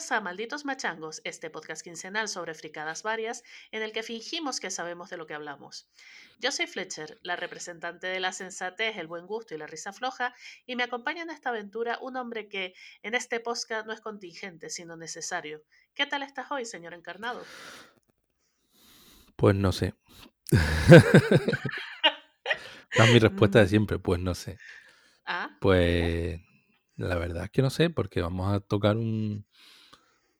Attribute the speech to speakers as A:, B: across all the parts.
A: Bienvenidos a Malditos Machangos, este podcast quincenal sobre fricadas varias en el que fingimos que sabemos de lo que hablamos. Yo soy Fletcher, la representante de la sensatez, el buen gusto y la risa floja, y me acompaña en esta aventura un hombre que en este podcast no es contingente, sino necesario. ¿Qué tal estás hoy, señor encarnado?
B: Pues no sé. es mi respuesta de siempre, pues no sé.
A: Ah,
B: Pues la verdad es que no sé, porque vamos a tocar un,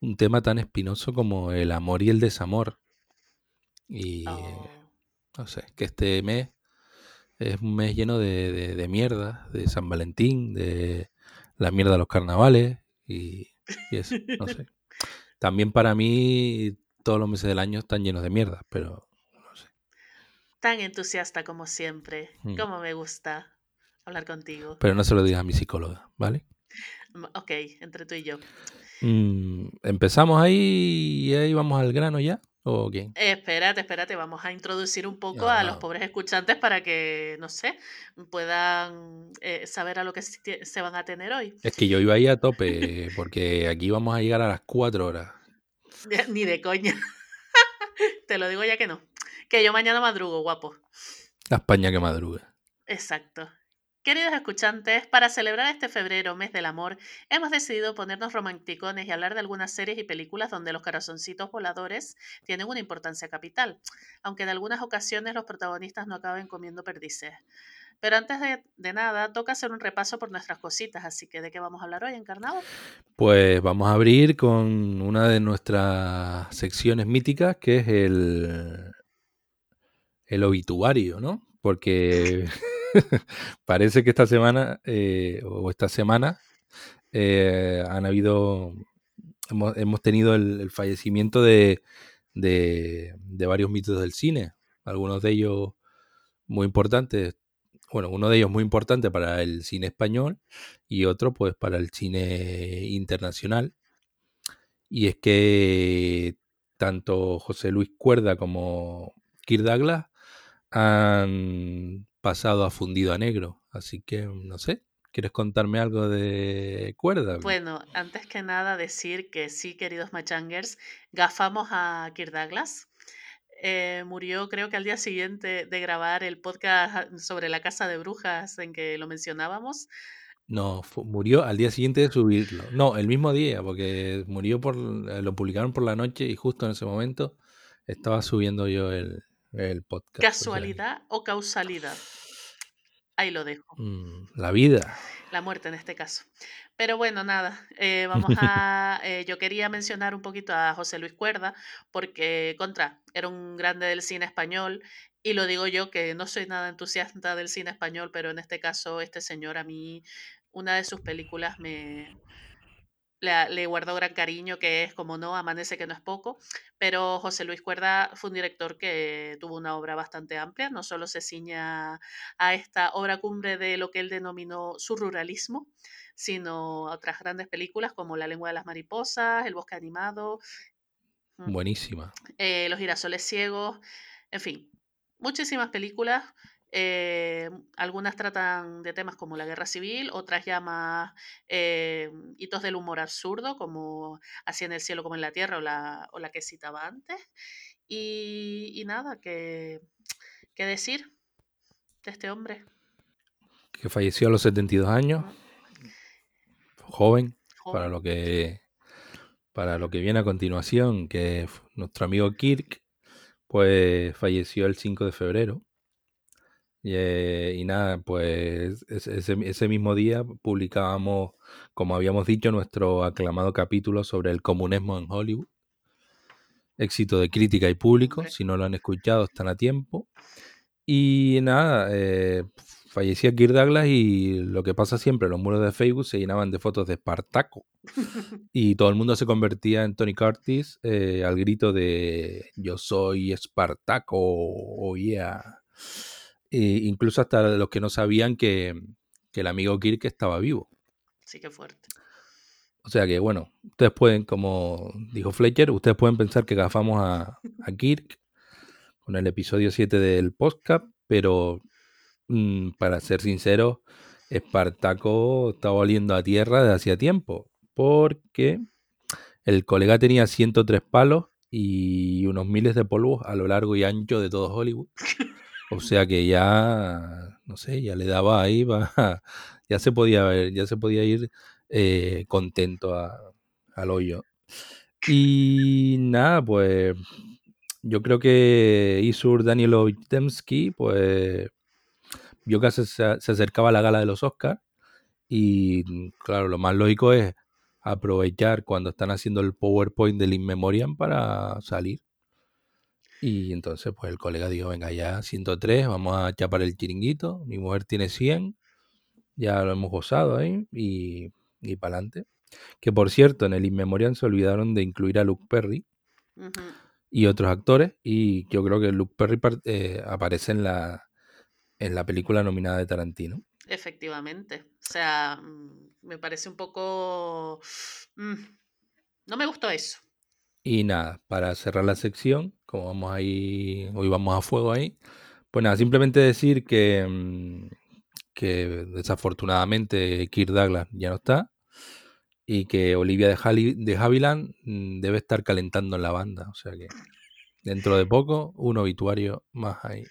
B: un tema tan espinoso como el amor y el desamor. Y
A: oh.
B: no sé, que este mes es un mes lleno de, de, de mierda, de San Valentín, de la mierda de los carnavales y, y eso, no sé. También para mí todos los meses del año están llenos de mierda, pero no sé.
A: Tan entusiasta como siempre.
B: Mm.
A: Como me gusta hablar contigo.
B: Pero no se lo digas a mi psicóloga, ¿vale?
A: Mm, Ok, entre tú y yo.
B: Mm, ¿Empezamos ahí y ahí vamos al grano ya? ¿O qué?
A: Espérate, espérate, vamos a introducir un poco a los pobres escuchantes para que, no sé, puedan eh, saber a lo que se van a tener hoy.
B: Es que yo iba ahí a tope, porque aquí vamos a llegar a las 4 horas.
A: Ni de coña. Te lo digo ya que no. Que yo mañana madrugo, guapo.
B: La España que madruga.
A: Exacto. Queridos escuchantes, para celebrar este febrero, mes del amor, hemos decidido ponernos romanticones y hablar de algunas series y películas donde los corazoncitos voladores tienen una importancia capital, aunque en algunas ocasiones los protagonistas no acaben comiendo perdices. Pero antes de, de nada, toca hacer un repaso por nuestras cositas, así que ¿de qué vamos a hablar hoy, encarnado?
B: Pues vamos a abrir con una de nuestras secciones míticas, que es el, el obituario, ¿no? Porque parece que esta semana, eh, o esta semana, eh, han habido, hemos, hemos tenido el, fallecimiento de, de, de varios mitos del cine, algunos de ellos muy importantes, bueno, uno de ellos muy importante para el cine español y otro pues para el cine internacional. Y es que tanto José Luis Cuerda como Kirk Douglas han pasado a fundido a negro. Así que, no sé, ¿quieres contarme algo de Cuerda?
A: Bueno, antes que nada decir que sí, queridos machangers, gafamos a Kirk Douglas. Eh, murió creo que al día siguiente de grabar el podcast sobre la casa de brujas en que lo mencionábamos.
B: No, murió al día siguiente de subirlo. No, el mismo día, porque murió por, eh, lo publicaron por la noche y justo en ese momento estaba subiendo yo el, el podcast. o sea que-
A: ¿Casualidad o causalidad? Ahí lo dejo.
B: Mm, la vida.
A: La muerte en este caso. Pero bueno, nada, eh, vamos a... eh, yo quería mencionar un poquito a José Luis Cuerda, porque contra, era un grande del cine español, y lo digo yo que no soy nada entusiasta del cine español, pero en este caso este señor a mí, una de sus películas me... Le, le guardó gran cariño, que es como no, Amanece que no es poco, pero José Luis Cuerda fue un director que tuvo una obra bastante amplia, no solo se ciña a esta obra cumbre de lo que él denominó su ruralismo, sino a otras grandes películas como La lengua de las mariposas, El bosque animado, mm,
B: Buenísima.
A: eh, Los girasoles ciegos, en fin, muchísimas películas. Eh, algunas tratan de temas como la guerra civil, otras ya más eh, hitos del humor absurdo, como Así en el cielo como en la tierra o la, o la que citaba antes. Y, y nada, que, que decir de este hombre.
B: Que falleció a los 72 años. Joven. Para lo que. Para lo que viene a continuación, que nuestro amigo Kirk, pues falleció el 5 de febrero. Y, eh, y nada, pues es- ese, ese mismo día publicábamos, como habíamos dicho, nuestro aclamado capítulo sobre el comunismo en Hollywood. Éxito de crítica y público. Si no lo han escuchado, están a tiempo. Y nada, eh, fallecía Kirk Douglas y lo que pasa siempre, los muros de Facebook se llenaban de fotos de Espartaco. Y todo el mundo se convertía en Tony Curtis eh, al grito de yo soy Espartaco, oh yeah. E incluso hasta los que no sabían que, que el amigo Kirk estaba vivo.
A: Sí que fuerte.
B: O sea que, bueno, ustedes pueden, como dijo Fletcher, ustedes pueden pensar que gafamos a, a Kirk con el episodio 7 del podcast, pero mm, para ser sincero, Espartaco estaba oliendo a tierra desde hacía tiempo, porque el colega tenía 103 palos y unos miles de polvos a lo largo y ancho de todo Hollywood. O sea que ya, no sé, ya le daba ahí, ya se podía ver, ya se podía ir eh, contento al hoyo. Y nada, pues yo creo que Isur Danielovich Demsky, pues vio que se, se acercaba la gala de los Oscars y claro, lo más lógico es aprovechar cuando están haciendo el PowerPoint del In Memoriam para salir. Y entonces, pues el colega dijo, venga, ya 103, vamos a chapar el chiringuito. Mi mujer tiene 100, ya lo hemos gozado ahí y, y para adelante. Que por cierto, en el In Memoriam se olvidaron de incluir a Luke Perry y otros actores. Y yo creo que Luke Perry eh, aparece en la, en la película nominada de Tarantino.
A: Efectivamente. O sea, mm, me parece un poco... Mm, no me gustó eso.
B: Y nada, para cerrar la sección, como vamos ahí, hoy vamos a fuego ahí, pues nada, simplemente decir que, mm, que desafortunadamente Kirk Douglas ya no está y que Olivia de, de Havilland debe estar calentando en la banda. O sea que dentro de poco, un obituario más ahí.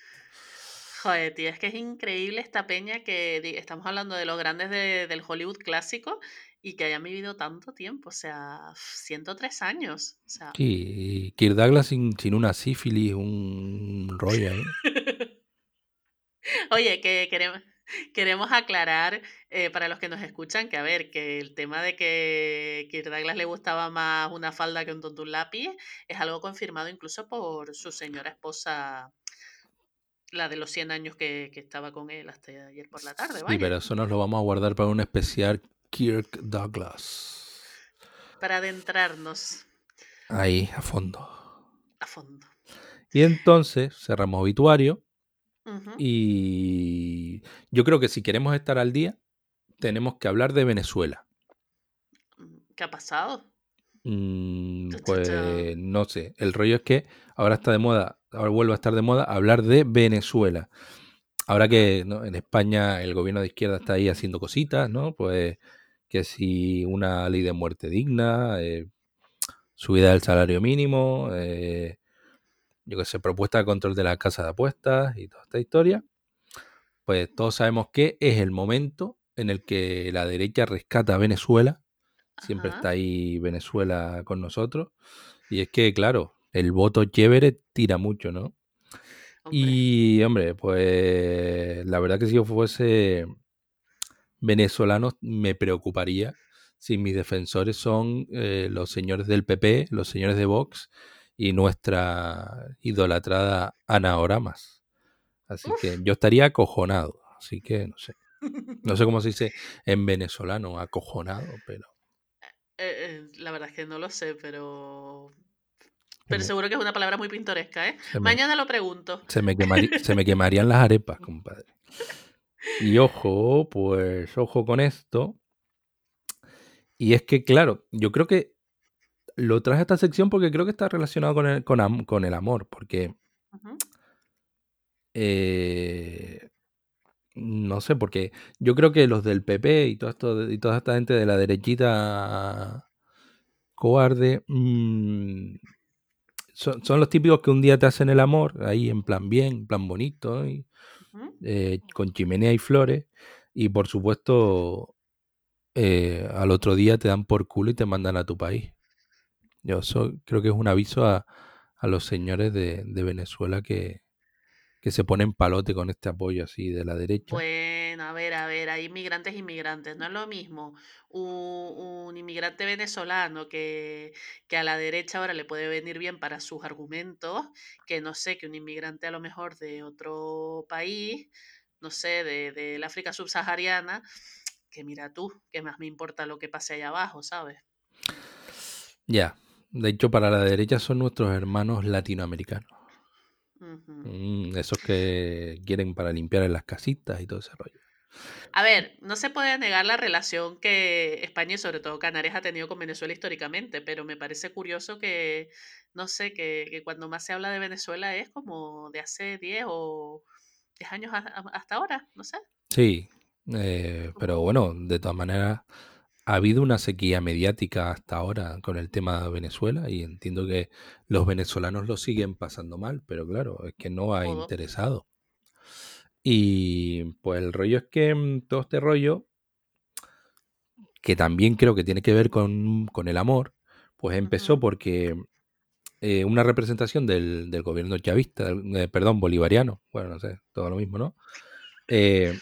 A: Joder, tío, es que es increíble esta peña que estamos hablando de los grandes del Hollywood clásico y que hayan vivido tanto tiempo, o sea, 103 años. O sea.
B: Sí, y Kirk Douglas sin, una sífilis, un rollo ahí.
A: Oye, que queremos, queremos aclarar eh, para los que nos escuchan que, a ver, que el tema de que Kirk Douglas le gustaba más una falda que un tontún lápiz es algo confirmado incluso por su señora esposa la de los 100 años que, estaba con él hasta ayer por la tarde.
B: Sí, pero eso nos lo vamos a guardar para un especial Kirk Douglas.
A: Para adentrarnos.
B: Ahí, a fondo.
A: A fondo.
B: Y entonces cerramos obituario. Y yo creo que si queremos estar al día, tenemos que hablar de Venezuela.
A: ¿Qué ha pasado?
B: Mm, pues no sé. El rollo es que ahora está de moda ahora vuelve a estar de moda hablar de Venezuela. Ahora que en España el gobierno de izquierda está ahí haciendo cositas, ¿no? Pues que si una ley de muerte digna, eh, subida del salario mínimo, eh, yo que sé, propuesta de control de la casa de apuestas y toda esta historia, pues todos sabemos que es el momento en el que la derecha rescata a Venezuela. Siempre está ahí Venezuela con nosotros. Y es que, claro, el voto chévere tira mucho, ¿no? Y, hombre, pues la verdad que si yo fuese venezolano me preocuparía si mis defensores son eh, los señores del PP, los señores de Vox y nuestra idolatrada Ana Oramas. Así que yo estaría acojonado. Así que no sé. No sé cómo se dice en venezolano, acojonado, pero...
A: Eh, eh, la verdad es que no lo sé, pero pero seguro que es una palabra muy pintoresca, ¿eh? Mañana lo pregunto.
B: Se me, se me quemarían las arepas, compadre. Y ojo, pues ojo con esto. Y es que, claro, yo creo que lo traje a esta sección porque creo que está relacionado con el, con, el amor, porque... Eh, no sé, porque yo creo que los del PP y, todo esto, y toda esta gente de la derechita cobarde... Mmm, son, los típicos que un día te hacen el amor, ahí en plan bien, en plan bonito, eh, con chimenea y flores, y por supuesto eh, al otro día te dan por culo y te mandan a tu país. Yo creo que es un aviso a, los señores de, Venezuela que, que, se ponen palote con este apoyo así de la derecha.
A: Bueno, a ver, a ver, hay inmigrantes inmigrantes, no es lo mismo un, inmigrante venezolano que, que, a la derecha ahora le puede venir bien para sus argumentos, que no sé, que un inmigrante a lo mejor de otro país, no sé, de, del África subsahariana, que mira tú, que más me importa lo que pase allá abajo, ¿sabes?
B: Ya, de hecho para la derecha son nuestros hermanos latinoamericanos. Mm, esos que quieren para limpiar en las casitas y todo ese rollo.
A: A ver, no se puede negar la relación que España y sobre todo Canarias ha tenido con Venezuela históricamente, pero me parece curioso que, no sé, que, cuando más se habla de Venezuela es como de hace 10 o 10 años hasta ahora, no sé.
B: Sí, eh, pero bueno, de todas maneras, ha habido una sequía mediática hasta ahora con el tema de Venezuela y entiendo que los venezolanos lo siguen pasando mal, pero claro, es que no ha interesado. Y pues el rollo es que mm, todo este rollo, que también creo que tiene que ver con, con el amor, pues empezó porque eh, una representación del, del gobierno chavista, eh, perdón, bolivariano, bueno, no sé, todo lo mismo, ¿no? Eh,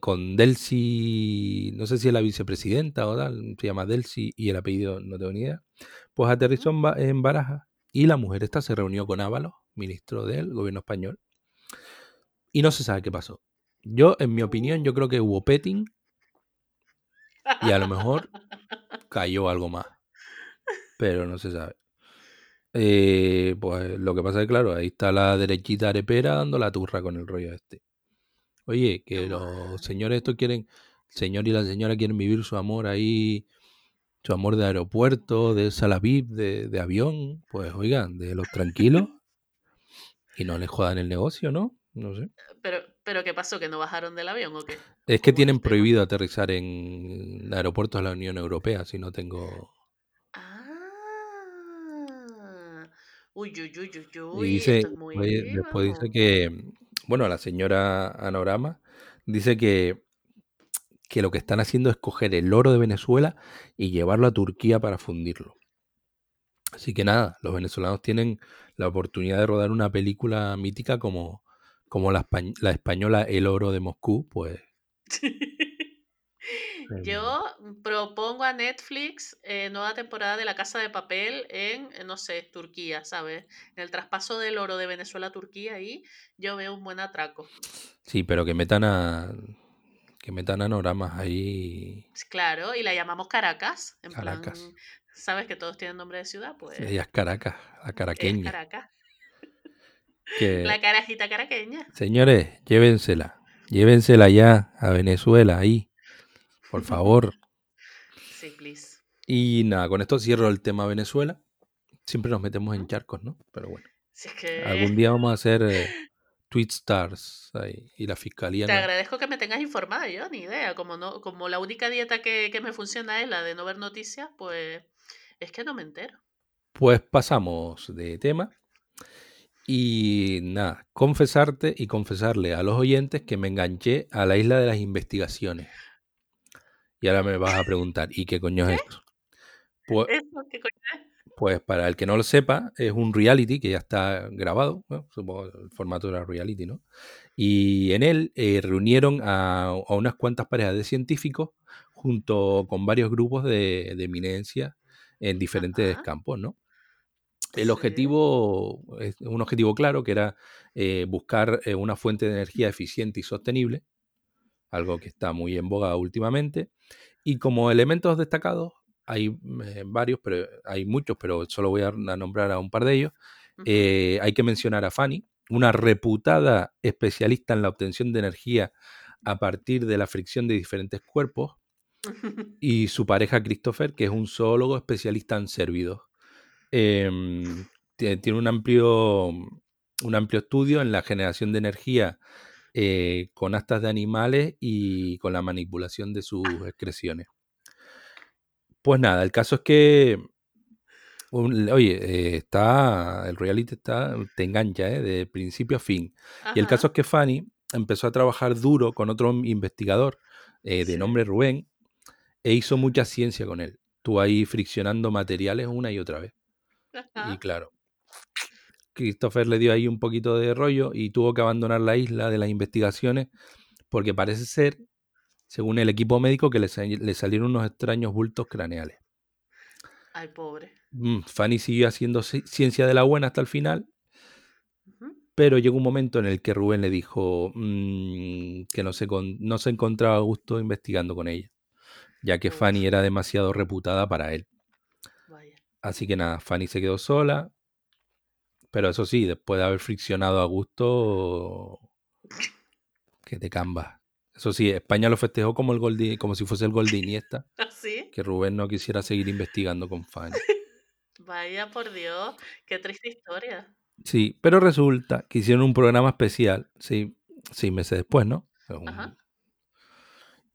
B: con Delcy, no sé si es la vicepresidenta o tal, se llama Delcy y el apellido no tengo ni idea, pues aterrizó en, Ba- en Barajas y la mujer esta se reunió con Ábalos, ministro del gobierno español, y no se sabe qué pasó. Yo, en mi opinión, yo creo que hubo petting y a lo mejor cayó algo más, pero no se sabe. Eh, pues lo que pasa es que, claro, ahí está la derechita arepera dando la turra con el rollo este. Oye, que los señores estos quieren, el señor y la señora quieren vivir su amor ahí, su amor de aeropuerto, de sala VIP, de, de avión, pues oigan, de los tranquilos y no les jodan el negocio, ¿no? No sé.
A: Pero, pero ¿qué pasó? ¿Que no bajaron del avión o qué?
B: Es que
A: ¿Cómo es
B: tienen
A: el tema?
B: prohibido aterrizar en aeropuertos de la Unión Europea, si no tengo...
A: Ah. Uy, uy, uy, uy,
B: Y
A: uy.
B: dice,
A: Esto es
B: después,
A: muy,
B: después dice que, bueno, la señora Anorama dice que, que lo que están haciendo es coger el oro de Venezuela y llevarlo a Turquía para fundirlo. Así que nada, los venezolanos tienen la oportunidad de rodar una película mítica como, como la, la española El oro de Moscú, pues...
A: Yo propongo a Netflix eh, nueva temporada de La Casa de Papel en, eh, no sé, Turquía, ¿sabes? En el traspaso del oro de Venezuela a Turquía, ahí yo veo un buen atraco.
B: sí, pero que metan a... Que metan a Noramas ahí...
A: Sí, Claro, y la llamamos Caracas, en
B: Caracas.
A: plan, ¿sabes que todos tienen nombre de ciudad? Pues
B: Ella es Caracas, la
A: es
B: caraqueña.
A: Caracas.
B: Que,
A: La carajita caraqueña.
B: señores, llévensela. Llévensela ya a Venezuela, ahí. Por favor.
A: Sí, please.
B: Y nada, con esto cierro el tema Venezuela. Siempre nos metemos en charcos, ¿no? Pero bueno.
A: Si es que
B: Algún día vamos a hacer eh, Tweet Stars ahí, y la fiscalía
A: te
B: no.
A: agradezco que me tengas informada, yo ni idea. Como no, como la única dieta que, que me funciona es la de no ver noticias, pues es que no me entero.
B: Pues pasamos de tema. Y nada, confesarte y confesarle a los oyentes que me enganché a la isla de las investigaciones. Y ahora me vas a preguntar, ¿y qué coño es eso? Pues,
A: Eso, ¿qué coño es?
B: pues para el que no lo sepa, es un reality que ya está grabado, supongo el formato era reality, ¿no? Y en él eh, reunieron a, a unas cuantas parejas de científicos junto con varios grupos de, de eminencia en diferentes
A: Ajá,
B: campos, ¿no? El
A: sí.
B: objetivo es un objetivo claro que era eh, buscar eh, una fuente de energía eficiente y sostenible, algo que está muy en boga últimamente. Y como elementos destacados, hay eh, varios, pero hay muchos, pero solo voy a, a nombrar a un par de ellos. Eh, hay que mencionar a Fanny, una reputada especialista en la obtención de energía a partir de la fricción de diferentes cuerpos, y su pareja Christopher, que es un zoólogo especialista en cérvidos. Em, tie- tiene un amplio, un amplio estudio en la generación de energía eh, con astas de animales y con la manipulación de sus excreciones. Pues nada, el caso es que, un- oye, eh, está, el reality está, te engancha, ¿eh? de principio a fin. Y el caso es que Fanny empezó a trabajar duro con otro investigador de
A: sí.
B: nombre Rubén e hizo mucha ciencia con él. Estuvo ahí friccionando materiales una y otra vez. Y claro, Christopher le dio ahí un poquito de rollo y tuvo que abandonar la isla de las investigaciones porque parece ser, según el equipo médico, que le, sa- le salieron unos extraños bultos craneales.
A: Ay, pobre.
B: Mm, Fanny siguió haciendo ci- ciencia de la buena hasta el final, pero llegó un momento en el que Rubén le dijo mm, que no se, con- no se encontraba a gusto investigando con ella, ya que
A: Uf,
B: Fanny era demasiado reputada para él.
A: vaya.
B: Así que nada, Fanny se quedó sola, pero eso sí, después de haber friccionado a gusto, que te cambas. Eso sí, España lo festejó como el gol de- como si fuese el gol de Iniesta,
A: ¿Así?
B: que Rubén no quisiera seguir investigando con Fanny.
A: Vaya, por Dios, qué triste historia.
B: Sí, pero resulta que hicieron un programa especial, sí, seis meses después, ¿no? Un-
A: Ajá.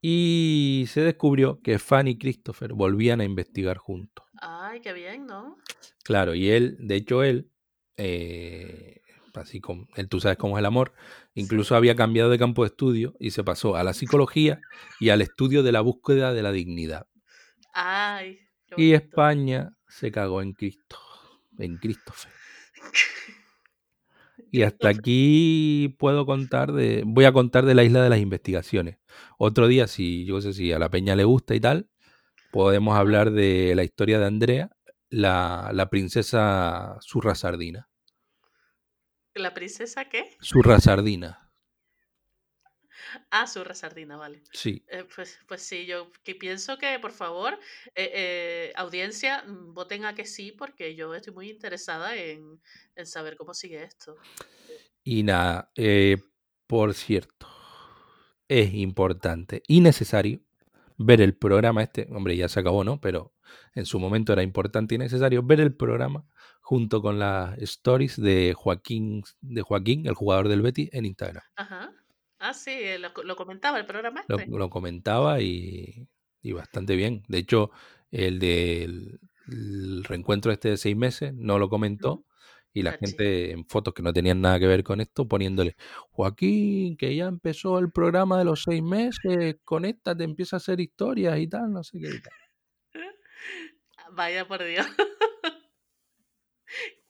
B: Y se descubrió que Fanny y Christopher volvían a investigar juntos.
A: Ay, qué bien, ¿no?
B: Claro, y él, de hecho él, eh, así como él, tú sabes cómo es el amor, incluso había cambiado de campo de estudio y se pasó a la psicología y al estudio de la búsqueda de la dignidad.
A: Ay,
B: Y. España se cagó en Cristo, en Christopher. Y hasta aquí puedo contar de, voy a contar de la isla de las investigaciones. Otro día, si yo sé si a la peña le gusta y tal, podemos hablar de la historia de Andrea, la, la princesa Zurra Sardina.
A: ¿La princesa qué?
B: Zurra Sardina,
A: Ah, Zurra Sardina, vale.
B: sí.
A: Eh, pues, pues sí, yo que pienso que, por favor, eh, eh, audiencia, mm, voten a que sí, porque yo estoy muy interesada en, en saber cómo sigue esto.
B: Y nada, por cierto, es importante y necesario ver el programa este, hombre, ya se acabó, ¿no? Pero en su momento era importante y necesario ver el programa junto con las stories de Joaquín, de Joaquín, el jugador del Betis, en Instagram.
A: Ajá. Ah, sí, eh, lo, co- lo comentaba el programa
B: Lo,
A: este.
B: lo comentaba y, y bastante bien. De hecho, el del el reencuentro este de seis meses no lo comentó y la
A: Cachi.
B: gente en fotos que no tenían nada que ver con esto poniéndole, Joaquín, que ya empezó el programa de los seis meses, conéctate, empieza a hacer historias y tal, no sé qué y tal.
A: Vaya por Dios.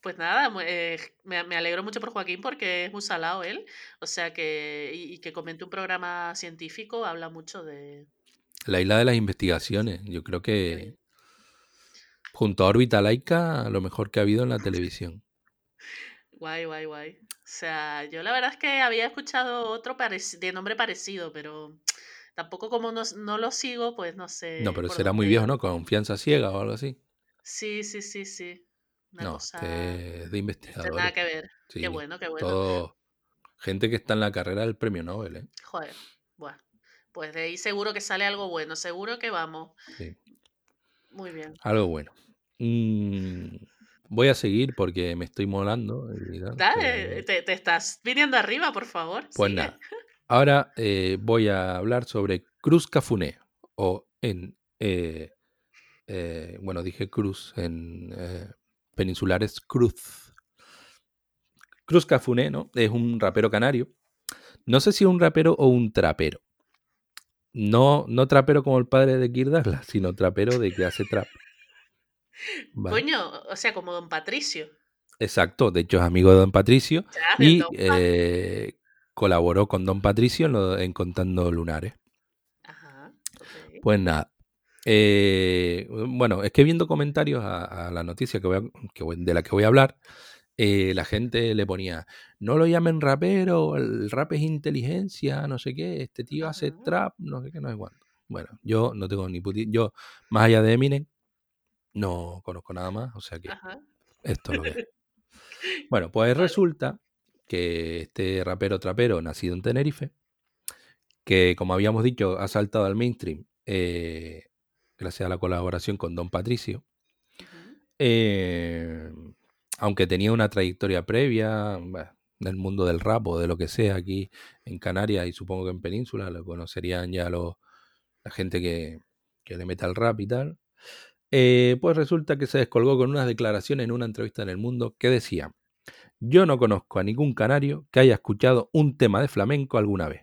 A: Pues nada, eh, me, me alegro mucho por Joaquín porque es muy salado él. O sea que, y, y que comente un programa científico habla mucho de.
B: La isla de las investigaciones, yo creo que junto a Órbita Laica, lo mejor que ha habido en la televisión.
A: Guay, guay, guay. O sea, yo la verdad es que había escuchado otro de nombre parecido, pero tampoco como no, no lo sigo, pues no sé
B: No, pero será muy viejo. ¿no? Confianza ciega o algo así.
A: Sí, sí, sí, sí. Una
B: No,
A: cosa.
B: este es de
A: Este nada
B: investigadores.
A: que ver.
B: Sí,
A: Qué bueno, qué bueno.
B: todo gente que está en la carrera del premio Nobel, ¿eh?
A: Joder. Bueno, pues de ahí seguro que sale algo bueno. Seguro que vamos.
B: Sí,
A: Muy bien.
B: algo bueno. Mm, voy a seguir porque me estoy molando.
A: Dale, te, te estás viniendo arriba, por favor.
B: Pues
A: sigue.
B: nada. Ahora eh, voy a hablar sobre Cruz Cafuné. O en. eh, eh, bueno, dije Cruz. En peninsulares Cruz. Cruz Cafuné, ¿no? Es un rapero canario. No sé si es un rapero o un trapero. No, no trapero como el padre de Kirk Douglas, sino trapero de que hace trap. ¿vale?
A: Coño, o sea, como don Patricio.
B: Exacto, de hecho es amigo de Don Patricio y
A: Don
B: eh, colaboró con Don Patricio en, lo- en Contando Lunares.
A: Ajá.
B: Pues nada. Eh, bueno, es que viendo comentarios a, a la noticia que voy a- que voy- de la que voy a hablar, eh, la gente le ponía, no lo llamen rapero, el rap es inteligencia, no sé qué, este tío hace trap, no sé qué, no sé cuánto. Bueno, yo no tengo ni puti... Yo, más allá de Eminem, no conozco nada más, o sea que
A: Ajá.
B: esto es lo que es. Bueno, pues resulta que este rapero trapero, nacido en Tenerife, que como habíamos dicho, ha saltado al mainstream eh, gracias a la colaboración con Don Patricio, eh, aunque tenía una trayectoria previa bueno, del mundo del rap o de lo que sea aquí en Canarias y supongo que en Península, lo conocerían ya los, la gente que, que le meta al rap y tal. Eh, pues resulta que se descolgó con unas declaraciones en una entrevista en El Mundo que decía, yo no conozco a ningún canario que haya escuchado un tema de flamenco alguna vez.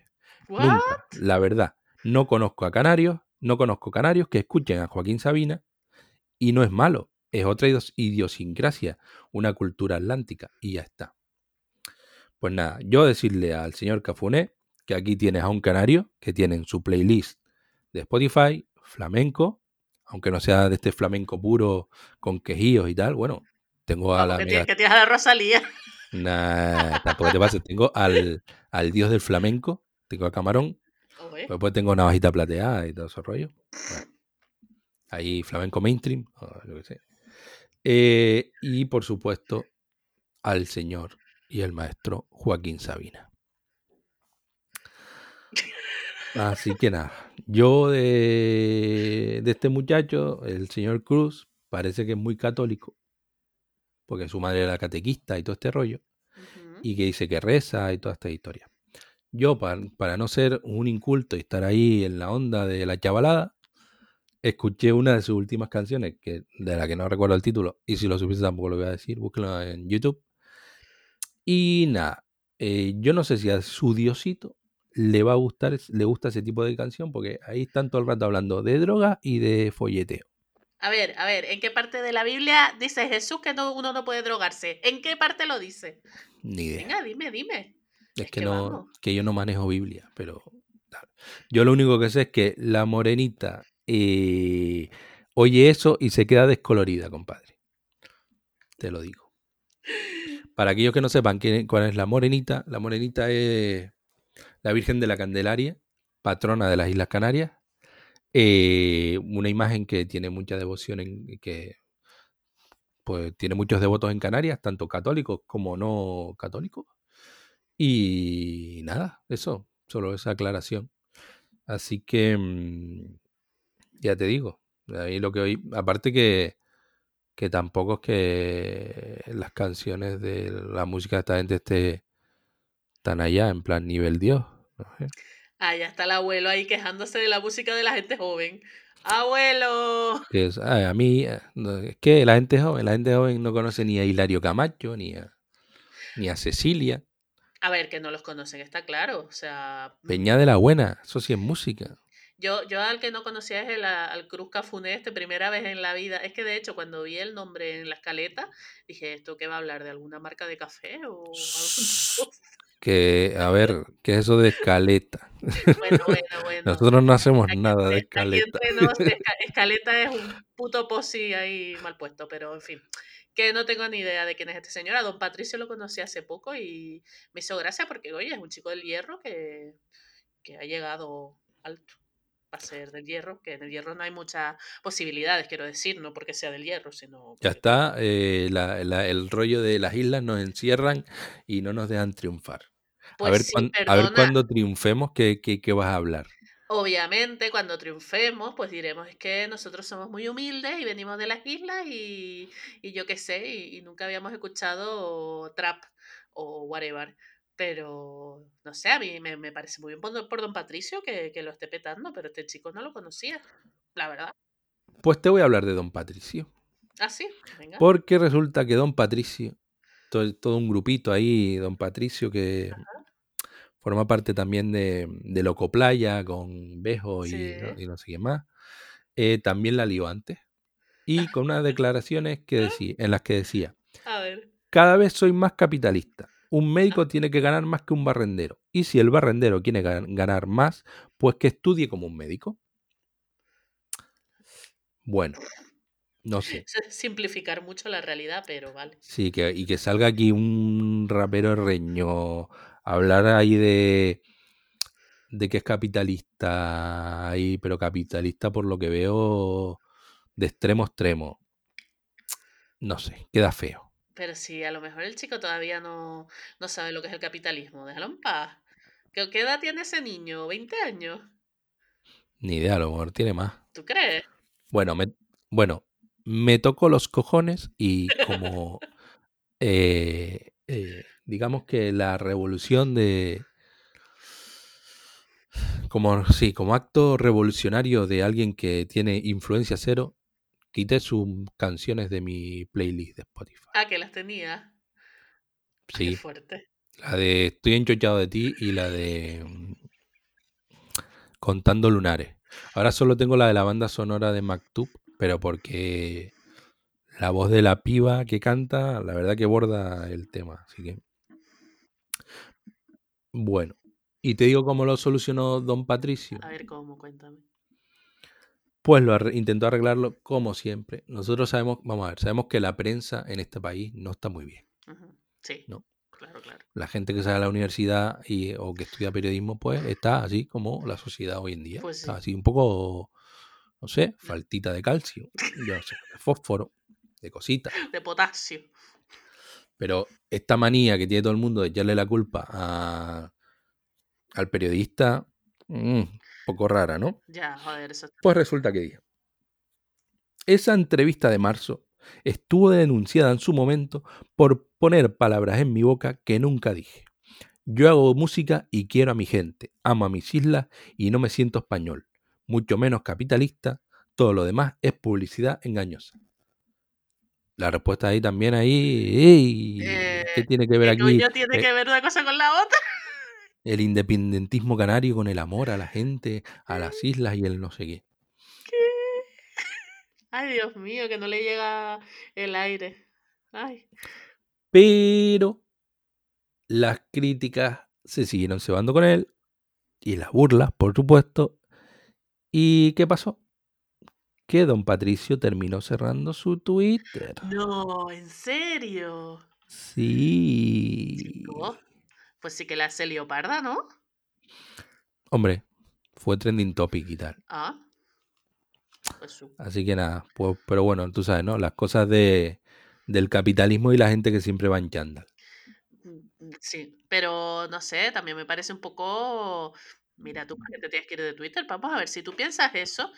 B: Nunca, la verdad, no conozco a canarios, no conozco canarios que escuchen a Joaquín Sabina y no es malo, es otra idios- idiosincrasia, una cultura atlántica y ya está. Pues nada, yo decirle al señor Cafuné que aquí tienes a un canario que tiene en su playlist de Spotify flamenco, aunque no sea de este flamenco puro con quejíos y tal, bueno, tengo a
A: Vamos,
B: la
A: que tienes a la Rosalía.
B: Nah, tampoco te pases, tengo al, al dios del flamenco, tengo a Camarón, Después tengo navajita plateada y todo ese rollo. Bueno, ahí flamenco mainstream, o lo que sea. Eh, y por supuesto, al señor y el maestro Joaquín Sabina. Así que nada, yo de, de este muchacho, el señor Cruz, parece que es muy católico, porque su madre era catequista y todo este rollo, y que dice que reza y toda esta historia. Yo, para, para no ser un inculto y estar ahí en la onda de la chavalada, escuché una de sus últimas canciones, que, de la que no recuerdo el título, y si lo supiese tampoco lo voy a decir, búsquenlo en YouTube. Y nada, eh, yo no sé si a su diosito le va a gustar, le gusta ese tipo de canción, porque ahí están todo el rato hablando de droga y de folleteo.
A: A ver, a ver, ¿en qué parte de la Biblia dice Jesús que no, uno no puede drogarse? ¿En qué parte lo dice?
B: Ni idea.
A: Venga, dime, dime.
B: Es
A: es
B: que,
A: que
B: no,
A: vamos.
B: que yo no manejo Biblia, pero yo lo único que sé es que la morenita eh, oye eso y se queda descolorida, compadre. Te lo digo. Para aquellos que no sepan quién- cuál es la morenita, la morenita es la Virgen de la Candelaria, patrona de las Islas Canarias. Eh, una imagen que tiene mucha devoción en que pues tiene muchos devotos en Canarias, tanto católicos como no católicos. Y nada, eso, solo esa aclaración. Así que mm, ya te digo, ahí lo que oí, aparte que, que tampoco es que las canciones de la música de esta gente esté tan allá, en plan nivel Dios. no.
A: Ah, ya está el abuelo ahí quejándose de la música de la gente joven. ¡Abuelo!
B: Que es, ay, a mí, eh, es que la gente joven, la gente joven no conoce ni a Hilario Camacho, ni a, ni a Cecilia.
A: A ver, que no los conocen, está claro. O sea, mm,
B: Peña de la Buena, eso sí es música.
A: yo, yo al que no conocía es el, al Cruz Cafuné, este, primera vez en la vida. Es que de hecho, cuando vi el nombre en la escaleta, dije, ¿esto qué va a hablar? ¿De alguna marca de café o?
B: Que, a ver, ¿qué es eso de escaleta?
A: Bueno, bueno, bueno.
B: Nosotros no hacemos
A: Aquí
B: nada de
A: aquí
B: escaleta.
A: esca- escaleta es un puto posi ahí mal puesto, pero en fin. Que no tengo ni idea de quién es este señor. A don Patricio lo conocí hace poco y me hizo gracia porque, oye, es un chico del hierro que, que ha llegado alto para ser del hierro, que en el hierro no hay muchas posibilidades, quiero decir, no porque sea del hierro, sino...
B: Ya está, eh, la- la- el rollo de las islas nos encierran y no nos dejan triunfar.
A: Pues
B: a, ver
A: sí,
B: cuán- a ver
A: perdona.
B: cuándo triunfemos, ¿qué, qué, qué vas a hablar?
A: Obviamente, cuando triunfemos, pues diremos, es que nosotros somos muy humildes y venimos de las islas y, y yo qué sé, y, y nunca habíamos escuchado trap o whatever. Pero, no sé, a mí me, me parece muy bien por, don- por don Patricio que, que lo esté petando, pero este chico no lo conocía, la verdad.
B: Pues te voy a hablar de Don Patricio.
A: Ah, sí, venga.
B: Porque resulta que Don Patricio, todo, todo un grupito ahí, Don Patricio, que forma parte también de, de Loco Playa con Bejo y, no, y no sé qué más, eh, también la lió antes. Y con unas declaraciones que decía, en las que decía,
A: A ver,
B: cada vez soy más capitalista. Un médico tiene que ganar más que un barrendero. Y si el barrendero quiere gan- ganar más, pues que estudie como un médico. Bueno, no sé.
A: simplificar mucho la realidad, pero vale.
B: Sí, que, y que salga aquí un rapero reño hablar ahí de, de que es capitalista, ahí, pero capitalista por lo que veo de extremo a extremo. No sé, queda feo.
A: Pero si a lo mejor el chico todavía no, no sabe lo que es el capitalismo, déjalo en paz. ¿Qué, qué edad tiene ese niño? ¿20 años?
B: Ni idea, a lo mejor tiene más.
A: ¿Tú crees?
B: Bueno, me, bueno, me tocó los cojones y como eh, eh, digamos que la revolución de como sí, como acto revolucionario de alguien que tiene influencia cero, quité sus canciones de mi playlist de Spotify.
A: Ah, que las tenía. Qué
B: Sí,
A: fuerte.
B: la de Estoy enchochado de ti y la de mm, Contando lunares. Ahora solo tengo la de la banda sonora de Maktub, pero porque la voz de la piba que canta, la verdad que borda el tema. Así que. Bueno. Y te digo cómo lo solucionó Don Patricio.
A: A ver cómo, cuéntame.
B: Pues lo intentó arreglarlo como siempre. Nosotros sabemos, vamos a ver, sabemos que la prensa en este país no está muy bien.
A: Sí,
B: No.
A: claro, claro.
B: La gente que sale a la universidad y, o que estudia periodismo, pues está así como la sociedad hoy en día.
A: Pues
B: Está así un poco, no sé, faltita de calcio, yo no sé, de fósforo, de cositas.
A: De potasio.
B: Pero esta manía que tiene todo el mundo de echarle la culpa a- al periodista, mm, un poco rara, ¿no?
A: Ya, joder, eso.
B: Pues resulta que dije, esa entrevista de marzo estuvo denunciada en su momento por poner palabras en mi boca que nunca dije. Yo hago música y quiero a mi gente, amo a mis islas y no me siento español, mucho menos capitalista, todo lo demás es publicidad engañosa. La respuesta ahí también ahí, ¡ey! ¿qué
A: Eh,
B: tiene que ver
A: ¿Qué
B: aquí
A: tiene
B: eh,
A: que ver una cosa con la otra?
B: el independentismo canario con el amor a la gente, a las islas y el no sé qué?
A: ¿Qué? Ay, Dios mío, que no le llega el aire. Ay.
B: Pero las críticas se siguieron cebando con él y las burlas, por supuesto. ¿Y qué pasó? Que don Patricio terminó cerrando su Twitter.
A: No, ¿en serio?
B: Sí.
A: Chico, pues sí que la hace leoparda, ¿no?
B: Hombre, fue trending topic y tal.
A: Ah. Pues sí.
B: Así que nada, pues, pero bueno, tú sabes, ¿no? Las cosas de, del capitalismo y la gente que siempre va en chándal.
A: Mm, Sí, pero no sé, también me parece un poco. Mira, tú que te tienes que ir de Twitter, vamos a ver si tú piensas eso.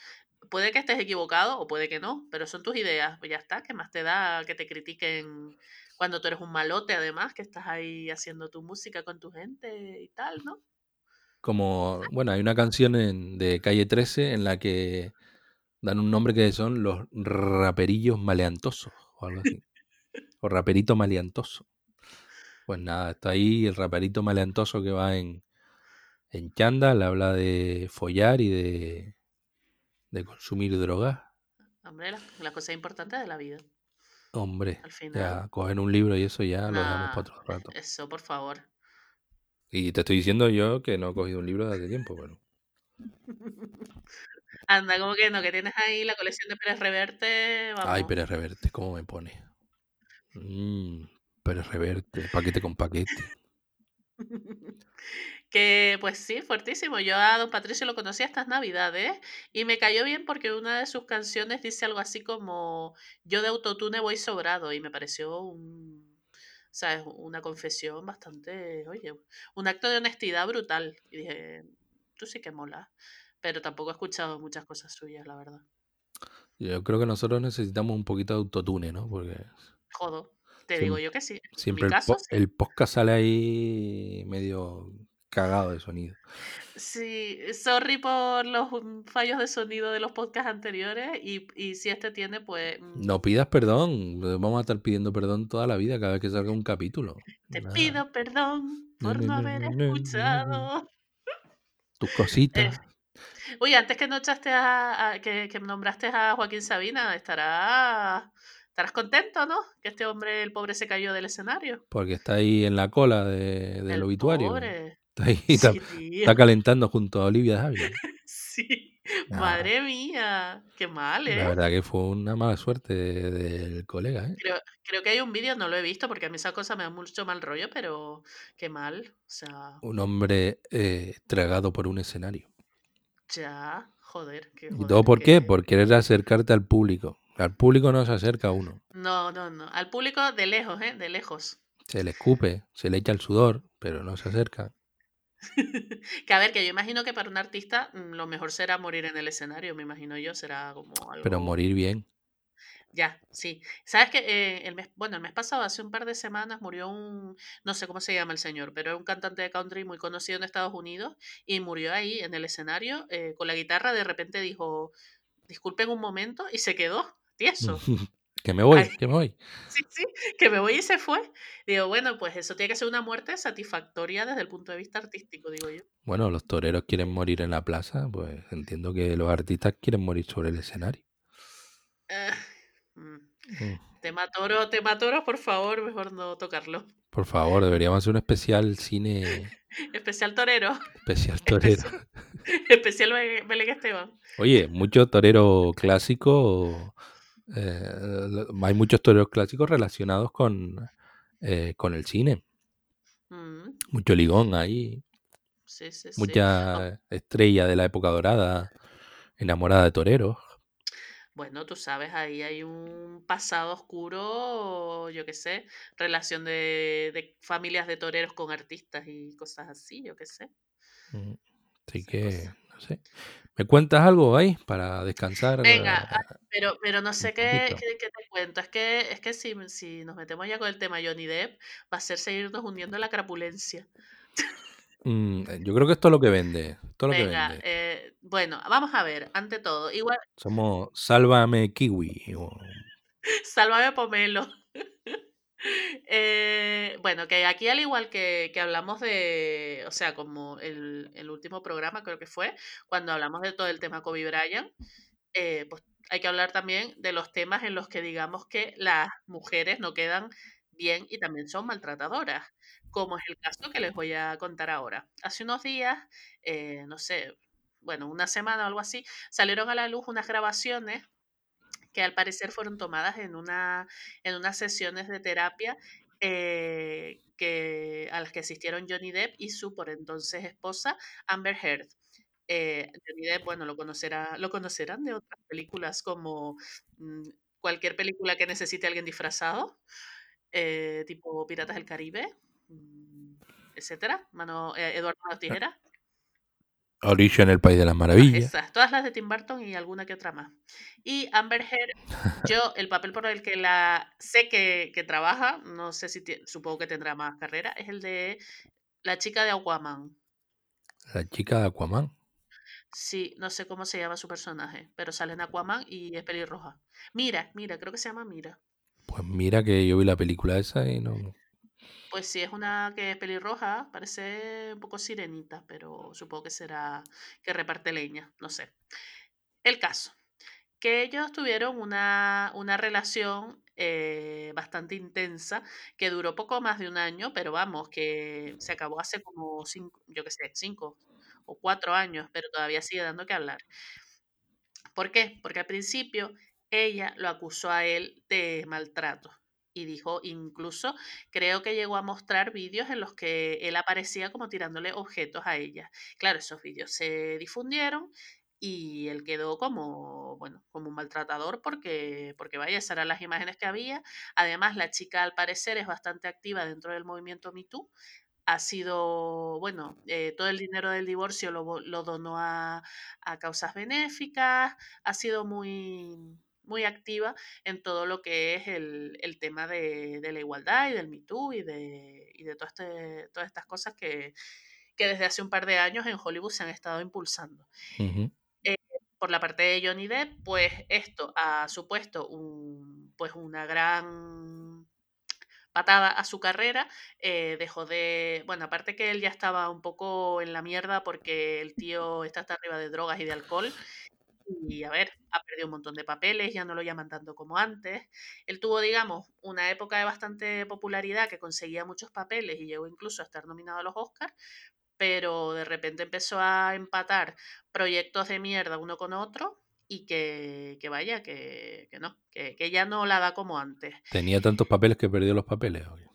A: Puede que estés equivocado o puede que no, pero son tus ideas. Pues ya está, ¿qué más te da que te critiquen cuando tú eres un malote, además, que estás ahí haciendo tu música con tu gente y tal, ¿no?
B: Como, bueno, hay una canción en- de Calle 13 en la que dan un nombre que son los raperillos maleantosos o algo así. o raperito maleantoso. Pues nada, está ahí el raperito maleantoso que va en, en chándal, habla de follar y de, de consumir drogas.
A: Hombre, las, las cosas importantes de la vida,
B: Hombre,
A: al final.
B: ya cogen un libro y eso ya lo dejamos
A: Nah,
B: para otro rato.
A: eso, por favor.
B: Y te estoy diciendo yo que no he cogido un libro desde hace tiempo, pero
A: Anda, como que no, que tienes ahí la colección de Pérez Reverte,
B: Ay. Pérez Reverte, ¿cómo me pone? Mmm, Pérez Reverte, paquete con paquete.
A: Que pues sí, fuertísimo. Yo a don Patricio lo conocí estas navidades y me cayó bien porque una de sus canciones dice algo así como yo de autotune voy sobrado y me pareció un, ¿sabes? una confesión bastante, oye, un acto de honestidad brutal. Y dije, tú sí que mola. Pero tampoco he escuchado muchas cosas suyas, la verdad.
B: Yo creo que nosotros necesitamos un poquito de autotune, ¿no? Porque
A: Jodo, te digo yo que sí. En mi
B: siempre el,
A: caso,
B: po-
A: sí.
B: el podcast sale ahí medio cagado de sonido.
A: Sí, sorry por los mm, fallos de sonido de los podcasts anteriores y, y si este tiene, pues mm,
B: No pidas perdón, vamos a estar pidiendo perdón toda la vida cada vez que salga un capítulo.
A: te
B: Nada,
A: pido perdón por
B: no,
A: haber escuchado.
B: tus
A: Eh,
B: cositas.
A: Oye, antes que no echaste a, a- que, que nombraste a Joaquín Sabina, estarás estarás contento, ¿no? Que este hombre, el pobre, se cayó del escenario.
B: Porque está ahí en la cola de- del
A: El
B: obituario.
A: pobre.
B: Está ahí, está,
A: Sí, tío.
B: está calentando junto a Olivia Havilland.
A: Sí.
B: Nah.
A: Madre mía. Qué mal, ¿eh?
B: La verdad que fue una mala suerte de- del colega, ¿eh?
A: Creo, creo que hay un vídeo, no lo he visto porque a mí esa cosa me da mucho mal rollo, pero qué mal. O sea,
B: Un hombre eh, tragado por un escenario.
A: ya, joder. Qué
B: ¿Y
A: joder,
B: todo por qué?
A: que-
B: Por querer acercarte al público. Al público no se acerca uno.
A: No, no, no. Al público de lejos, ¿eh? De lejos.
B: Se le escupe, se le echa el sudor, pero no se acerca.
A: que a ver, que yo imagino que para un artista mm, lo mejor será morir en el escenario, me imagino yo, será como algo...
B: Pero morir bien.
A: Ya, sí. ¿Sabes que eh, el mes, bueno, el mes pasado, hace un par de semanas, murió un, no sé cómo se llama el señor, pero era un cantante de country muy conocido en Estados Unidos y murió ahí en el escenario eh, con la guitarra, de repente dijo, disculpen un momento y se quedó tieso.
B: que me voy,
A: Ay.
B: que me voy.
A: Sí, sí, que me voy y se fue. Digo, bueno, pues eso tiene que ser una muerte satisfactoria desde el punto de vista artístico, digo yo.
B: Bueno, los toreros quieren morir en la plaza, pues entiendo que los artistas quieren morir sobre el escenario.
A: Eh, mm,
B: Mm.
A: tema toro, tema toro, por favor, mejor no tocarlo.
B: Por favor, deberíamos hacer un especial cine,
A: Especial torero,
B: especial torero.
A: especial Be- Belén Esteban.
B: Oye, mucho torero clásico. Eh, hay muchos toreros clásicos relacionados con, eh, con el cine.
A: Mm,
B: Mucho ligón ahí.
A: sí, sí, sí.
B: Mucha estrella de la época dorada. Enamorada de toreros.
A: Bueno, tú sabes, ahí hay un pasado oscuro, yo qué sé, relación de, de familias de toreros con artistas y cosas así, yo qué sé.
B: Mm, Así que, no sé. ¿Me cuentas algo ahí para descansar?
A: Venga,
B: eh,
A: ah, pero, pero no sé qué,
B: poquito.
A: qué- qué te cuento. Es que, es que si, si nos metemos ya con el tema Johnny Depp, va a ser seguirnos hundiendo en la crapulencia.
B: Mm, yo creo que esto es lo que vende. Esto es lo que vende.
A: eh, bueno, vamos a ver, ante todo, igual,
B: Somos Sálvame Kiwi. o-
A: sálvame pomelo. Eh, bueno, que aquí al igual que, que hablamos de, o sea, como el, el último programa creo que fue, cuando hablamos de todo el tema Kobe Bryant, eh, pues hay que hablar también de los temas en los que digamos que las mujeres no quedan bien y también son maltratadoras, como es el caso que les voy a contar ahora. Hace unos días, eh, no sé, bueno, una semana o algo así, salieron a la luz unas grabaciones que al parecer fueron tomadas en, una, en unas sesiones de terapia eh, a las que asistieron Johnny Depp y su por entonces esposa Amber Heard. Eh, Johnny Depp, bueno, lo, conocerá, lo conocerán de otras películas como mm, cualquier película que necesite alguien disfrazado, eh, tipo Piratas del Caribe, mm, etcétera. Mano, Eduardo Manos Tijeras.
B: Alicia en el País de las Maravillas.
A: esas, todas las de Tim Burton y alguna que otra más. Y Amber Heard, yo el papel por el que la sé que, que trabaja, no sé si supongo que tendrá más carrera, es el de la chica de Aquaman.
B: La chica de Aquaman.
A: Sí, no sé cómo se llama su personaje, pero sale en Aquaman y es pelirroja. Mira, mira, creo que se llama Mira.
B: Pues mira que yo vi la película esa y no.
A: Pues sí, es una que es pelirroja, parece un poco sirenita, pero supongo que será que reparte leña, no sé. El caso, que ellos tuvieron una, una relación eh, bastante intensa que duró poco más de un año, pero vamos, que se acabó hace como cinco, yo qué sé, cinco o cuatro años, pero todavía sigue dando que hablar. ¿Por qué? Porque al principio ella lo acusó a él de maltrato y dijo, incluso creo que llegó a mostrar vídeos en los que él aparecía como tirándole objetos a ella. Claro, esos vídeos se difundieron y él quedó como, bueno, como un maltratador porque, porque vaya, esas eran las imágenes que había. Además, la chica al parecer es bastante activa dentro del movimiento Me Too. Ha sido, bueno, eh, todo el dinero del divorcio lo, lo donó a, a causas benéficas, ha sido muy, muy activa en todo lo que es el, el tema de, de la igualdad y del Me Too y de, y de todo este- todas estas cosas que, que desde hace un par de años en Hollywood se han estado impulsando. Eh, por la parte de Johnny Depp, pues esto ha supuesto un, pues una gran patada a su carrera, eh, dejó de, bueno, aparte que él ya estaba un poco en la mierda porque el tío está hasta arriba de drogas y de alcohol, y a ver, ha perdido un montón de papeles, ya no lo llaman tanto como antes. Él tuvo, digamos, una época de bastante popularidad que conseguía muchos papeles y llegó incluso a estar nominado a los Oscars, pero de repente empezó a empatar proyectos de mierda uno con otro y que, que vaya, que, que no, que, que ya no la da como antes.
B: Tenía tantos papeles que perdió los papeles. oye.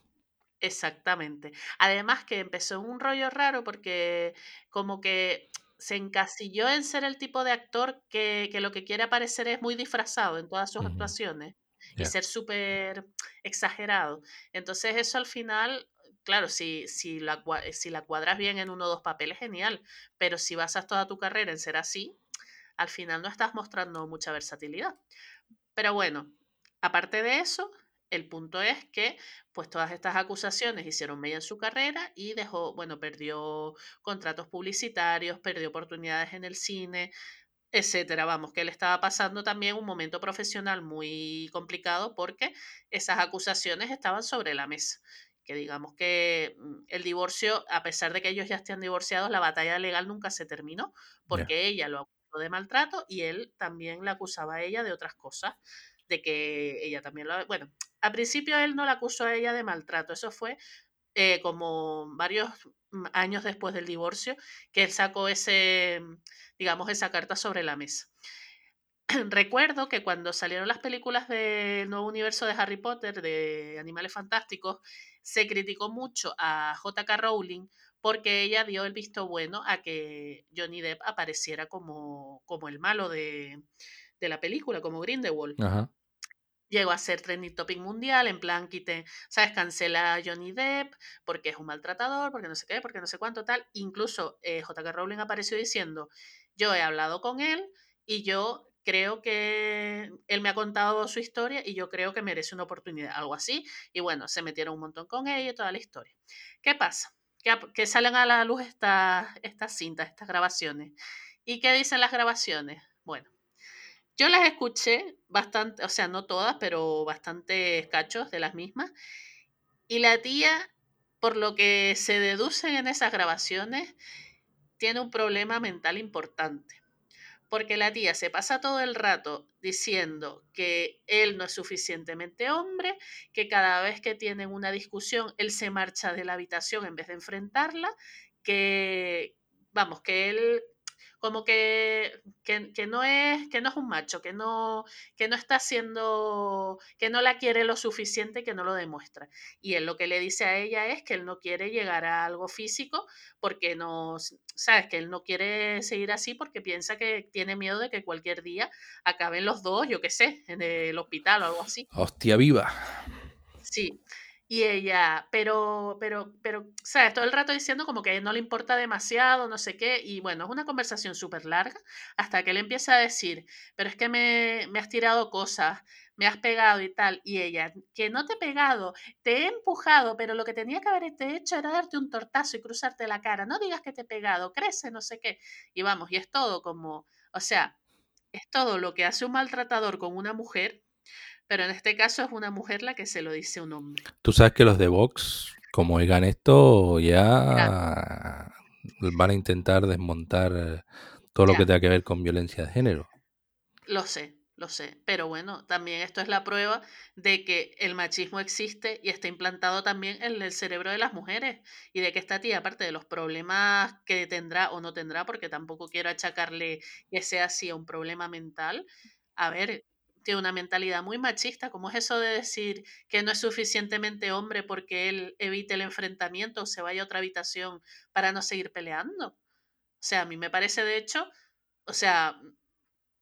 A: Exactamente. Además que empezó un rollo raro porque como que se encasilló en ser el tipo de actor que, que lo que quiere aparecer es muy disfrazado en todas sus actuaciones y ser súper exagerado. Entonces eso al final, claro, si, si, la, cua- si la cuadras bien en uno o dos papeles, genial, pero si basas toda tu carrera en ser así, al final no estás mostrando mucha versatilidad. Pero bueno, aparte de eso, el punto es que pues todas estas acusaciones hicieron mella en su carrera y dejó, bueno, perdió contratos publicitarios, perdió oportunidades en el cine, etcétera. Vamos, que él estaba pasando también un momento profesional muy complicado porque esas acusaciones estaban sobre la mesa. Que digamos que mm, el divorcio, a pesar de que ellos ya estén divorciados, la batalla legal nunca se terminó porque ella lo acusó de maltrato y él también la acusaba a ella de otras cosas, de que ella también lo... Bueno, al principio él no la acusó a ella de maltrato, eso fue eh, como varios años después del divorcio que él sacó ese, mm, digamos, esa carta sobre la mesa. Recuerdo que cuando salieron las películas del nuevo universo de Harry Potter, de Animales Fantásticos, se criticó mucho a J.K. Rowling porque ella dio el visto bueno a que Johnny Depp apareciera como, como el malo de, de la película, como Grindelwald
B: Ajá.
A: Llegó a ser trending topic mundial, en plan, quite, ¿sabes? Cancela a Johnny Depp porque es un maltratador, porque no sé qué, porque no sé cuánto tal. Incluso eh, J.K. Rowling apareció diciendo, yo he hablado con él y yo creo que él me ha contado su historia y yo creo que merece una oportunidad, algo así. Y bueno, se metieron un montón con ella y toda la historia. ¿Qué pasa? que, salen a la luz estas, estas cintas, estas grabaciones. ¿Y qué dicen las grabaciones? Bueno, yo las escuché bastante, o sea, no todas, pero bastantes cachos de las mismas. Y la tía, por lo que se deducen en esas grabaciones, tiene un problema mental importante. Porque la tía se pasa todo el rato diciendo que él no es suficientemente hombre, que cada vez que tienen una discusión, él se marcha de la habitación en vez de enfrentarla, que, vamos, que él como que, que, no es, que no es un macho, que no, que no está haciendo, que no la quiere lo suficiente, que no lo demuestra. Y él lo que le dice a ella es que él no quiere llegar a algo físico porque no, sabes, que él no quiere seguir así porque piensa que tiene miedo de que cualquier día acaben los dos, yo qué sé, en el hospital o algo así.
B: Hostia viva.
A: Sí. Y ella, pero, pero, pero, ¿sabes? Todo el rato diciendo como que no le importa demasiado, no sé qué. Y bueno, es una conversación súper larga hasta que él empieza a decir, pero es que me, me has tirado cosas, me has pegado y tal. Y ella, que no te he pegado, te he empujado, pero lo que tenía que haberte hecho era darte un tortazo y cruzarte la cara. No digas que te he pegado, crece, no sé qué. Y vamos, y es todo como, o sea, es todo lo que hace un maltratador con una mujer pero en este caso es una mujer la que se lo dice a un hombre.
B: Tú sabes que los de Vox, como oigan esto, ya van a intentar desmontar todo lo que tenga que ver con violencia de género.
A: Lo sé, lo sé. Pero bueno, también esto es la prueba de que el machismo existe y está implantado también en el cerebro de las mujeres. Y de que esta tía, aparte de los problemas que tendrá o no tendrá, porque tampoco quiero achacarle que sea así un problema mental, a ver, tiene una mentalidad muy machista, como es eso de decir que no es suficientemente hombre porque él evite el enfrentamiento o se vaya a otra habitación para no seguir peleando. O sea, a mí me parece de hecho, o sea,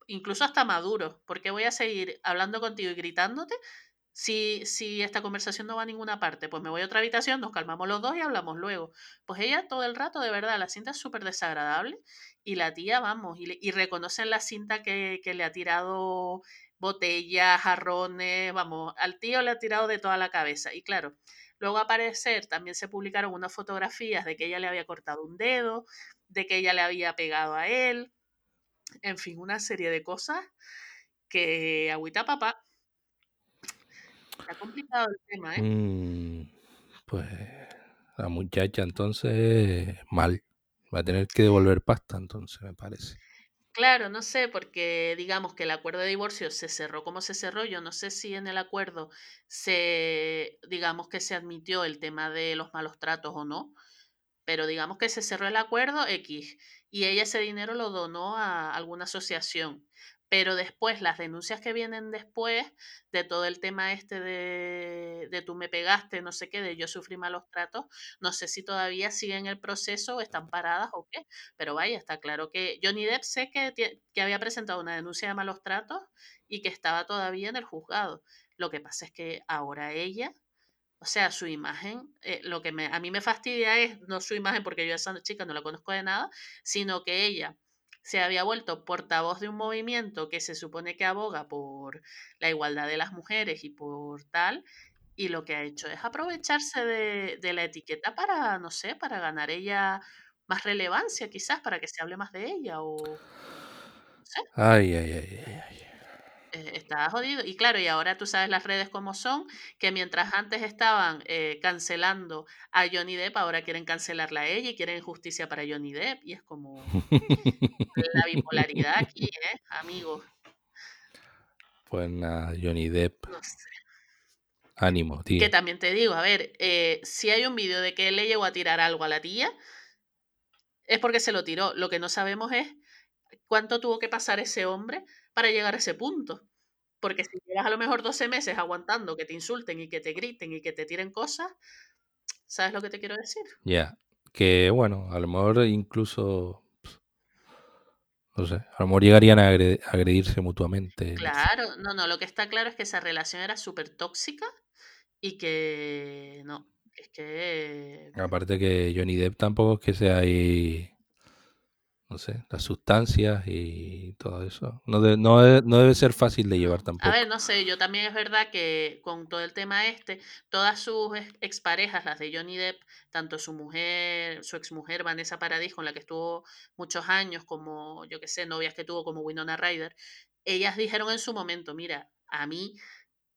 A: incluso hasta maduro, porque voy a seguir hablando contigo y gritándote si, si esta conversación no va a ninguna parte, pues me voy a otra habitación, nos calmamos los dos y hablamos luego. Pues ella todo el rato, de verdad, la cinta es súper desagradable y la tía, vamos, y, y reconocen la cinta que, que le ha tirado botellas, jarrones, vamos, al tío le ha tirado de toda la cabeza. Y claro, luego aparecer también se publicaron unas fotografías de que ella le había cortado un dedo, de que ella le había pegado a él, en fin, una serie de cosas que agüita papá. Está complicado el tema, ¿eh?
B: Mm, pues la muchacha entonces mal. Va a tener que devolver pasta entonces, me parece.
A: Claro, no sé, porque digamos que el acuerdo de divorcio se cerró como se cerró. Yo no sé si en el acuerdo se, digamos que se admitió el tema de los malos tratos o no, pero digamos que se cerró el acuerdo X y ella ese dinero lo donó a alguna asociación. Pero después, las denuncias que vienen después de todo el tema este de, de tú me pegaste, no sé qué, de yo sufrí malos tratos, no sé si todavía siguen el proceso o están paradas o qué, pero vaya, está claro que Johnny Depp sé que, que había presentado una denuncia de malos tratos y que estaba todavía en el juzgado. Lo que pasa es que ahora ella, o sea, su imagen, eh, lo que me, a mí me fastidia es no su imagen porque yo a esa chica no la conozco de nada, sino que ella se había vuelto portavoz de un movimiento que se supone que aboga por la igualdad de las mujeres y por tal, y lo que ha hecho es aprovecharse de, la etiqueta para, no sé, para ganar ella más relevancia quizás, para que se hable más de ella o... No.
B: Ay, ay, ay, ay.
A: Eh, está jodido. Y claro, y ahora tú sabes las redes como son, que mientras antes estaban eh, cancelando a Johnny Depp, ahora quieren cancelarla a ella y quieren justicia para Johnny Depp. Y es como la bipolaridad aquí, ¿eh, amigos?
B: Pues nada, Johnny Depp. No sé. Ánimo, tío.
A: Que también te digo, a ver, si hay un vídeo de que él le llegó a tirar algo a la tía, es porque se lo tiró. Lo que no sabemos es cuánto tuvo que pasar ese hombre para llegar a ese punto. Porque si llegas a lo mejor 12 meses aguantando que te insulten y que te griten y que te tiren cosas, ¿sabes lo que te quiero decir?
B: Ya, que bueno, a lo mejor incluso, no sé, a lo mejor llegarían a agredirse mutuamente.
A: Claro, no, no, lo que está claro es que esa relación era súper tóxica y que no, es que...
B: Aparte que Johnny Depp tampoco es que sea ahí no sé, las sustancias y todo eso. No, de- no, de- no debe ser fácil de llevar
A: A
B: tampoco.
A: ver, no sé, yo también es verdad que con todo el tema este, todas sus ex- exparejas, las de Johnny Depp, tanto su mujer, su exmujer Vanessa Paradis, con la que estuvo muchos años, como yo que sé, novias que tuvo como Winona Ryder, ellas dijeron en su momento, mira, a mí,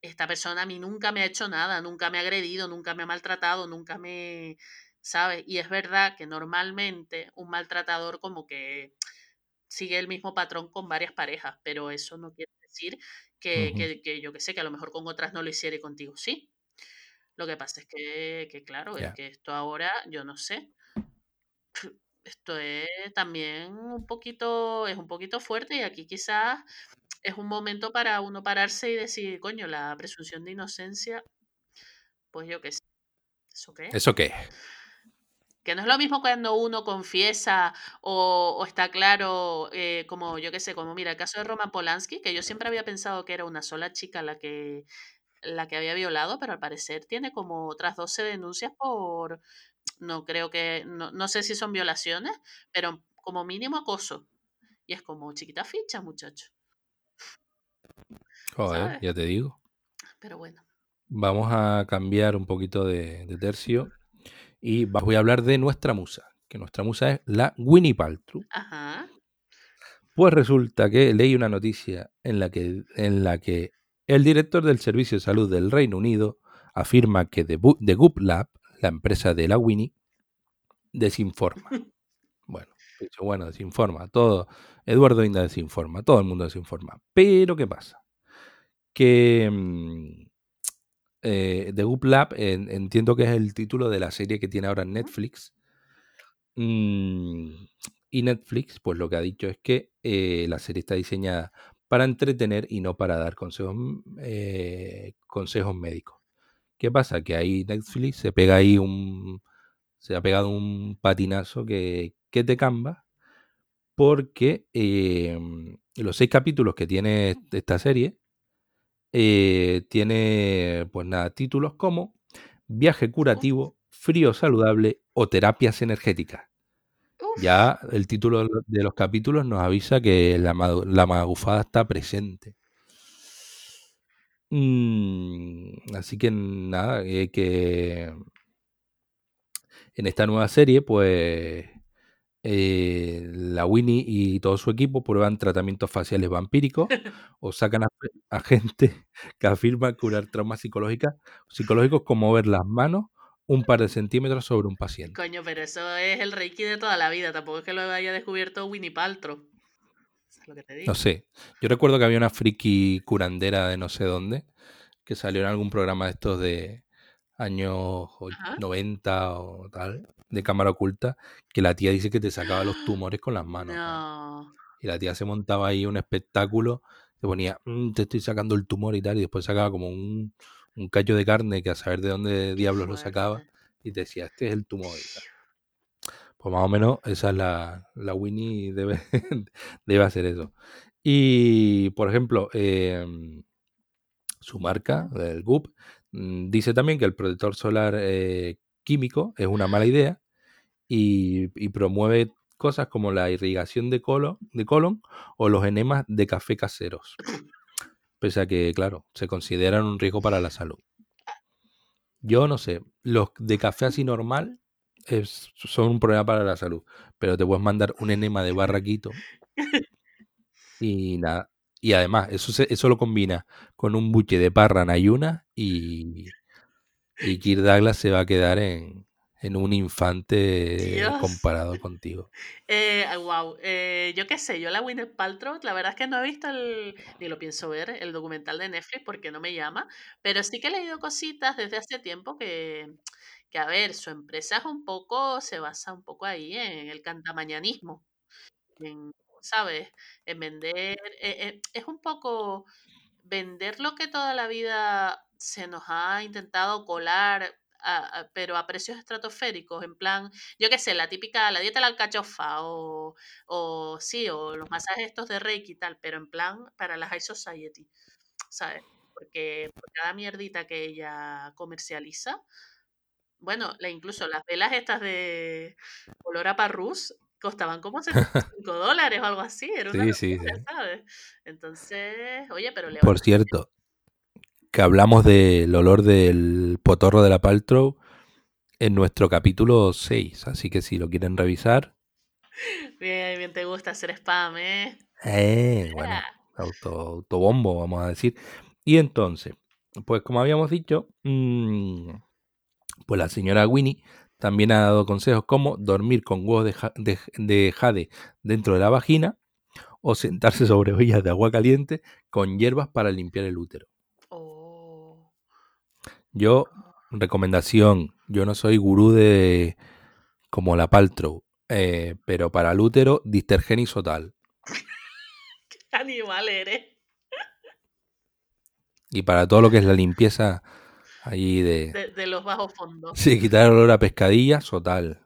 A: esta persona a mí nunca me ha hecho nada, nunca me ha agredido, nunca me ha maltratado, nunca me, ¿sabes? Y es verdad que normalmente un maltratador como que sigue el mismo patrón con varias parejas, pero eso no quiere decir que, que, que yo que sé, que a lo mejor con otras no lo hiciera y contigo sí. Lo que pasa es que, que claro, es que esto ahora, yo no sé, esto es también un poquito, es un poquito fuerte y aquí quizás es un momento para uno pararse y decir, coño, la presunción de inocencia, pues yo qué sé, ¿eso qué es?
B: ¿Eso qué?
A: Que no es lo mismo cuando uno confiesa o, o está claro, eh, como yo qué sé, como mira, el caso de Roman Polanski, que yo siempre había pensado que era una sola chica la que, la que había violado, pero al parecer tiene como otras 12 denuncias por, no creo que, no, no sé si son violaciones, pero como mínimo acoso. Y es como chiquita ficha, muchacho,
B: Joder,
A: ¿sabes?
B: ya te digo.
A: Pero bueno.
B: Vamos a cambiar un poquito de, de tercio y voy a hablar de nuestra musa, que nuestra musa es la Winnie Paltrow.
A: Ajá.
B: Pues resulta que leí una noticia en la que, en la que el director del Servicio de Salud del Reino Unido afirma que The, The Goop Lab, la empresa de la Winnie, desinforma. Bueno, dicho, bueno, desinforma. Todo. Eduardo Inda desinforma. Todo el mundo desinforma. Pero, ¿qué pasa? Que mm, eh, The Goop Lab, en- entiendo que es el título de la serie que tiene ahora. Netflix. Mm, y Netflix, pues lo que ha dicho es que eh, la serie está diseñada para entretener y no para dar consejos, eh, consejos médicos. ¿Qué pasa? Que ahí Netflix se pega ahí un. Se ha pegado un patinazo que, que te camba. Porque eh, los seis capítulos que tiene esta serie eh, tiene, pues nada, títulos como Viaje curativo, Frío saludable o Terapias energéticas.
A: uf.
B: Ya el título de los- capítulos nos avisa que la, la magufada está presente. Mm, así que nada, eh, que en esta nueva serie, pues eh, la Winnie y todo su equipo prueban tratamientos faciales vampíricos o sacan a, a gente que afirma curar traumas psicológicas, psicológicos como mover las manos un par de centímetros sobre un paciente.
A: Coño, pero eso es el Reiki de toda la vida. Tampoco es que lo haya descubierto Winnie Paltrow. Eso es lo que te digo.
B: No sé. Yo recuerdo que había una friki curandera de no sé dónde que salió en algún programa de estos de años
A: Ajá.
B: 90 o tal, de cámara oculta, que la tía dice que te sacaba los tumores con las manos. Y la tía se montaba ahí un espectáculo, se ponía, "Mm, te estoy sacando el tumor y tal, y después sacaba como un, un cacho de carne que a saber de dónde diablos lo sacaba, y te decía, este es el tumor y tal. Pues más o menos esa es la, la Winnie, debe, debe hacer eso. Y, por ejemplo, em, su marca, el Goop, mm, dice también que el protector solar eh, químico es una mala idea y, promueve cosas como la irrigación de colon, de colon o los enemas de café caseros. Pese a que, claro, se consideran un riesgo para la salud. Yo no sé, los de café así normal es- son un problema para la salud, pero te puedes mandar un enema de barraquito y nada. Y además, eso, se- eso lo combina con un buche de parra en ayuna y, y Kirk Douglas se va a quedar en, en un infante
A: Dios.
B: comparado contigo.
A: Eh, wow. Eh, yo qué sé, yo la Winnie Paltrow, la verdad es que no he visto el, ni lo pienso ver, el documental de Netflix porque no me llama, pero sí que he leído cositas desde hace tiempo que, que a ver, su empresa es un poco, se basa un poco ahí en el cantamañanismo, en, ¿sabes? En vender, eh, eh, es un poco vender lo que toda la vida se nos ha intentado colar, a- a- pero a precios estratosféricos, en plan, yo qué sé, la típica, la dieta de la alcachofa, o, o sí, o los masajes estos de Reiki y tal, pero en plan para la High Society, ¿sabes? Porque por cada mierdita que ella comercializa, bueno, la, incluso las velas estas de olor a parrús, costaban como 75 dólares o algo así, era una
B: Sí, sí, sí.
A: ¿sabes? Entonces, oye, pero le
B: Por cierto, que hablamos del olor del potorro de la Paltrow en nuestro capítulo 6. Así que si lo quieren revisar,
A: Bien, bien te gusta hacer spam, ¿eh?
B: eh, bueno, auto, autobombo, vamos a decir. Y entonces, pues como habíamos dicho, mm, pues la señora Winnie también ha dado consejos como dormir con huevos de, ja- de- de jade dentro de la vagina o sentarse sobre ollas de agua caliente con hierbas para limpiar el útero. Yo, recomendación, yo no soy gurú de como la Paltrow, eh, pero para el útero, Distergen isotal.
A: ¿Qué animal eres?
B: Y para todo lo que es la limpieza allí de...
A: De, de los bajos fondos.
B: Sí, quitar el olor a pescadilla, sotal.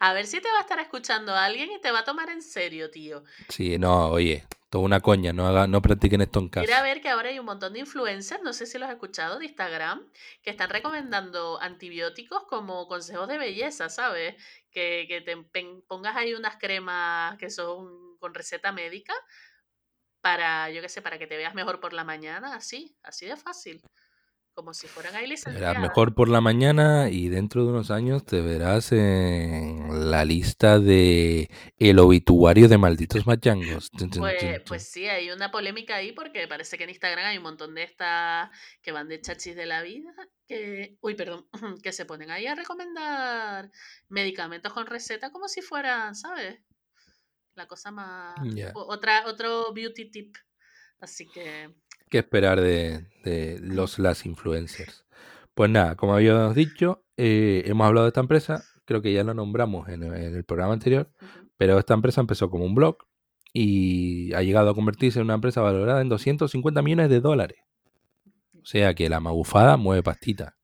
A: A ver si te va a estar escuchando alguien y te va a tomar en serio, tío.
B: Sí, no, oye, toda una coña, no, haga, no practiquen esto en
A: Mira a
B: casa.
A: ver que ahora hay un montón de influencers, no sé si los has escuchado, de Instagram, que están recomendando antibióticos como consejos de belleza, ¿sabes? Que, que te pongas ahí unas cremas que son con receta médica para, yo qué sé, para que te veas mejor por la mañana, así, así de fácil. Como si fueran ahí licenciadas.
B: mejor por la mañana y dentro de unos años te verás en la lista de el obituario de malditos machangos.
A: Pues, pues sí, hay una polémica ahí porque parece que en Instagram hay un montón de estas que van de chachis de la vida, que, uy, perdón, que se ponen ahí a recomendar medicamentos con receta como si fueran, ¿sabes? La cosa más, otra, otro beauty tip. Así que,
B: ¿Qué esperar de, de los las influencers? Pues nada, como habíamos dicho, eh, hemos hablado de esta empresa, creo que ya lo nombramos en, en el programa anterior, pero esta empresa empezó como un blog y ha llegado a convertirse en una empresa valorada en 250 millones de dólares. O sea que la magufada mueve pastita.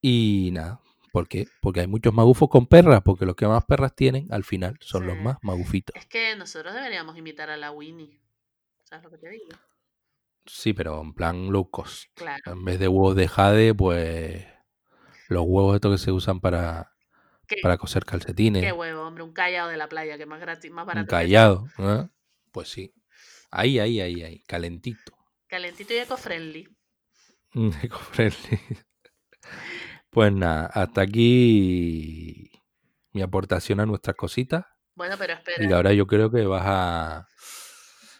B: Y nada, ¿por qué? Porque hay muchos magufos con perras, porque los que más perras tienen al final son los más magufitos.
A: es que nosotros deberíamos imitar a la Winnie. ¿Sabes lo que te digo?
B: Sí, pero en plan low cost.
A: Claro.
B: En vez de huevos de jade, pues los huevos estos que se usan para,
A: ¿Qué,
B: para coser
A: qué
B: calcetines,
A: huevo, hombre? Un callado de la playa, que es más gratis, más
B: un
A: barato eso.
B: callado, ¿eh? pues sí. Ahí, ahí, ahí, ahí, calentito.
A: Calentito y eco-friendly.
B: Eco-friendly. Pues nada, hasta aquí mi aportación a nuestras cositas.
A: Bueno, pero
B: Y
A: espera.
B: ahora yo creo que vas a,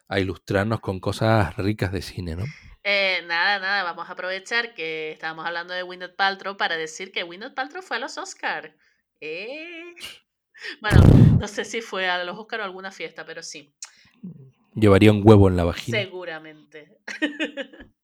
B: a ilustrarnos con cosas ricas de cine, ¿no?
A: Eh, nada, nada, vamos a aprovechar que estábamos hablando de Gwyneth Paltrow para decir que Gwyneth Paltrow fue a los Oscar. Eh. Bueno, no sé si fue a los Oscar o a alguna fiesta, pero sí,
B: Llevaría un huevo en la vagina.
A: seguramente.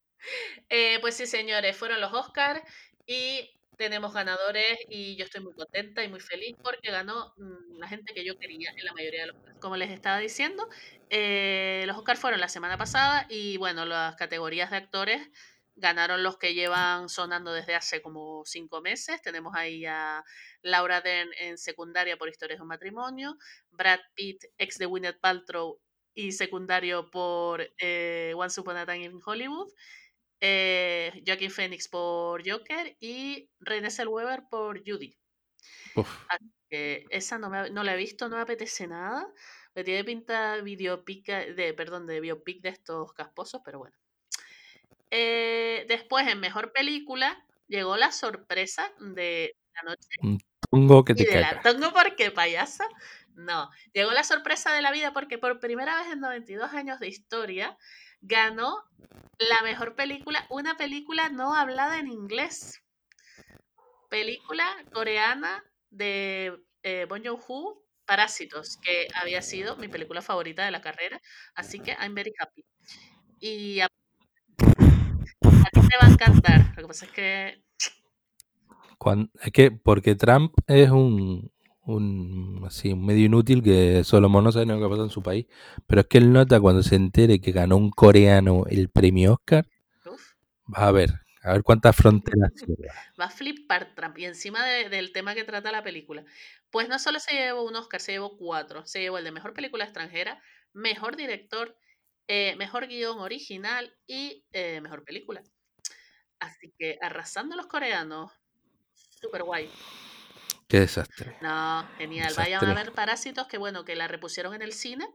A: Eh, pues sí, señores, fueron los Oscar y tenemos ganadores y yo estoy muy contenta y muy feliz porque ganó mm, la gente que yo quería en la mayoría de los casos. Como les estaba diciendo, eh, los Oscar fueron la semana pasada y bueno, las categorías de actores ganaron los que llevan sonando desde hace como cinco meses. Tenemos ahí a Laura Dern en secundaria por Historias de un matrimonio, Brad Pitt, ex de Gwyneth Paltrow y secundario por eh, Once Upon a Time in Hollywood, eh, Joaquin Phoenix por Joker y Renée Zellweger por Judy.
B: Uf,
A: Que esa no, me, no la he visto, no me apetece nada. Me tiene pinta biopic de, perdón, de biopic de estos casposos, pero bueno. Eh, después, en mejor película, llegó la sorpresa de la noche
B: un tongo que
A: y
B: te
A: la
B: cagas.
A: tongo porque payasa. No, llegó la sorpresa de la vida porque por primera vez en 92 años de historia ganó la mejor película, una película no hablada en inglés. Película coreana de eh, Bong Joon-ho, Parásitos, que había sido mi película favorita de la carrera, así que I'm very happy. Y a, ti te va a encantar. Lo que pasa es que
B: es que porque Trump es un, un, así, un medio inútil que solo no sabe lo que pasa en su país. Pero es que él nota cuando se entere que ganó un coreano el premio Oscar,
A: uf,
B: va a ver, a ver cuántas fronteras
A: va a flipar Trump. Y encima de- del tema que trata la película, pues no solo se llevó un Oscar, se llevó cuatro. Se llevó el de mejor película extranjera, mejor director, eh, mejor guion original y eh, mejor película. Así que arrasando los coreanos, súper guay.
B: Qué desastre.
A: No, genial. Vayan a
B: Desastre.
A: ver Parásitos, que bueno, que la repusieron en el cine.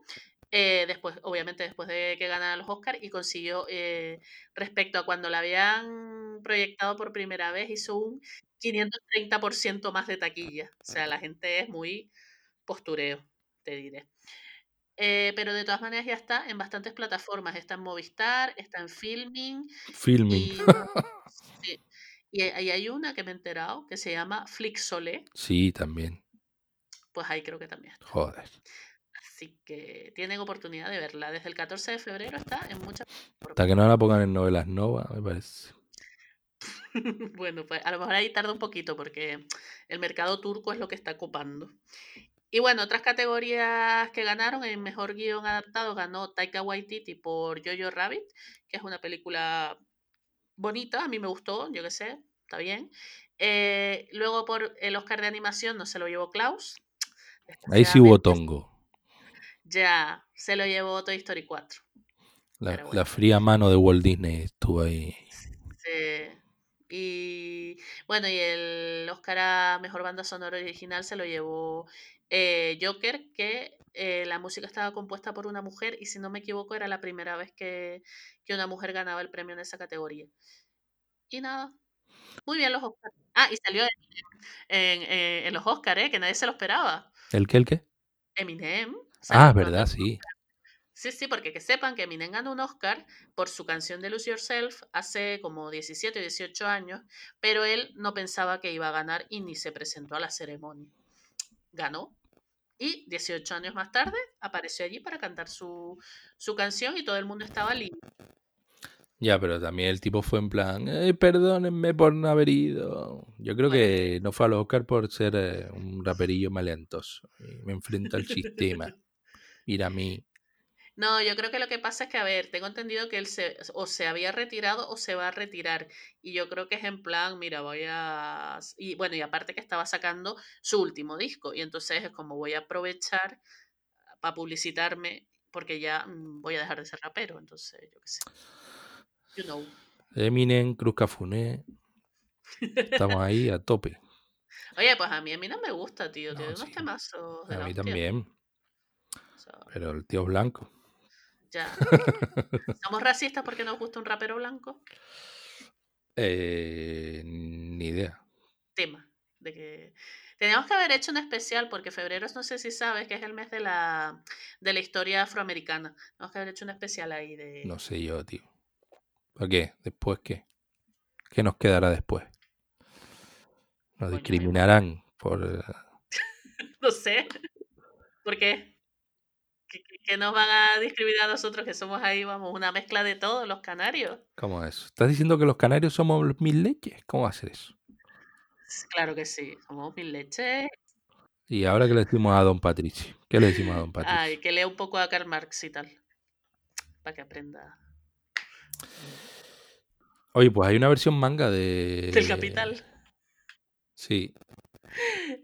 A: eh, después, obviamente, después de que ganara los Oscars y consiguió, eh, respecto a cuando la habían proyectado por primera vez, hizo un 530% más de taquilla. O sea, la gente es muy postureo, te diré. Eh, pero de todas maneras ya está en bastantes plataformas. Está en Movistar, está en Filming
B: Filming.
A: y. y, y hay una que me he enterado que se llama Flixolé.
B: Sí, también.
A: Pues ahí creo que también está.
B: Joder.
A: Así que tienen oportunidad de verla. Desde el 14 de febrero está en muchas
B: Hasta que no la pongan en novelas Nova, me parece.
A: bueno, pues a lo mejor ahí tarda un poquito porque el mercado turco es lo que está copando. Y bueno, otras categorías que ganaron, el mejor guion adaptado ganó Taika Waititi por Jojo Rabbit, que es una película bonita, a mí me gustó, yo qué sé, está bien. Eh, luego por el Oscar de animación no se lo llevó Klaus.
B: Ahí sí hubo tongo.
A: Ya, se lo llevó Toy Story 4.
B: La, la fría mano de Walt Disney estuvo ahí.
A: Sí. Y bueno, y el Oscar a Mejor Banda Sonora Original se lo llevó eh, Joker, que eh, la música estaba compuesta por una mujer y si no me equivoco era la primera vez que, que una mujer ganaba el premio en esa categoría. Y nada, muy bien los Oscars. Ah, y salió en, en- en los Oscars, ¿eh? que nadie se lo esperaba.
B: ¿El qué, el qué?
A: Eminem.
B: Ah, es verdad, sí.
A: Sí, sí, porque que sepan que Eminem ganó un Oscar por su canción de Lose Yourself hace como 17 o 18 años, pero él no pensaba que iba a ganar y ni se presentó a la ceremonia. Ganó y 18 años más tarde apareció allí para cantar su, su canción y todo el mundo estaba lindo.
B: Ya, pero también el tipo fue en plan, "Eh, perdónenme por no haber ido. Yo creo
A: Bueno,
B: que no fue a los Oscar por ser eh, un raperillo maleantoso. Y me enfrento al sistema. Mira a mí.
A: No, yo creo que lo que pasa es que, a ver, tengo entendido que él se, o se había retirado o se va a retirar. Y yo creo que es en plan, mira, voy a... Y bueno, y aparte que estaba sacando su último disco. Y entonces es como voy a aprovechar para publicitarme porque ya mm, voy a dejar de ser rapero. Entonces, yo qué sé. You know.
B: Eminem, Cruz Cafuné. Estamos ahí a tope.
A: Oye, pues a mí, a mí no me gusta, tío.
B: No,
A: Tiene unos
B: sí.
A: temazos de
B: A mí
A: hostia.
B: también. Pero el tío es blanco.
A: Ya. ¿Somos racistas porque nos gusta un rapero blanco?
B: Eh, ni idea.
A: tema. De que teníamos que haber hecho un especial porque febrero, no sé si sabes, que es el mes de la, de la historia afroamericana. Tenemos que haber hecho un especial ahí de...
B: No sé yo, tío. ¿Para qué? ¿Después qué? ¿Qué nos quedará después? Nos discriminarán por...
A: No sé. ¿Por qué? ¿Qué, qué- qué nos van a discriminar a nosotros que somos ahí, vamos, una mezcla de todos los canarios?
B: ¿Cómo es? ¿Estás diciendo que los canarios somos los mil leches? ¿Cómo va a ser eso?
A: Claro que sí, somos mil leches.
B: Y ahora que le decimos a don Patricio. ¿Qué le decimos a don Patricio?
A: Ay, que lea un poco a Karl Marx y tal. Para que aprenda
B: Oye, pues hay una versión manga de...
A: del capital.
B: Sí.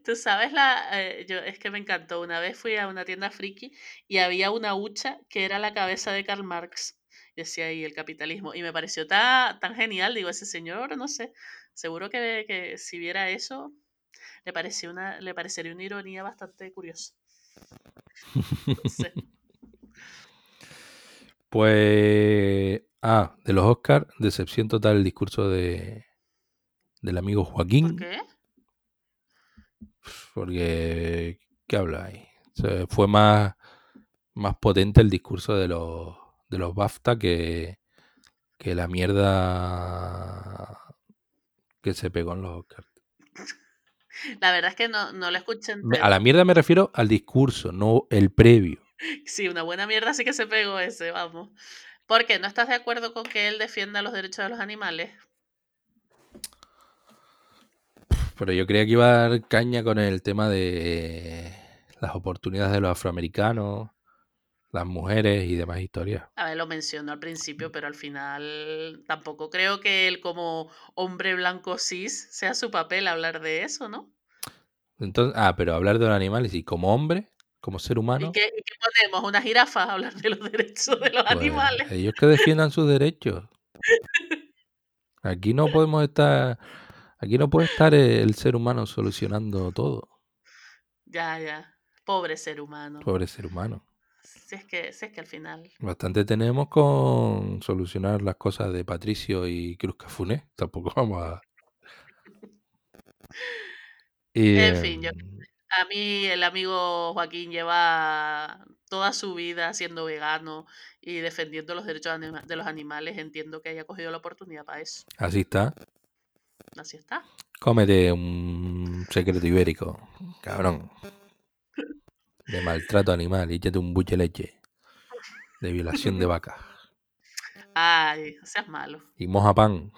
A: Tú sabes la, eh, yo es que me encantó. Una vez fui a una tienda friki y había una hucha que era la cabeza de Karl Marx. Y decía ahí el capitalismo. Y me pareció tan, tan genial. Digo, ese señor, no sé, seguro que, que si viera eso, le, pareció una, le parecería una ironía bastante curiosa. No sé.
B: Pues... Ah, de los Oscars, decepción total el discurso de del amigo
A: ¿Por
B: Joaquín.
A: qué?
B: Porque... ¿Qué habla ahí? O sea, fue más, más potente el discurso de los, de los BAFTA que, que la mierda que se pegó en los Oscars.
A: La verdad es que no, no lo escuché entero.
B: A la mierda me refiero al discurso, no el previo.
A: Sí, una buena mierda sí que se pegó ese, vamos. ¿Por qué? ¿No estás de acuerdo con que él defienda los derechos de los animales?
B: Pero yo creía que iba a dar caña con el tema de las oportunidades de los afroamericanos, las mujeres y demás historias.
A: A ver, lo mencionó al principio, pero al final tampoco creo que él como hombre blanco cis sea su papel hablar de eso, ¿no?
B: Entonces, ah, pero hablar de los animales y como hombre, como ser
A: ¿Y
B: humano,
A: qué, y qué ponemos? ¿Una jirafa a hablar de los derechos de los
B: pues
A: animales?
B: ellos que defiendan sus derechos. Aquí no podemos estar, Aquí no puede estar el ser humano solucionando todo.
A: Ya, ya. Pobre ser humano.
B: Pobre ser humano.
A: Si es que, si es que al final.
B: Bastante tenemos con solucionar las cosas de Patricio y Cruz Cafuné. Tampoco vamos a.
A: en fin, yo,
B: em,
A: a mí el amigo Joaquín lleva toda su vida siendo vegano y defendiendo los derechos de los animales. Entiendo que haya cogido la oportunidad para eso.
B: Así está.
A: Así está.
B: Cómete un secreto ibérico, cabrón. De maltrato animal y échate un buche leche. De violación de vaca.
A: Ay, seas malo.
B: Y moja pan.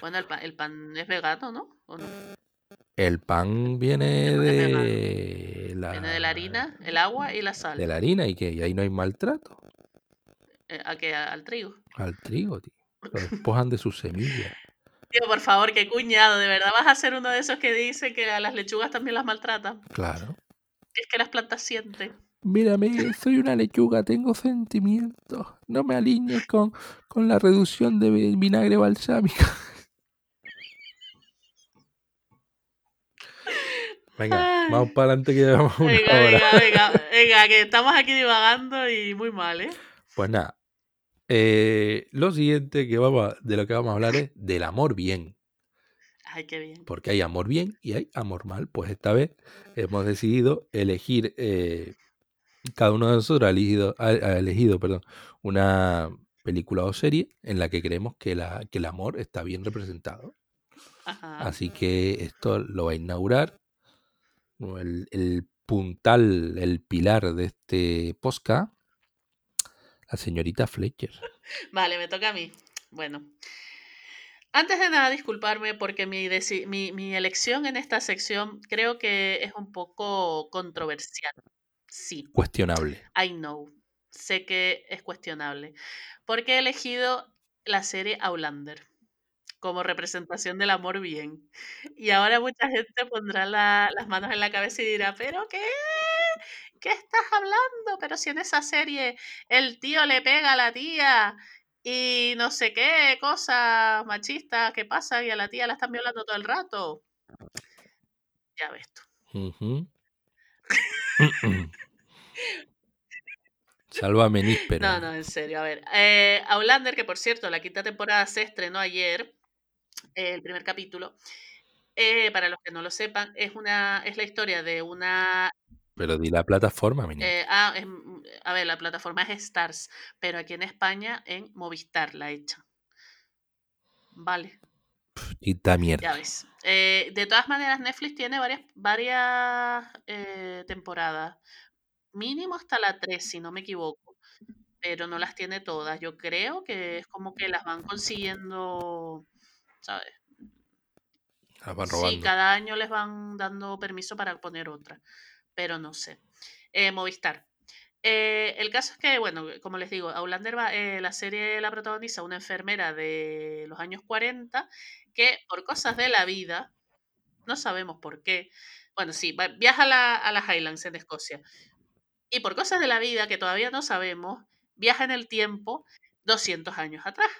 A: Bueno, el pan, el pan es vegano, ¿no? ¿O no?
B: El pan viene de la,
A: Viene de la harina, el agua y la sal.
B: de la harina y que y ahí no hay maltrato
A: Eh, ¿A qué? ¿Al trigo?
B: al trigo, tío. Lo despojan de sus semillas.
A: Tío, por favor, qué cuñado. ¿De verdad vas a ser uno de esos que dice que a las lechugas también las maltratan?
B: Claro.
A: Es que las plantas sienten.
B: Mírame, soy una lechuga, tengo sentimientos. No me alinees con, con la reducción de vi- vinagre balsámico. Venga,
A: Ay.
B: vamos para adelante que llevamos una
A: Venga,
B: hora.
A: venga, venga, venga, que estamos aquí divagando y muy mal, ¿eh?
B: Pues nada. Eh, lo siguiente que vamos a- de lo que vamos a hablar es del amor bien.
A: Ay, qué bien.
B: Porque hay amor bien y hay amor mal. Pues esta vez hemos decidido elegir, eh, cada uno de nosotros ha elegido, ha, ha elegido perdón, una película o serie en la que creemos que, la, que el amor está bien representado.
A: Ajá.
B: Así que esto lo va a inaugurar el puntal, el pilar de este podcast, la señorita Fletcher.
A: Vale, me toca a mí. Bueno. Antes de nada, disculparme porque mi, deci- mi, mi elección en esta sección creo que es un poco controversial. Sí,
B: Cuestionable.
A: I know. Sé que es cuestionable. Porque he elegido la serie Outlander como representación del amor bien. Y ahora mucha gente pondrá la- las manos en la cabeza y dirá, ¿pero qué? ¿Qué estás hablando? Pero si en esa serie el tío le pega a la tía y no sé qué cosas machistas que pasan y a la tía la están violando todo el rato. Ya ves tú.
B: Ujú. Sálvame, níspero.
A: No, no, en serio. A ver, eh, Outlander, que por cierto, la quinta temporada se estrenó ayer, eh, el primer capítulo. Eh, para los que no lo sepan, es una es la historia de una
B: Pero di la plataforma,
A: eh, ah, es, mm, a ver, la plataforma es Stars, pero aquí en España en Movistar la hecha. Vale,
B: Quita mierda.
A: ya ves. Eh, de todas maneras, Netflix tiene varias, varias eh, temporadas. Mínimo hasta la 3, si no me equivoco. Pero no las tiene todas. Yo creo que es como que las van consiguiendo, ¿sabes?
B: La van
A: Sí,
B: robando.
A: cada año les van dando permiso para poner otra, pero no sé. Eh, Movistar. Eh, el caso es que, bueno, como les digo, Outlander va- eh, la serie la protagoniza una enfermera de los años 40 que por cosas de la vida, no sabemos por qué, bueno, sí, viaja a, la- a las Highlands en Escocia y por cosas de la vida que todavía no sabemos, viaja en el tiempo 200 años atrás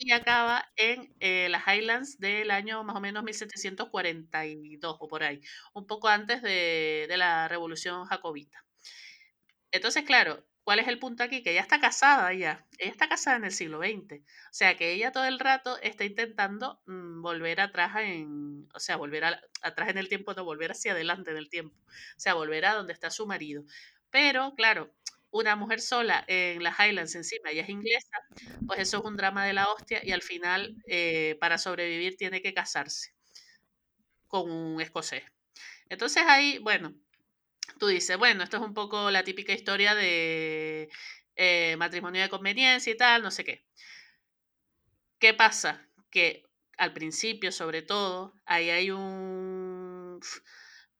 A: y acaba en eh, las Highlands del año más o menos 1742 o por ahí, un poco antes de, de la Revolución Jacobita. Entonces, claro, ¿cuál es el punto aquí? Que ella está casada ya, ella está casada en el siglo XX, o sea que ella todo el rato está intentando mm, volver atrás en, o sea, volver a- atrás en el tiempo, no volver hacia adelante en el tiempo, o sea, volver a donde está su marido. Pero, claro, una mujer sola en las Highlands encima, ella es inglesa, pues eso es un drama de la hostia y al final eh, para sobrevivir tiene que casarse con un escocés. Entonces ahí, bueno, tú dices, bueno, esto es un poco la típica historia de eh, matrimonio de conveniencia y tal, no sé qué. ¿Qué pasa? Que al principio, sobre todo, ahí hay un,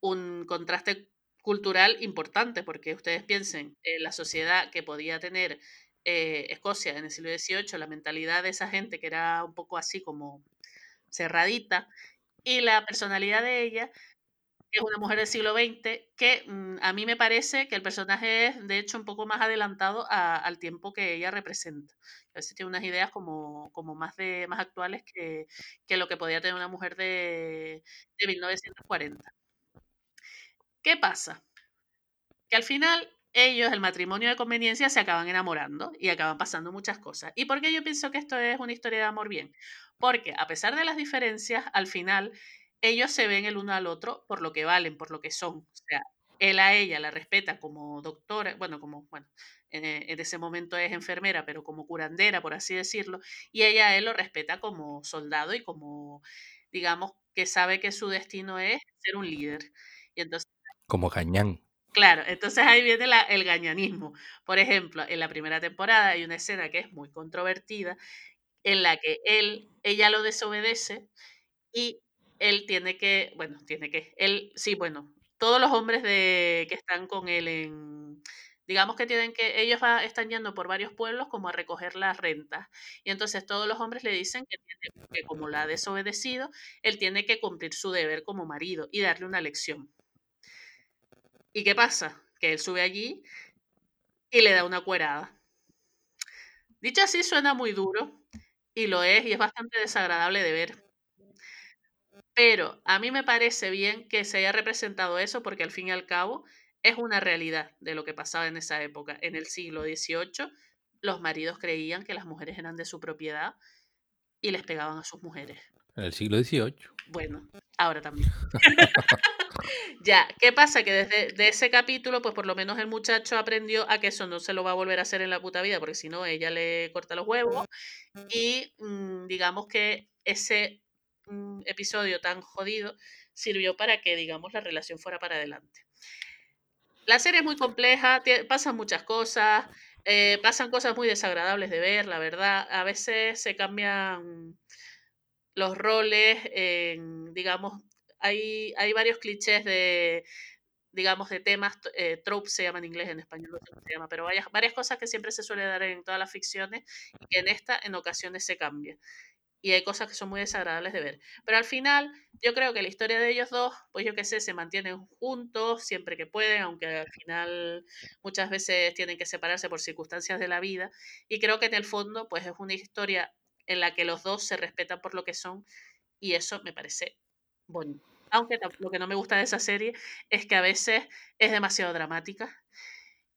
A: un contraste cultural importante, porque ustedes piensen, en la sociedad que podía tener eh, Escocia en el siglo XVIII, la mentalidad de esa gente que era un poco así como cerradita, y la personalidad de ella que es una mujer del siglo XX, que mm, a mí me parece que el personaje es, de hecho, un poco más adelantado al tiempo que ella representa. A veces tiene unas ideas como, como más, de, más actuales que, que lo que podía tener una mujer de, de 1940. ¿Qué pasa? Que al final ellos, el matrimonio de conveniencia, se acaban enamorando y acaban pasando muchas cosas. ¿Y por qué yo pienso que esto es una historia de amor bien? Porque a pesar de las diferencias, al final ellos se ven el uno al otro por lo que valen, por lo que son. O sea, él a ella la respeta como doctora, bueno, como, bueno, en, en ese momento es enfermera, pero como curandera, por así decirlo, y ella a él lo respeta como soldado y como, digamos, que sabe que su destino es ser un líder. Y entonces
B: Como Cañán.
A: Claro, entonces ahí viene la- el gañanismo. Por ejemplo, en la primera temporada hay una escena que es muy controvertida en la que él, ella lo desobedece y él tiene que, bueno, tiene que, él, sí, bueno, todos los hombres de, que están con él en, digamos que tienen que, ellos va- están yendo por varios pueblos como a recoger las rentas. Y entonces todos los hombres le dicen que, tiene- que como la ha desobedecido, él tiene que cumplir su deber como marido y darle una lección. ¿Y qué pasa? Que él sube allí y le da una cuerada. Dicho así suena muy duro y lo es y es bastante desagradable de ver. Pero a mí me parece bien que se haya representado eso porque al fin y al cabo es una realidad de lo que pasaba en esa época. En el siglo XVIII los maridos creían que las mujeres eran de su propiedad y les pegaban a sus mujeres.
B: En el siglo XVIII.
A: Bueno, ahora también. ya, ¿qué pasa? Que desde de ese capítulo, pues por lo menos el muchacho aprendió a que eso no se lo va a volver a hacer en la puta vida, porque si no, ella le corta los huevos. Y mm, digamos que ese mm, episodio tan jodido sirvió para que, digamos, la relación fuera para adelante. La serie es muy compleja, pasan muchas cosas, eh, pasan cosas muy desagradables de ver, la verdad. A veces se cambian los roles, en, digamos, hay, hay varios clichés de, digamos, de temas, eh, tropes se llama en inglés, en español no se llama, pero varias, varias cosas que siempre se suele dar en todas las ficciones y que en esta en ocasiones se cambia. Y hay cosas que son muy desagradables de ver. Pero al final, yo creo que la historia de ellos dos, pues yo qué sé, se mantienen juntos siempre que pueden, aunque al final muchas veces tienen que separarse por circunstancias de la vida. Y creo que en el fondo, pues es una historia en la que los dos se respetan por lo que son y eso me parece bonito. Aunque lo que no me gusta de esa serie es que a veces es demasiado dramática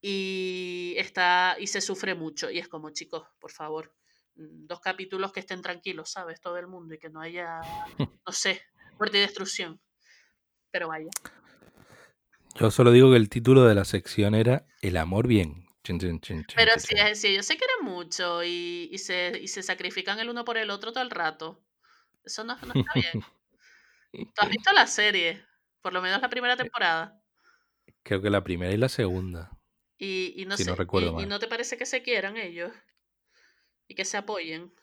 A: y está y se sufre mucho y es como chicos, por favor, mm, dos capítulos que estén tranquilos, ¿sabes? Todo el mundo y que no haya, no sé, muerte y destrucción. Pero vaya.
B: Yo solo digo que el título de la sección era El amor bien. Chin, chin, chin, chin,
A: Pero si,
B: chin.
A: si ellos se quieren mucho y, y se, y se sacrifican el uno por el otro todo el rato, eso no, no está bien. ¿Tú has visto la serie? Por lo menos la primera temporada.
B: Creo que la primera y la segunda.
A: Y, y no
B: Si no recuerdo
A: y, y no te parece que se quieran ellos y que se apoyen.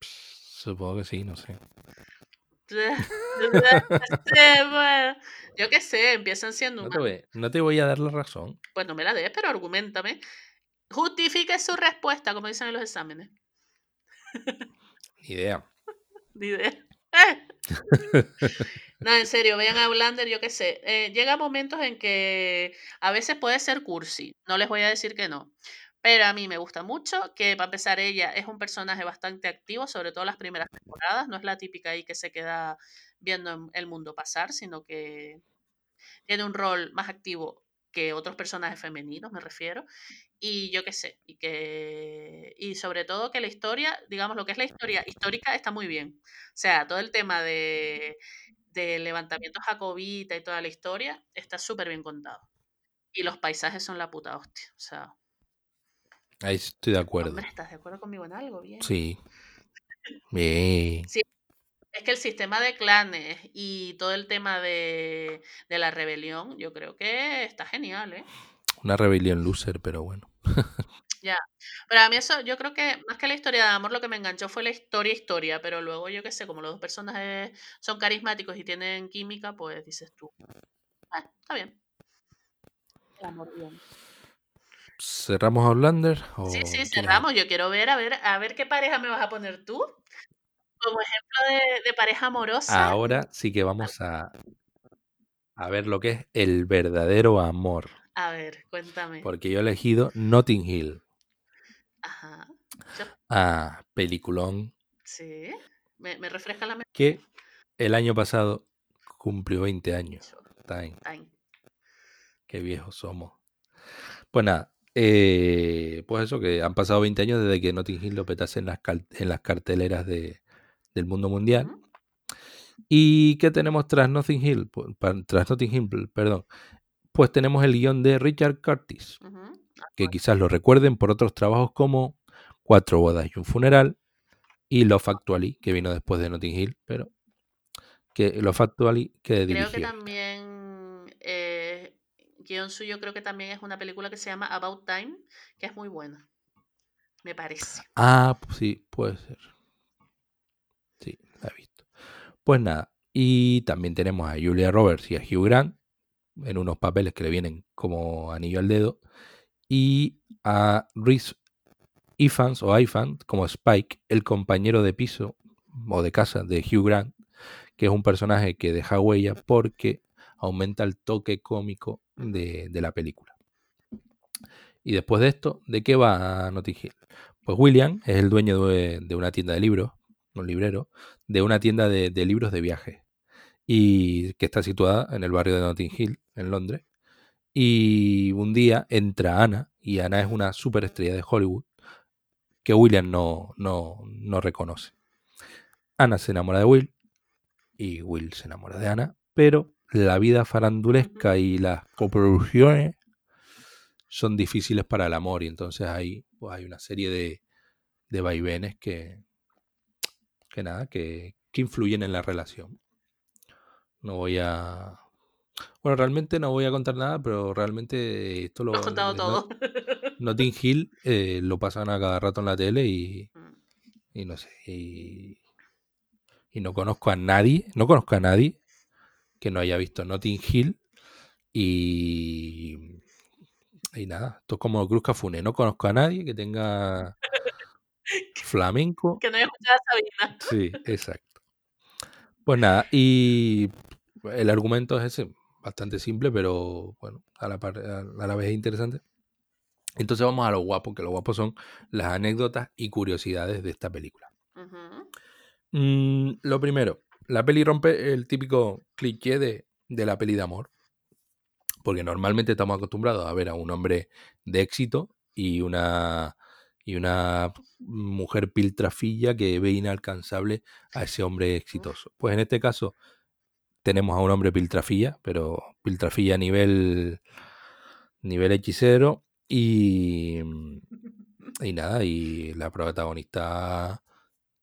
B: Supongo que sí, no sé.
A: Yo qué sé, empiezan siendo
B: No te voy, no te voy a dar la razón.
A: Pues no me la des, pero argumentame. Justifique su respuesta, como dicen en los exámenes.
B: Ni idea.
A: Ni idea. No, en serio, vean a Outlander, yo qué sé. Eh, llega momentos en que a veces puede ser cursi, no les voy a decir que no. Pero a mí me gusta mucho que, para empezar, ella es un personaje bastante activo, sobre todo las primeras temporadas. No es la típica ahí que se queda viendo el mundo pasar, sino que tiene un rol más activo que otros personajes femeninos, me refiero. Y yo qué sé, y que y sobre todo que la historia, digamos lo que es la historia histórica está muy bien. O sea, todo el tema de del levantamiento jacobita y toda la historia está súper bien contado. Y los paisajes son la puta hostia. O sea,
B: Ahí estoy de acuerdo.
A: hombre, ¿estás de acuerdo conmigo en algo? Bien.
B: Sí. Bien.
A: Es que el sistema de clanes y todo el tema de, de la rebelión, yo creo que está genial, ¿eh?
B: Una rebelión loser, pero bueno.
A: Ya. Pero a mí eso, yo creo que más que la historia de amor, lo que me enganchó fue la historia, historia. Pero luego, yo qué sé, como los dos personajes son carismáticos y tienen química, pues dices tú. "Ah, está bien. El amor bien.
B: ¿Cerramos Outlander? O
A: Sí, sí, cerramos. Yo quiero ver, a ver, a ver qué pareja me vas a poner tú. Como ejemplo de, de pareja amorosa.
B: Ahora sí que vamos a, a ver lo que es el verdadero amor.
A: A ver, cuéntame.
B: Porque yo he elegido Notting Hill.
A: Ajá.
B: Ah, peliculón.
A: Sí. Me, refresca la memoria.
B: Que el año pasado cumplió 20 años. Time. Qué viejos somos. Pues nada, eh, pues eso, que han pasado 20 años desde que Notting Hill lo petase en las, en las carteleras de, del mundo mundial. ¿Y qué tenemos tras Notting Hill? Tras Notting Hill, perdón. Pues tenemos el guion de Richard Curtis, que quizás lo recuerden por otros trabajos como Cuatro bodas y un funeral y Love Actually, que vino después de Notting Hill, pero que Love Actually que
A: dirigió. Creo que también eh, guion suyo creo que también es una película que se llama About Time, que es muy buena. Me parece.
B: Ah, sí, puede ser. Pues nada, y también tenemos a Julia Roberts y a Hugh Grant en unos papeles que le vienen como anillo al dedo y a Reese Ifans o Ifans como Spike, el compañero de piso o de casa de Hugh Grant, que es un personaje que deja huella porque aumenta el toque cómico de, la película. Y después de esto, ¿de qué va Notting Hill? Pues William es el dueño de, una tienda de libros, un librero, de una tienda de, de libros de viaje, y que está situada en el barrio de Notting Hill, en Londres. Y un día entra Ana, y Ana es una superestrella de Hollywood, que William no, no, no reconoce. Ana se enamora de Will y Will se enamora de Ana, pero la vida farandulesca y las coproducciones son difíciles para el amor y entonces ahí pues, hay una serie de, de vaivenes que, que nada, que, que influyen en la relación. No voy a, bueno, realmente no voy a contar nada, pero realmente esto lo.
A: Lo contado todo.
B: Notting Hill eh, lo pasan a cada rato en la tele y. Mm. Y no sé. Y, y, no conozco a nadie. No conozco a nadie que no haya visto Notting Hill. Y. Y nada, esto es como Cruz Cafune. No conozco a nadie que tenga flamenco.
A: Que no haya escuchado a Sabina.
B: Sí, exacto. Pues nada, y el argumento es ese bastante simple, pero bueno, a la, a la vez interesante. Entonces vamos a lo guapo, que lo guapo son las anécdotas y curiosidades de esta película. Mm, lo primero, la peli rompe el típico cliché de, de, la peli de amor. Porque normalmente estamos acostumbrados a ver a un hombre de éxito y una, y una mujer piltrafilla que ve inalcanzable a ese hombre exitoso. Pues en este caso, tenemos a un hombre piltrafilla, pero piltrafilla a nivel, nivel hechicero. Y, y nada, y la protagonista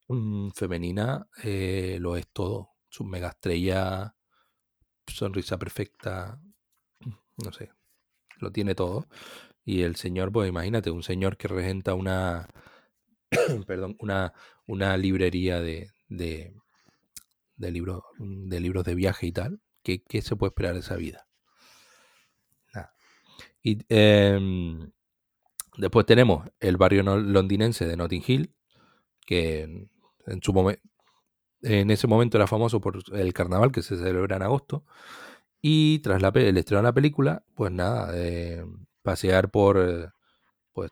B: mm, femenina eh, lo es todo. Su mega estrella, sonrisa perfecta, no sé, lo tiene todo. Y el señor, pues imagínate, un señor que regenta una, perdón, una, una librería de, de libros, de libros de viaje y tal, ¿qué, se puede esperar de esa vida? Nada. Y em, después tenemos el barrio londinense de Notting Hill, que en, su momento en ese momento era famoso por el carnaval que se celebra en agosto. Y tras la, el estreno de la película, pues nada, eh, pasear por, pues,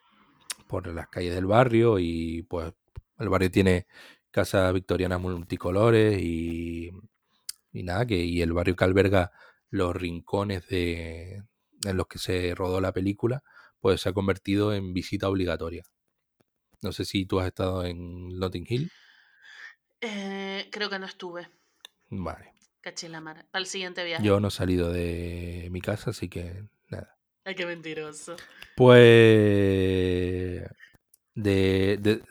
B: por las calles del barrio y pues el barrio tiene casas victorianas multicolores y, y nada, que y el barrio que alberga los rincones de, en los que se rodó la película, pues se ha convertido en visita obligatoria. No sé si tú has estado en Notting Hill.
A: Eh, creo que no estuve.
B: Vale.
A: Caché la Para el siguiente viaje.
B: Yo no he salido de mi casa, así que.
A: Ay, qué mentiroso.
B: Pues de,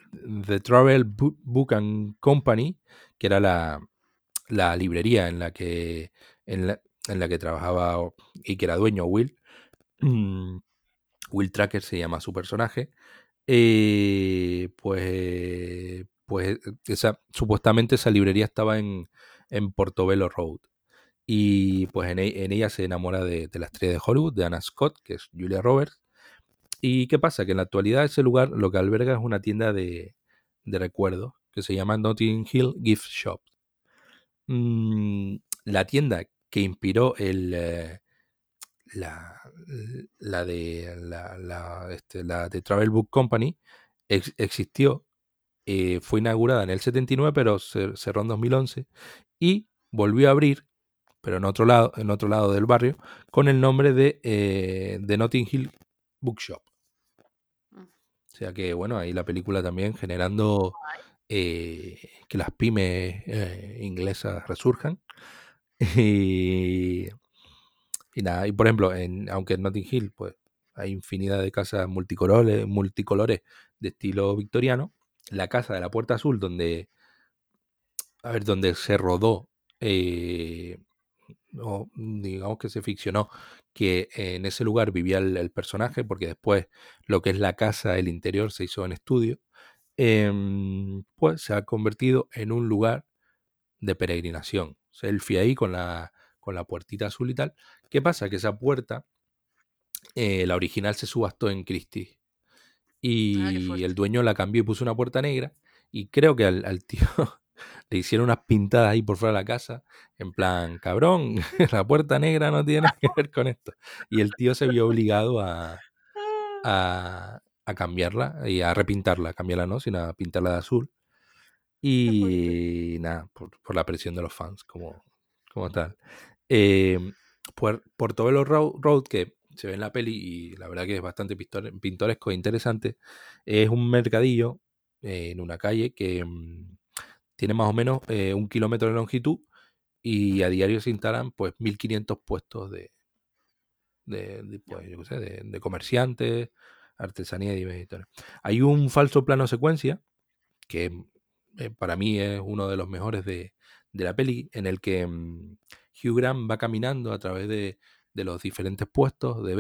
B: The Travel Book and Company, que era la, la librería en la que en la, en la, que trabajaba y que era dueño Will. Mm, Will Tracker se llama su personaje. Eh, pues pues esa, supuestamente esa librería estaba en, en Portobello Road. Y pues en, e, en ella se enamora de, de, la estrella de Hollywood, de Anna Scott, que es Julia Roberts. ¿Y qué pasa? Que en la actualidad ese lugar lo que alberga es una tienda de, recuerdos que se llama Notting Hill Gift Shop. Mm, la tienda que inspiró el, eh, la, la, de este, la de Travel Book Company ex- existió, eh, fue inaugurada en el 79, pero cer- cerró en 2011 y volvió a abrir, pero en otro lado, en otro lado del barrio, con el nombre de, eh, de Notting Hill Bookshop.
A: Mm.
B: O sea que, bueno, ahí la película también generando eh, que las pymes eh, inglesas resurjan. Y, y nada, y por ejemplo, en, aunque en Notting Hill, pues hay infinidad de casas multicolores, multicolores de estilo victoriano, la casa de la Puerta Azul, donde, a ver, donde se rodó, eh, o digamos que se ficcionó que en ese lugar vivía el, el personaje, porque después lo que es la casa, el interior, se hizo en estudio, em, pues se ha convertido en un lugar de peregrinación. Selfie ahí con la, con la puertita azul y tal. ¿Qué pasa? Que esa puerta, eh, la original se subastó en Christie.
A: Ah,
B: Y el dueño la cambió y puso una puerta negra. Y creo que al, al tío le hicieron unas pintadas ahí por fuera de la casa. En plan, cabrón, la puerta negra no tiene nada que ver con esto. Y el tío se vio obligado a, a, a cambiarla y a repintarla. Cambiarla no, sino a pintarla de azul. Y nada, por, por la presión de los fans, como, como tal. Eh, por, Portobello Road, Road, que se ve en la peli y la verdad que es bastante pintoresco e interesante, es un mercadillo eh, en una calle que mm, tiene más o menos eh, un kilómetro de longitud y a diario se instalan pues 1500 puestos de, de, de, pues, yo qué sé, de, de comerciantes, artesanía y editores. Hay un falso plano secuencia que eh, para mí es uno de los mejores de, de la peli, en el que mm, Hugh Grant va caminando a través de, de los diferentes puestos de,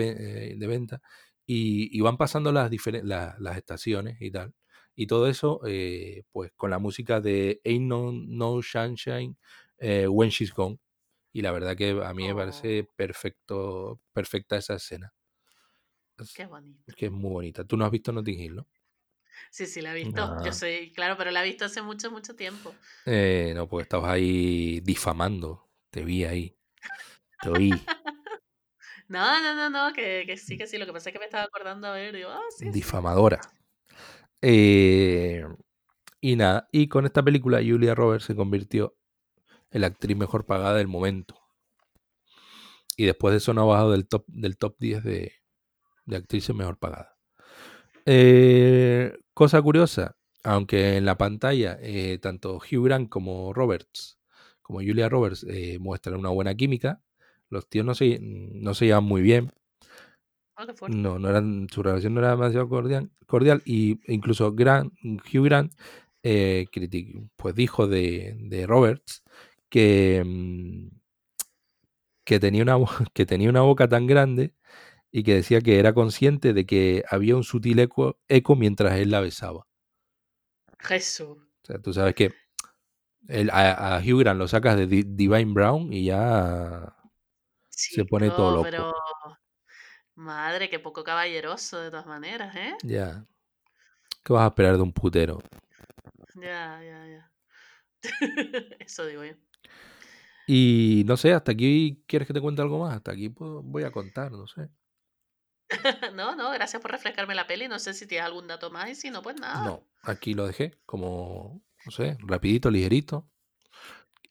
B: eh, de venta y, y van pasando las, diferen- la- las estaciones y tal. Y todo eso, eh, pues con la música de Ain't No, no Sunshine eh, When She's Gone. Y la verdad que a mí me
A: Oh,
B: parece perfecto, perfecta esa escena. Es,
A: qué bonito.
B: es que es muy bonita. Tú no has visto Notting Hill, ¿no?
A: Sí, sí, la he visto. Yo
B: Ah,
A: soy, claro, pero la he visto hace mucho, mucho tiempo.
B: eh, no, porque estabas ahí difamando. Te vi ahí. Te oí.
A: No, no, no, no, que, que sí, que sí. Lo que pasa es que me estaba acordando a ver, digo, ah, sí, sí.
B: Eh, y nada, y con esta película Julia Roberts se convirtió en la actriz mejor pagada del momento. Y después de eso no ha bajado del top, del top 10 de, actrices mejor pagadas. Eh, cosa curiosa, aunque en la pantalla eh, tanto Hugh Grant como Roberts, como Julia Roberts, muestran una buena química, los tíos no se, no se llevan muy bien.
A: Ah, qué fuerte.
B: No, no eran, su relación no era demasiado cordial, cordial y incluso Grant, Hugh Grant eh, critic- pues dijo de, de Roberts que, mm, que, tenía una, que tenía una boca tan grande y que decía que era consciente de que había un sutil eco, eco mientras él la besaba.
A: Jesús.
B: O sea, tú sabes que el- a, a Hugh Grant lo sacas de Di- Divine Brown y ya se pone todo loco.
A: pero madre, qué poco caballeroso de todas maneras, ¿eh?
B: Ya. ¿Qué vas a esperar de un putero?
A: Ya, ya, ya. Eso digo yo.
B: Y no sé, hasta aquí quieres que te cuente algo más. Hasta aquí puedo- voy a contar, no sé.
A: No, no, gracias por refrescarme la peli. No sé si tienes algún dato más y si no, pues nada.
B: No, aquí lo dejé como, no sé, rapidito, ligerito.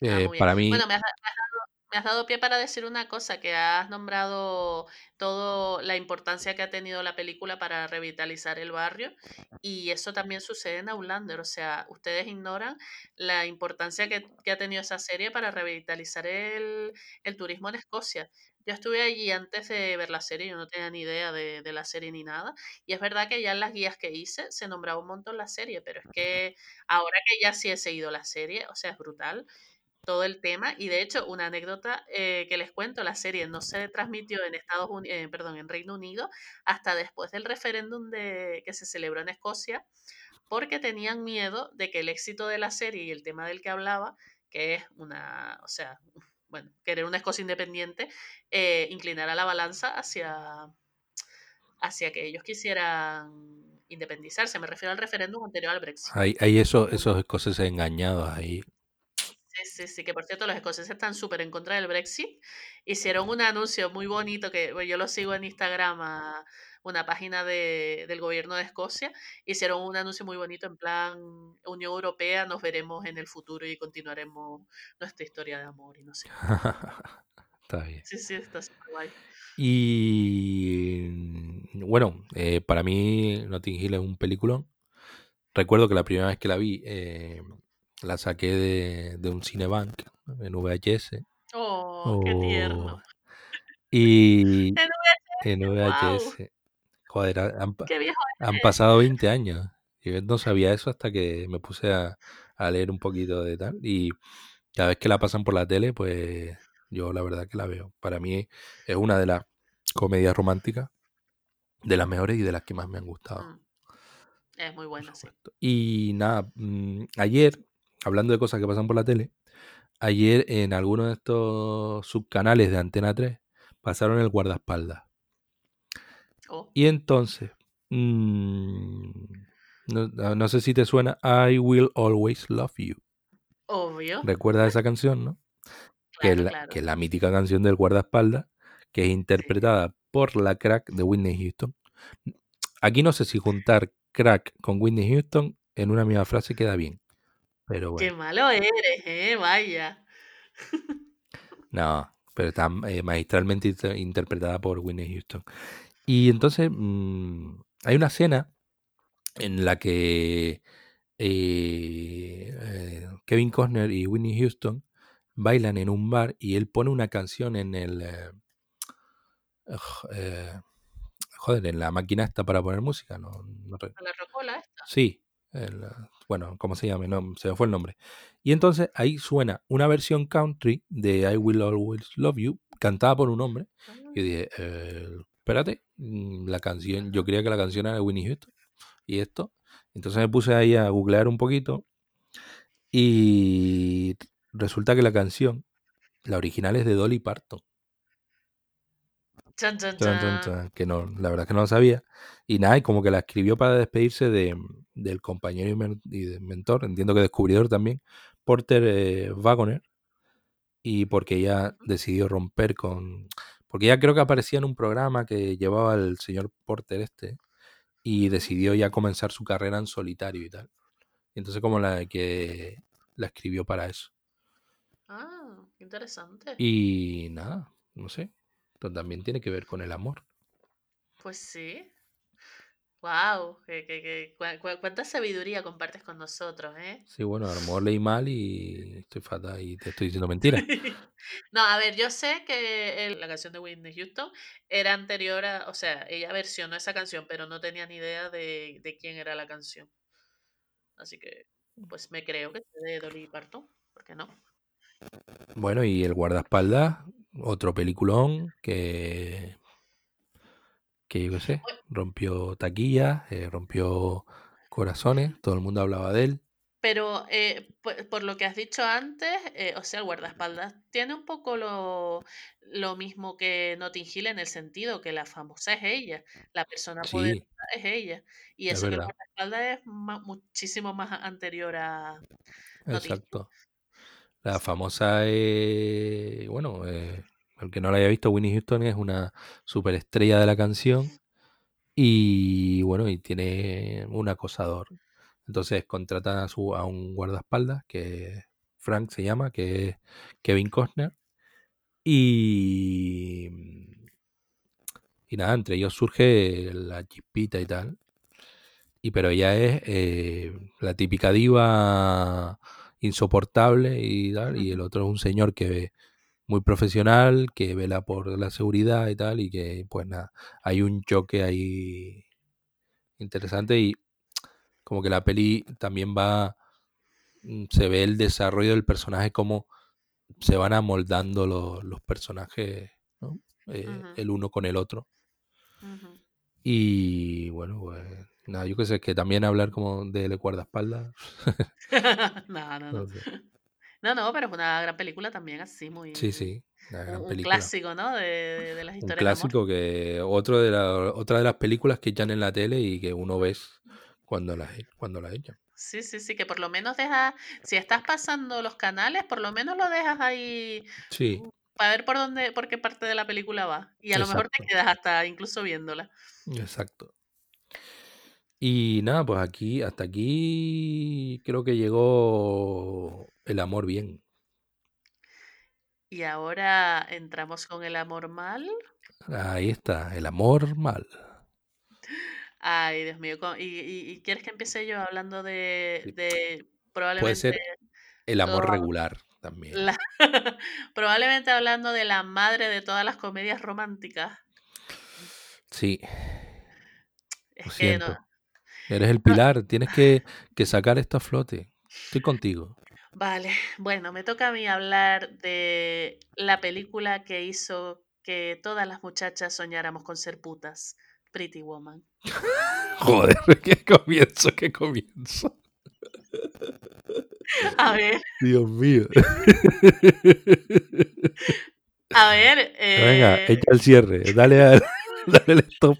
A: Ah,
B: Eh, para mí,
A: Bueno, me has, da- me has dado, pie para decir una cosa, que has nombrado todo la importancia que ha tenido la película para revitalizar el barrio y eso también sucede en Outlander, o sea, ustedes ignoran la importancia que, ha tenido esa serie para revitalizar el, turismo en Escocia. Yo estuve allí antes de ver la serie, yo no tenía ni idea de, de la serie ni nada, y es verdad que ya en las guías que hice se nombraba un montón la serie, pero es que ahora que ya sí he seguido la serie, o sea, es brutal todo el tema. Y de hecho, una anécdota eh, que les cuento, la serie no se transmitió en Estados Unidos, perdón, en Reino Unido hasta después del referéndum de, que se celebró en Escocia, porque tenían miedo de que el éxito de la serie y el tema del que hablaba, que es una, o sea, bueno, querer una Escocia independiente, eh, inclinara la balanza hacia, hacia que ellos quisieran independizarse. Me refiero al referéndum anterior al Brexit.
B: hay, hay eso, esos escoceses engañados ahí.
A: Sí, sí, sí, que por cierto los escoceses están súper en contra del Brexit. Hicieron un anuncio muy bonito que bueno, yo lo sigo en Instagram, a una página de, del gobierno de Escocia. Hicieron un anuncio muy bonito en plan Unión Europea, nos veremos en el futuro y continuaremos nuestra historia de amor y no sé.
B: Está bien.
A: Sí, sí, está súper guay.
B: Y bueno, eh, para mí Notting Hill es un peliculón. Recuerdo que la primera vez que la vi eh, la saqué de, de un Cinebank en VHS.
A: Oh, qué tierno.
B: Y
A: En VHS,
B: en
A: wow,
B: VHS. Joder, ha- han, han pasado 20 años. Yo no sabía eso hasta que me puse a, a leer un poquito de tal. Y cada vez que la pasan por la tele, pues yo la verdad que la veo. Para mí es una de las comedias románticas, de las mejores y de las que más me han gustado.
A: Mm, Es muy buena, sí.
B: Y nada, mm, ayer, hablando de cosas que pasan por la tele, ayer en alguno de estos subcanales de Antena 3 pasaron el guardaespaldas.
A: Oh,
B: Y entonces, mm, no, no- sé si te suena I Will Always Love You.
A: obvio.
B: ¿Recuerdas esa canción, no? Que es la,
A: claro.
B: que es la mítica canción del guardaespaldas, que es interpretada por la crack de Whitney Houston. Aquí no sé si juntar crack con Whitney Houston en una misma frase queda bien. Pero
A: Qué malo eres, eh, vaya.
B: no, pero está eh, magistralmente inter- interpretada por Whitney Houston. Y entonces mm, hay una escena en la que eh, eh, Kevin Costner y Whitney Houston bailan en un bar y él pone una canción en el eh, joder en la máquina esta para poner música no, no
A: la rocola esta.
B: sí el, bueno cómo se llama no se me fue el nombre. Y entonces ahí suena una versión country de I Will Always Love You cantada por un hombre.
A: Ah,
B: y dije eh, espérate mm, la canción yo creía que la canción era de Whitney Houston y esto. Entonces me puse ahí a googlear un poquito y resulta que la canción, la original es de Dolly Parton. Que no, la verdad es que no lo sabía. Y nada, y como que la escribió para despedirse de, del compañero y, men- y de mentor, entiendo que descubridor también, Porter eh, Wagoner. Y porque ella decidió romper con. Porque ella creo que aparecía en un programa que llevaba el señor Porter este. Y decidió ya comenzar su carrera en solitario y tal. Y entonces, como la que la escribió para eso.
A: Ah, interesante.
B: Y nada, no sé. Pero también tiene que ver con el amor.
A: Pues sí. Wow, que, que, que, cua- cuánta sabiduría compartes con nosotros, ¿eh?
B: Sí, bueno, a lo mejor leí mal y estoy fatal y te estoy diciendo mentira.
A: No, a ver, yo sé que el- la canción de Whitney Houston era anterior a, o sea, ella versionó esa canción, pero no tenía ni idea de, de quién era la canción. Así que, pues me creo que es de Dolly Parton, ¿por qué no?
B: Bueno, y el guardaespaldas, otro peliculón que, que yo qué sé, rompió taquillas, eh, rompió corazones, todo el mundo hablaba de él.
A: Pero eh, por, por lo que has dicho antes, eh, o sea, el guardaespaldas tiene un poco lo, lo mismo que Notting Hill en el sentido que la famosa es ella, la persona
B: Sí,
A: poderosa es ella. Y
B: es
A: eso que el guardaespaldas es muchísimo más anterior a Notting Hill.
B: La famosa, eh, bueno, eh, el que no la haya visto, Winnie Houston es una superestrella de la canción y bueno, y tiene un acosador. Entonces contratan a, su, a un guardaespaldas, que Frank se llama, que es Kevin Costner. Y, y nada, entre ellos surge la chispita y tal. Y pero ella es eh, la típica diva insoportable y tal. Y el otro es un señor que muy profesional, que vela por la seguridad y tal. Y que pues nada, hay un choque ahí interesante y como que la peli también va, mm, se ve el desarrollo del personaje, como se van amoldando los, los personajes, ¿no? Eh, el uno con el otro. Y bueno, pues nada, yo que sé, que también hablar como de guardaespaldas,
A: No, no, no.
B: no.
A: No, no, pero es una gran película también, así,
B: Sí,
A: muy.
B: sí, una
A: Un,
B: gran
A: un
B: película.
A: clásico, ¿no? De, de- de las
B: Un
A: historias de amor.
B: clásico que otro de la, otra de las películas que echan en la tele y que uno ves cuando la, cuando la echan.
A: Sí, sí, sí, que por lo menos deja, si estás pasando los canales, por lo menos lo dejas ahí
B: Sí,
A: para ver por dónde, por qué parte de la película va. Y a lo mejor te quedas hasta incluso viéndola.
B: exacto. Y nada, pues aquí, hasta aquí creo que llegó el amor bien.
A: Y ahora entramos con el amor mal.
B: Ahí está, el amor mal.
A: Ay, Dios mío. ¿Y, y- y quieres que empiece yo hablando de, de
B: Puede
A: probablemente
B: ser el amor regular también.
A: la- probablemente hablando de la madre de todas las comedias románticas?
B: Sí,
A: Es
B: lo
A: que no.
B: Eres el
A: no-
B: pilar, tienes que, que sacar esto a flote. Estoy contigo.
A: Vale, bueno, me toca a mí hablar de la película que hizo que todas las muchachas soñáramos con ser putas, Pretty Woman.
B: Joder, qué comienzo, qué comienzo.
A: A ver,
B: Dios mío.
A: a ver,
B: Venga,
A: eh,
B: echa el cierre, dale al, dale al stop.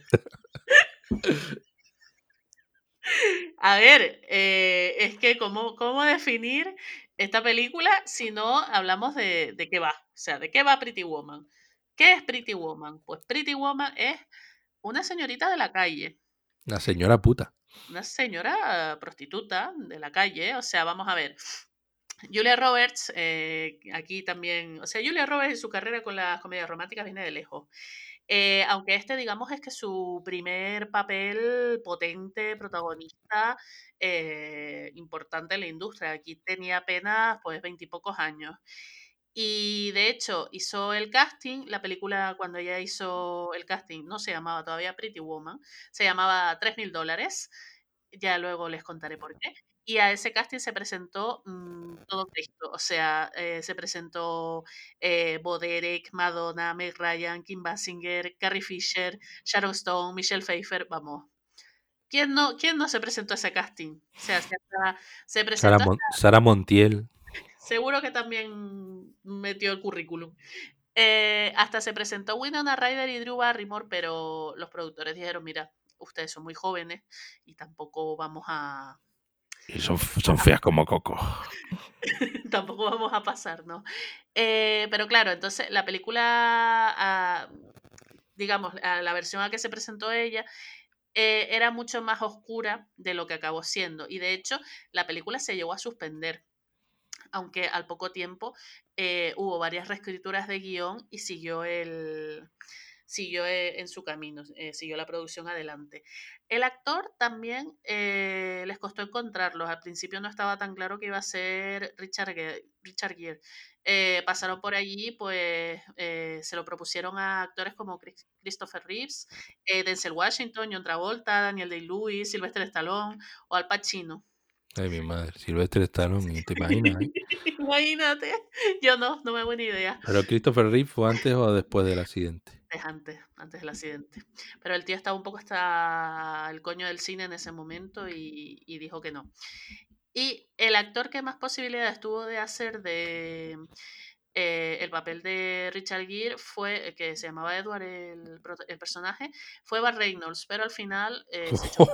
A: A ver, eh, es que cómo, cómo definir esta película si no hablamos de, de qué va, o sea, de qué va Pretty Woman. ¿Qué es Pretty Woman? Pues Pretty Woman es una señorita de la calle,
B: La señora puta.
A: una señora prostituta de la calle, o sea, vamos a ver. Julia Roberts, eh, aquí también, o sea, Julia Roberts y su carrera con las comedias románticas viene de lejos. Eh, aunque este, digamos, es que su primer papel potente, protagonista, eh, importante en la industria. Aquí tenía apenas, pues, veintipocos años. Y de hecho, hizo el casting, la película cuando ella hizo el casting no se llamaba todavía Pretty Woman, se llamaba Tres mil dólares, ya luego les contaré por qué. Y a ese casting se presentó mm, todo Cristo, o sea, eh, se presentó eh, Bo Derek, Madonna, Meg Ryan, Kim Basinger, Carrie Fisher, Sharon Stone, Michelle Pfeiffer, vamos. ¿Quién no, quién no se presentó a ese casting? O sea, se,
B: Sara,
A: presentó
B: Mon- Sara Montiel.
A: Seguro que también metió el currículum. Eh, hasta se presentó Winona Ryder y Drew Barrymore, pero los productores dijeron, mira, ustedes son muy jóvenes y tampoco vamos a
B: Y son, feas como coco.
A: tampoco vamos a pasar, ¿no? Eh, pero claro, entonces la película, ah, digamos, a la versión a que se presentó ella, eh, era mucho más oscura de lo que acabó siendo. Y de hecho, la película se llegó a suspender aunque al poco tiempo eh, hubo varias reescrituras de guion y siguió el siguió eh, en su camino, eh, siguió la producción adelante. El actor también eh, les costó encontrarlos. Al principio no estaba tan claro que iba a ser Richard, Ge- Richard Gere. Eh, pasaron por allí, pues eh, se lo propusieron a actores como Chris- Christopher Reeves, eh, Denzel Washington, John Travolta, Daniel Day-Lewis, Sylvester Stallone o Al Pacino.
B: Ay, mi madre. Silvestre Stallone, ¿te imaginas? eh?
A: Imagínate, yo no, no me hago ni idea.
B: Pero Christopher Reeve fue antes o después del accidente.
A: Es antes, antes del accidente. Pero el tío estaba un poco hasta el coño del cine en ese momento y, y dijo que no. Y el actor que más posibilidades tuvo de hacer de eh, el papel de Richard Gere fue, eh, que se llamaba Edward, el, el personaje, fue Bar Reynolds, pero al final eh, se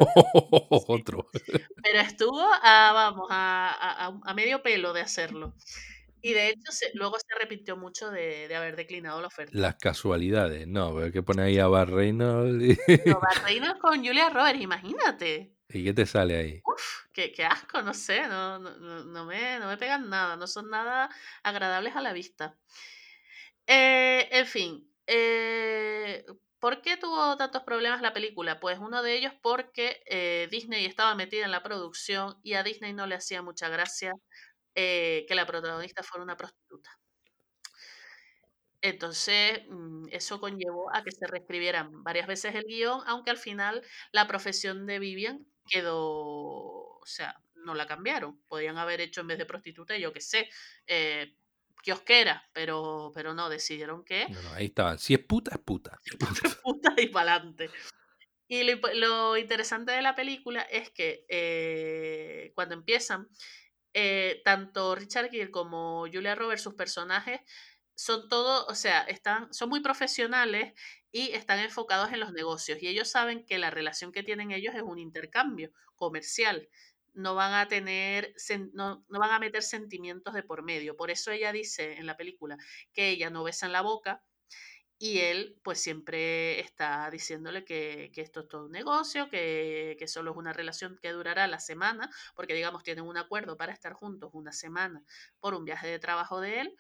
B: Otro.
A: pero estuvo a, vamos, a- a- a medio pelo de hacerlo. Y de hecho, se- luego se arrepintió mucho de, de haber declinado la oferta.
B: Las casualidades. No, pero que pone ahí a Bar Reynolds y,
A: Pero Bar Reynolds con Julia Roberts, imagínate.
B: ¿y qué te sale ahí.
A: Uf, qué, qué asco, no sé, no, no, no- no me, no me pegan nada, no son nada agradables a la vista. Eh, en fin, eh, ¿por qué tuvo tantos problemas la película? Pues uno de ellos porque eh, Disney estaba metida en la producción y a Disney no le hacía mucha gracia eh, que la protagonista fuera una prostituta. Entonces, mm, eso conllevó a que se reescribieran varias veces el guion, aunque al final la profesión de Vivian quedó, o sea, no la cambiaron. Podían haber hecho en vez de prostituta, yo qué sé, eh, kiosquera, pero, pero no, decidieron que
B: No, no, ahí estaban. Si es puta, es puta. punto.
A: puta y para adelante. Y lo interesante de la película es que eh, cuando empiezan, eh, tanto Richard Gere como Julia Roberts, sus personajes, son todos, o sea, están, son muy profesionales y están enfocados en los negocios. Y ellos saben que la relación que tienen ellos es un intercambio comercial. No van a tener, no, no van a meter sentimientos de por medio. Por eso ella dice en la película que ella no besa en la boca, y él, pues siempre está diciéndole que, esto es todo un negocio, que, solo es una relación que durará la semana, porque digamos tienen un acuerdo para estar juntos una semana por un viaje de trabajo de él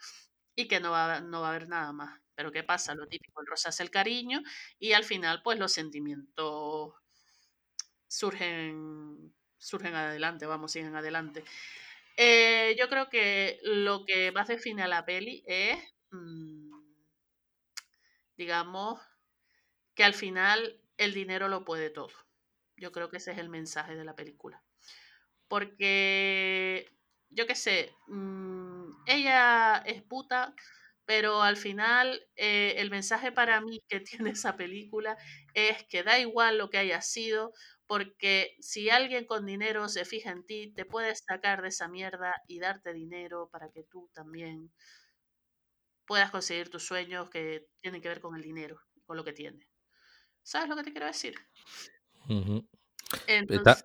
A: y que no va, no va a haber nada más. Pero ¿qué pasa? Lo típico, el rosa el cariño y al final pues los sentimientos surgen, surgen adelante, vamos, siguen adelante. Eh, yo creo que lo que más define a la peli es... Mm, digamos, que al final el dinero lo puede todo. Yo creo que ese es el mensaje de la película. Porque, yo qué sé, mm, ella es puta, pero al final eh, el mensaje para mí que tiene esa película es que da igual lo que haya sido, porque si alguien con dinero se fija en ti, te puedes sacar de esa mierda y darte dinero para que tú también puedas conseguir tus sueños que tienen que ver con el dinero, con lo que tienes. ¿Sabes lo que te quiero decir?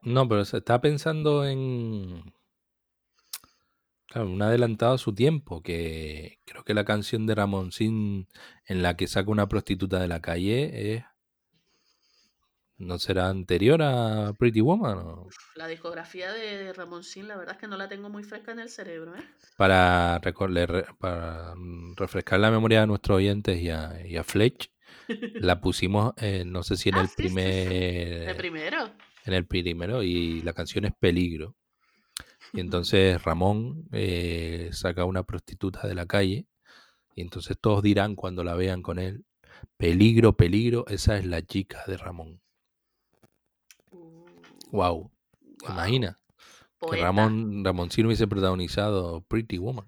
B: no, pero se está pensando en. Claro, un adelantado a su tiempo, que creo que la canción de Ramón Sin en la que saca una prostituta de la calle es. ¿No será anterior a Pretty Woman?
A: La discografía de Ramón Sin, la verdad es que no la tengo muy fresca en el cerebro. ¿eh?
B: Para, para refrescar la memoria de nuestros oyentes y a, y a Fletch, la pusimos, no sé si en ah, el primer.
A: ¿El primero?
B: En el primero, y la canción es Peligro. Y entonces Ramón eh, saca una prostituta de la calle, y entonces todos dirán cuando la vean con él: Peligro, peligro, esa es la chica de Ramón. Wow. Imagina. Que Ramón, Ramoncino hubiese protagonizado Pretty Woman.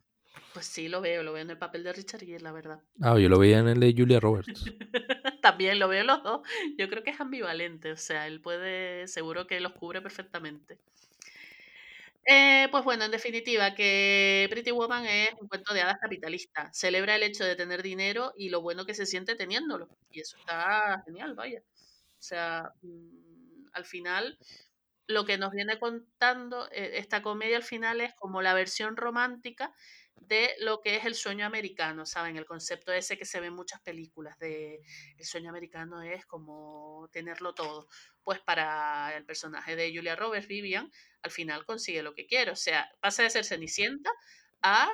A: Pues sí, lo veo, lo veo en el papel de Richard Gere, la verdad.
B: Ah, yo lo veía en el de Julia Roberts.
A: También lo veo los dos. Yo creo que es ambivalente, o sea, él puede, seguro que los cubre perfectamente. Eh, pues bueno, en definitiva, que Pretty Woman es un cuento de hadas capitalista. Celebra el hecho de tener dinero y lo bueno que se siente teniéndolo. Y eso está genial, vaya. O sea, mm, al final lo que nos viene contando eh, esta comedia al final es como la versión romántica de lo que es el sueño americano, ¿saben? El concepto ese que se ve en muchas películas de el sueño americano es como tenerlo todo. Pues para el personaje de Julia Roberts, Vivian, al final consigue lo que quiere. O sea, pasa de ser Cenicienta a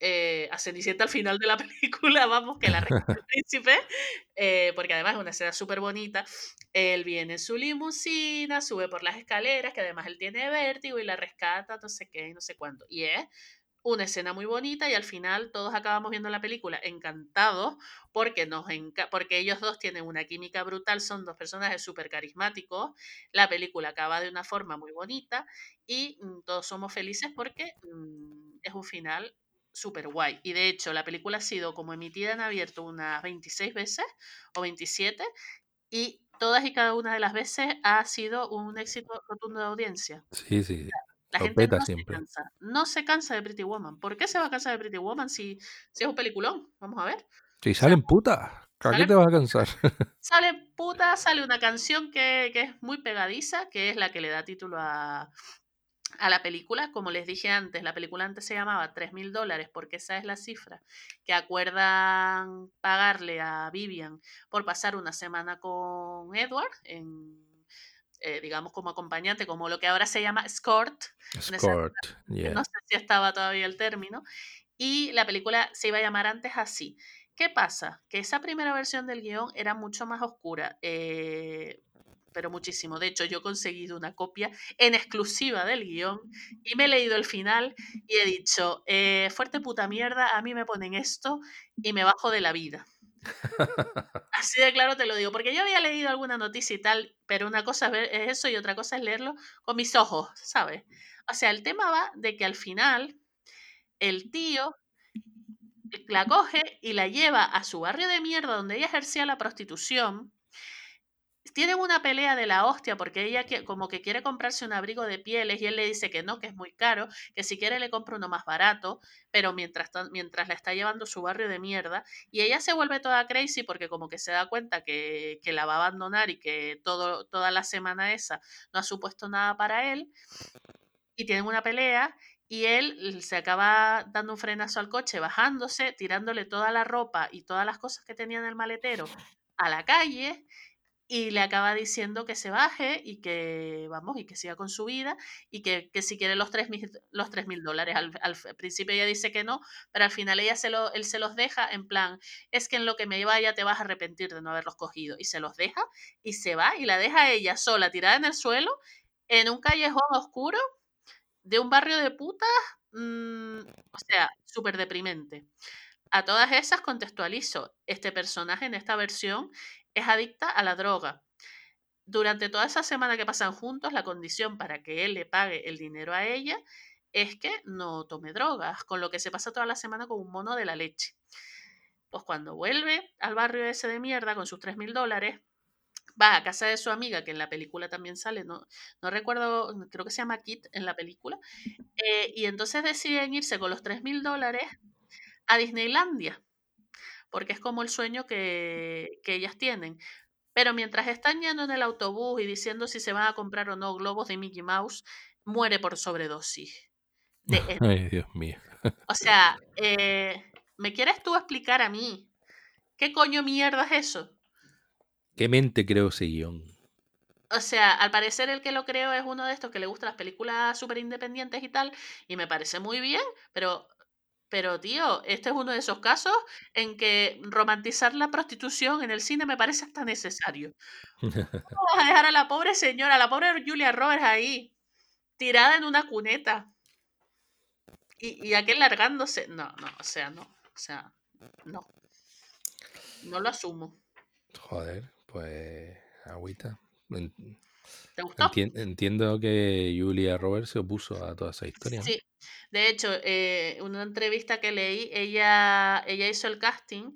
A: eh, a Cenicienta al final de la película, vamos, que la reina del príncipe, eh, porque además es una escena súper bonita. Él viene en su limusina, sube por las escaleras, que además él tiene vértigo y la rescata, no sé qué, no sé cuánto. Y es una escena muy bonita y al final todos acabamos viendo la película encantados porque, nos porque ellos dos tienen una química brutal, son dos personajes súper carismáticos, la película acaba de una forma muy bonita y mm, todos somos felices porque mm, es un final súper guay. Y de hecho, la película ha sido como emitida en abierto unas 26 veces o 27 y todas y cada una de las veces ha sido un éxito rotundo de audiencia.
B: Sí, sí.
A: La gente no se cansa. No se cansa de Pretty Woman. ¿Por qué se va a cansar de Pretty Woman si, si es un peliculón? Vamos a ver.
B: Si salen putas. ¿A qué te vas a cansar?
A: sale puta, sale una canción que, que, es muy pegadiza, que es la que le da título a, a la película. Como les dije antes, la película antes se llamaba 3 mil dólares porque esa es la cifra que acuerdan pagarle a Vivian por pasar una semana con Edward en eh, digamos como acompañante, como lo que ahora se llama escort.
B: Escort,
A: No sé si estaba todavía el término. Y la película se iba a llamar antes así. ¿Qué pasa? Que esa primera versión del guion era mucho más oscura. Eh, pero muchísimo. De hecho, yo he conseguido una copia en exclusiva del guion y me he leído el final y he dicho, eh, fuerte puta mierda, a mí me ponen esto y me bajo de la vida. Así de claro te lo digo, porque yo había leído alguna noticia y tal, pero una cosa es eso y otra cosa es leerlo con mis ojos, ¿sabes? O sea, el tema va de que al final el tío la coge y la lleva a su barrio de mierda donde ella ejercía la prostitución tienen una pelea de la hostia porque ella como que quiere comprarse un abrigo de pieles y él le dice que no, que es muy caro, que si quiere le compra uno más barato, pero mientras, mientras la está llevando su barrio de mierda y ella se vuelve toda crazy porque como que se da cuenta que, que la va a abandonar y que todo, toda la semana esa no ha supuesto nada para él y tienen una pelea y él se acaba dando un frenazo al coche, bajándose, tirándole toda la ropa y todas las cosas que tenía en el maletero a la calle y le acaba diciendo que se baje y que, vamos, y que siga con su vida y que, que si quiere los 3 mil los mil dólares. Al, principio ella dice que no, pero al final ella se lo, él se los deja en plan, es que en lo que me vaya te vas a arrepentir de no haberlos cogido. Y se los deja y se va y la deja ella sola, tirada en el suelo, en un callejón oscuro de un barrio de putas, mmm, o sea, súper deprimente. A todas esas contextualizo, este personaje en esta versión es adicta a la droga. Durante toda esa semana que pasan juntos, la condición para que él le pague el dinero a ella es que no tome drogas, con lo que se pasa toda la semana con un mono de la leche. Pues cuando vuelve al barrio ese de mierda con sus 3 mil dólares, va a casa de su amiga, que en la película también sale, no, no recuerdo, creo que se llama Kit en la película, eh, y entonces deciden irse con los 3 mil dólares a Disneylandia porque es como el sueño que, ellas tienen. Pero mientras están yendo en el autobús y diciendo si se van a comprar o no globos de Mickey Mouse, muere por sobredosis.
B: Ay, Dios mío.
A: O sea, eh, ¿me quieres tú explicar a mí qué coño mierda es eso?
B: ¿Qué mente creo ese guion?
A: O sea, al parecer el que lo creo es uno de estos que le gustan las películas súper independientes y tal, y me parece muy bien, pero pero, tío, este es uno de esos casos en que romantizar la prostitución en el cine me parece hasta necesario. Vamos a dejar a la pobre señora, a la pobre Julia Roberts ahí, tirada en una cuneta. Y, y aquel largándose. No, no, o sea, no. O sea, no. No lo asumo.
B: Joder, pues agüita.
A: ¿Te gustó?
B: entiendo que Julia Roberts se opuso a toda esa historia.
A: Sí, de hecho, eh, una entrevista que leí, ella, ella hizo el casting,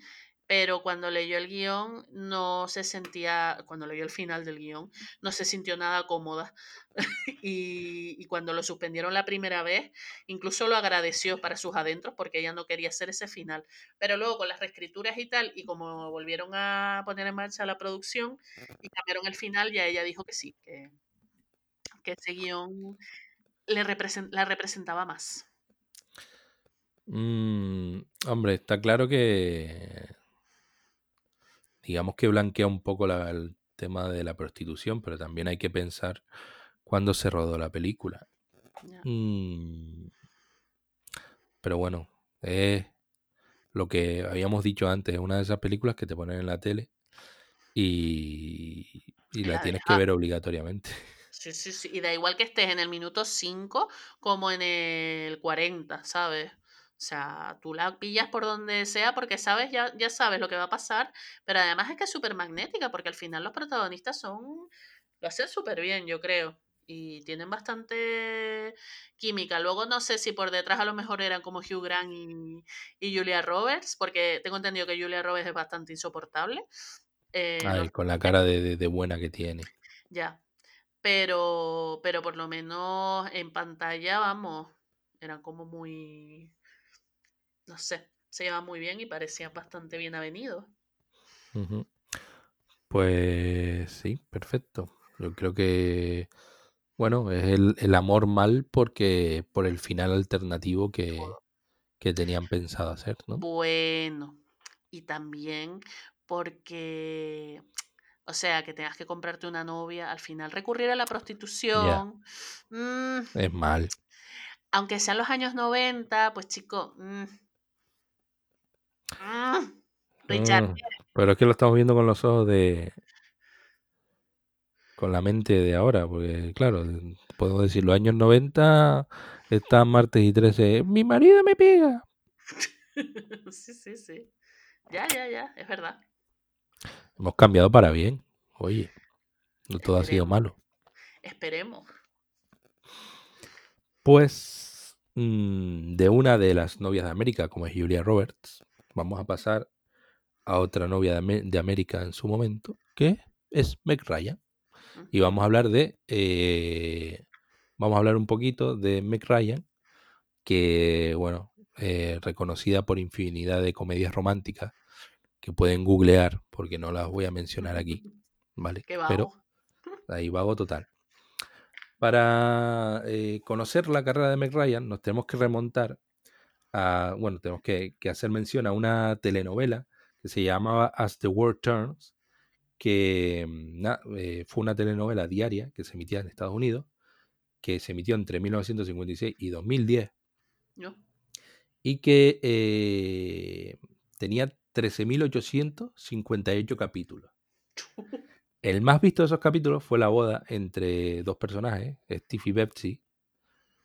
A: pero cuando leyó el guion no se sentía, cuando leyó el final del guion, no se sintió nada cómoda. y, y, cuando lo suspendieron la primera vez, incluso lo agradeció para sus adentros porque ella no quería hacer ese final. Pero luego con las reescrituras y tal, y como volvieron a poner en marcha la producción y cambiaron el final, ya ella dijo que sí, que, que ese guion le la representaba más.
B: Mm, hombre, está claro que digamos que blanquea un poco el tema de la prostitución, pero también hay que pensar cuándo se rodó la película. Mm, pero bueno, es lo que habíamos dicho antes, una de esas películas que te ponen en la tele y, y la tienes que ver obligatoriamente.
A: Sí, sí, sí. Y da igual que estés en el minuto 5 como en el 40, ¿sabes? O sea, tú la pillas por donde sea porque sabes, ya, ya sabes lo que va a pasar, pero además es que es súper magnética porque al final los protagonistas son, lo hacen súper bien, yo creo, y tienen bastante química. Luego no sé si por detrás a lo mejor eran como Hugh Grant y, y Julia Roberts, porque tengo entendido que Julia Roberts es bastante insoportable.
B: Eh, con la cara de, de buena que tiene.
A: Ya, pero, pero por lo menos en pantalla, vamos, eran como muy, no sé, se llevaban muy bien y parecían bastante bien avenidos.
B: Pues sí, perfecto. Yo creo que, bueno, es el, el amor mal porque por el final alternativo que, que tenían pensado hacer, ¿no?
A: Bueno, y también porque o sea, que tengas que comprarte una novia, al final recurrir a la prostitución.
B: Mm, es mal.
A: Aunque sean los años 90, pues chico. Mm,
B: mm, Richard. pero es que lo estamos viendo con los ojos de. con la mente de ahora, porque claro, puedo decir, los años 90 están martes y 13. Mi marido me pega.
A: sí, sí, sí. Ya, ya, ya, es verdad.
B: Hemos cambiado para bien. Oye, no todo ha sido malo.
A: Esperemos.
B: Pues mm, de una de las novias de América, como es Julia Roberts, vamos a pasar a otra novia de, América en su momento, que es Meg Ryan. Y vamos a hablar de. eh, vamos a hablar un poquito de Meg Ryan, que, bueno, eh, reconocida por infinidad de comedias románticas que pueden googlear, porque no las voy a mencionar aquí, ¿vale?
A: Qué
B: Pero
A: vago.
B: ahí vago total. Para eh, conocer la carrera de Meg Ryan, nos tenemos que remontar a. Bueno, tenemos que, que hacer mención a una telenovela que se llamaba As the World Turns, que mm, na- eh, fue una telenovela diaria que se emitía en Estados Unidos, que se emitió entre 1956 y 2010
A: Yo.
B: y que eh, tenía 13.858 capítulos. El más visto de esos capítulos fue la boda entre dos personajes, Steve y Betsy,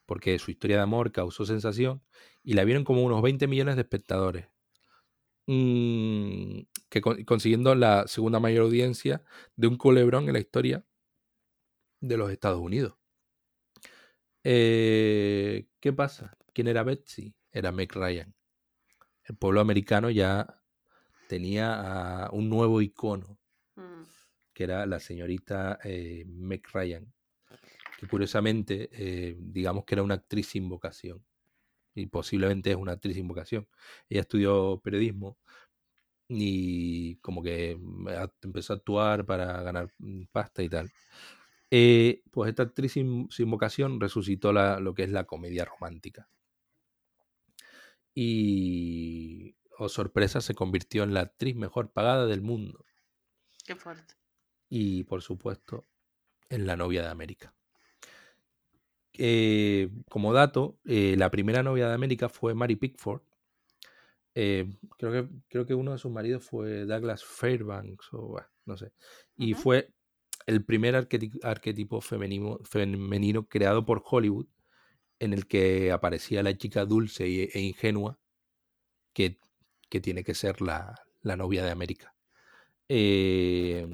B: porque su historia de amor causó sensación y la vieron como unos 20 millones de espectadores, Mm, que con- consiguiendo la segunda mayor audiencia de un culebrón en la historia de los Estados Unidos. Eh, ¿Qué pasa? ¿Quién era Betsy? Era Meg Ryan. El pueblo americano ya tenía a un nuevo icono,
A: Mm,
B: que era la señorita eh, Meg Ryan, que curiosamente, eh, digamos que era una actriz sin vocación, y posiblemente es una actriz sin vocación. Ella estudió periodismo y como que a- empezó a actuar para ganar mm, pasta y tal. Eh, pues esta actriz sin, sin vocación resucitó la- lo que es la comedia romántica. Y, oh sorpresa, se convirtió en la actriz mejor pagada del mundo.
A: qué fuerte.
B: y por supuesto en La novia de América. Eh, como dato, eh, la primera novia de América fue Mary Pickford. Eh, creo, que, creo que uno de sus maridos fue Douglas Fairbanks o bueno, no sé. Y fue el primer arqueti- arquetipo femenino, femenino creado por Hollywood en el que aparecía la chica dulce y- e ingenua que, que tiene que ser la, la novia de América. Eh,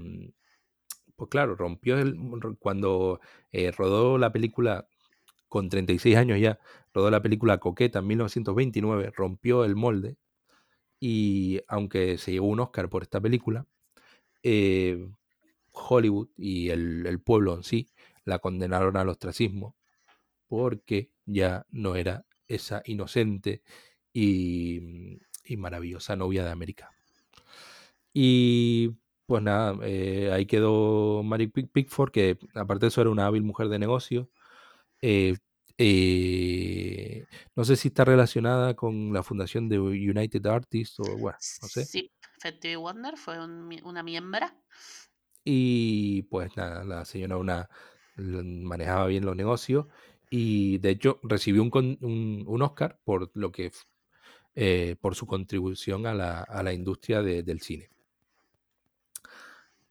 B: pues claro, rompió el. Cuando rodó la película, con 36 años ya, rodó la película Coqueta en 1929, rompió el molde. Y aunque se llevó un Oscar por esta película, eh, Hollywood y el, pueblo en sí la condenaron al ostracismo porque ya no era esa inocente y, maravillosa novia de América. Y pues nada, eh, ahí quedó Mary Pick- Pickford, que aparte de eso era una hábil mujer de negocio. Eh, eh, no sé si está relacionada con la fundación de United Artists o bueno, no sé.
A: Sí, Fetty Wonder fue un una miembra.
B: Y pues nada, la señora una manejaba bien los negocios y de hecho recibió un, un- un Oscar por lo que eh, por su contribución a la, a la industria de- del cine.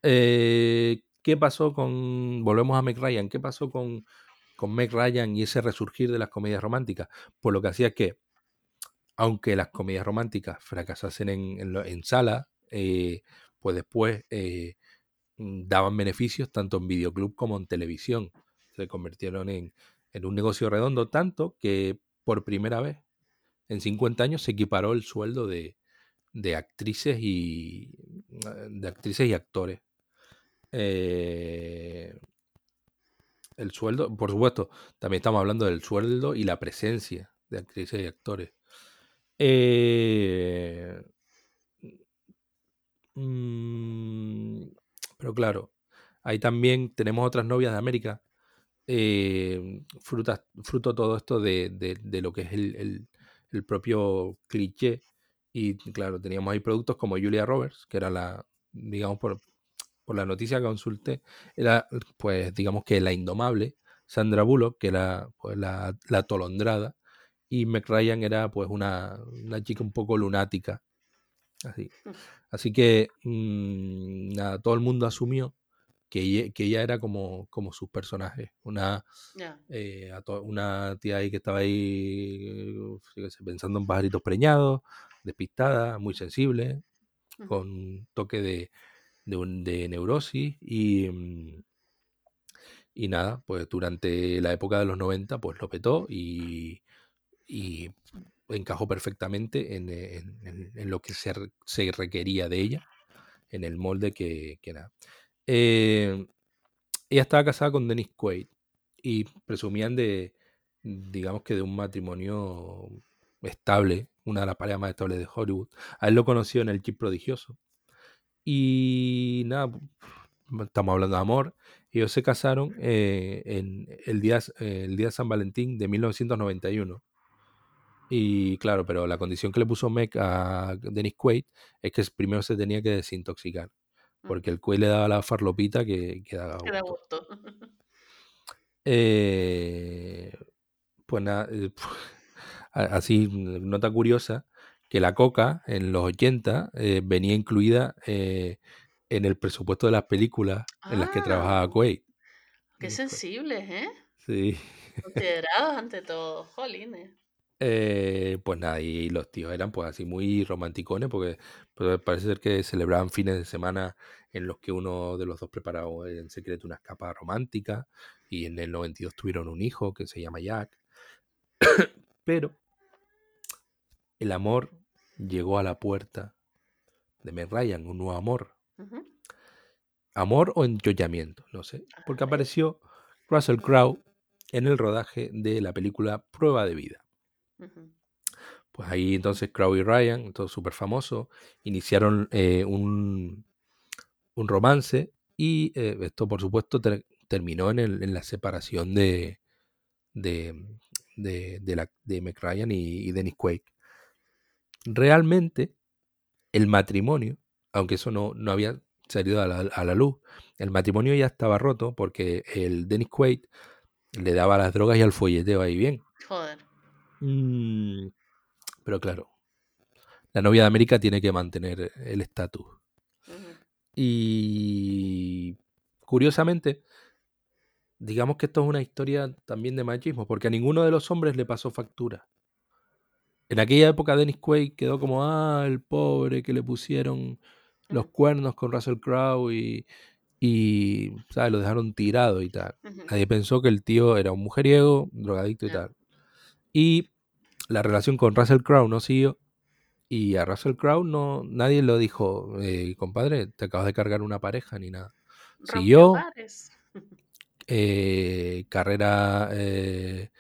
B: Eh, ¿Qué pasó con. Volvemos a Meg Ryan. ¿Qué pasó con, con Meg Ryan y ese resurgir de las comedias románticas? Pues lo que hacía es que, aunque las comedias románticas fracasasen en, en, sala, eh, pues después eh, mm, daban beneficios tanto en videoclub como en televisión. Se convirtieron en, en un negocio redondo, tanto que por primera vez en 50 años se equiparó el sueldo de, de actrices y de actrices y actores. Eh, el sueldo, por supuesto, también estamos hablando del sueldo y la presencia de actrices y actores. Eh, mm, pero claro, ahí también tenemos otras novias de América. eh, frutas, fruto todo esto de, de- de lo que es el, el- el propio cliché. Y claro, teníamos ahí productos como Julia Roberts, que era la, digamos, por, por la noticia que consulté, era, pues, digamos que la indomable, Sandra Bullock, que era pues, la, la atolondrada, y Meg Ryan era pues una, una chica un poco lunática. Así, así que mm, nada, todo el mundo asumió que ella, que ella era como, como sus personajes, una, eh, una tía ahí que estaba ahí pensando en pajaritos preñados, despistada, muy sensible, con toque de, de, un- de neurosis y, mm, y nada, pues durante la época de los 90 pues lo petó y, y encajó perfectamente en, en- lo que se, se requería de ella, en el molde que, que era. Eh, ella estaba casada con Dennis Quaid y presumían de, digamos que de un matrimonio estable, una de las parejas más estables de Hollywood. A él lo conoció en el Chip Prodigioso. Y nada, estamos hablando de amor. Ellos se casaron eh, en el día, el día de San Valentín de 1991. Y claro, pero la condición que le puso Meg a Dennis Quaid es que primero se tenía que desintoxicar. Porque el Quaid le daba la farlopita que, que daba gusto. Eh, pues nada, eh, así, nota curiosa, que la coca en los 80 eh, venía incluida en el presupuesto de las películas en las que trabajaba ah. Quaid.
A: Qué sensibles, ¿eh?
B: Sí.
A: Considerados ante todo, jolines.
B: Eh, pues nada, y los tíos eran pues así muy romanticones porque pues, parece ser que celebraban fines de semana en los que uno de los dos preparaba en secreto una escapada romántica y en el 92 tuvieron un hijo que se llama Jack. Pero el amor llegó a la puerta de Meg Ryan, un nuevo amor. Amor o enjoyamiento, no sé, porque apareció Russell Crowe en el rodaje de la película Prueba de Vida. Pues ahí entonces Crow y Ryan, todo súper famoso, iniciaron eh, un, un, romance y eh, esto por supuesto terminó en, el, en, la separación de, de, de, la, de McRyan y, y, Dennis Quaid. Realmente el matrimonio, aunque eso no, no había salido a la, a la, luz, el matrimonio ya estaba roto porque el Dennis Quaid le daba las drogas y al folleteo ahí bien.
A: Joder.
B: Mm, pero claro, la novia de América tiene que mantener el estatus. Y curiosamente, digamos que esto es una historia también de machismo, porque a ninguno de los hombres le pasó factura. En aquella época Dennis Quaid quedó como, ah, el pobre que le pusieron los cuernos con Russell Crowe y, y ¿sabes? lo dejaron tirado y tal. Nadie pensó que el tío era un mujeriego, drogadicto y tal. Y la relación con Russell Crowe no siguió. Y a Russell Crowe no, nadie lo dijo, eh, compadre, te acabas de cargar una pareja ni nada. Siguió eh, carrera, eh,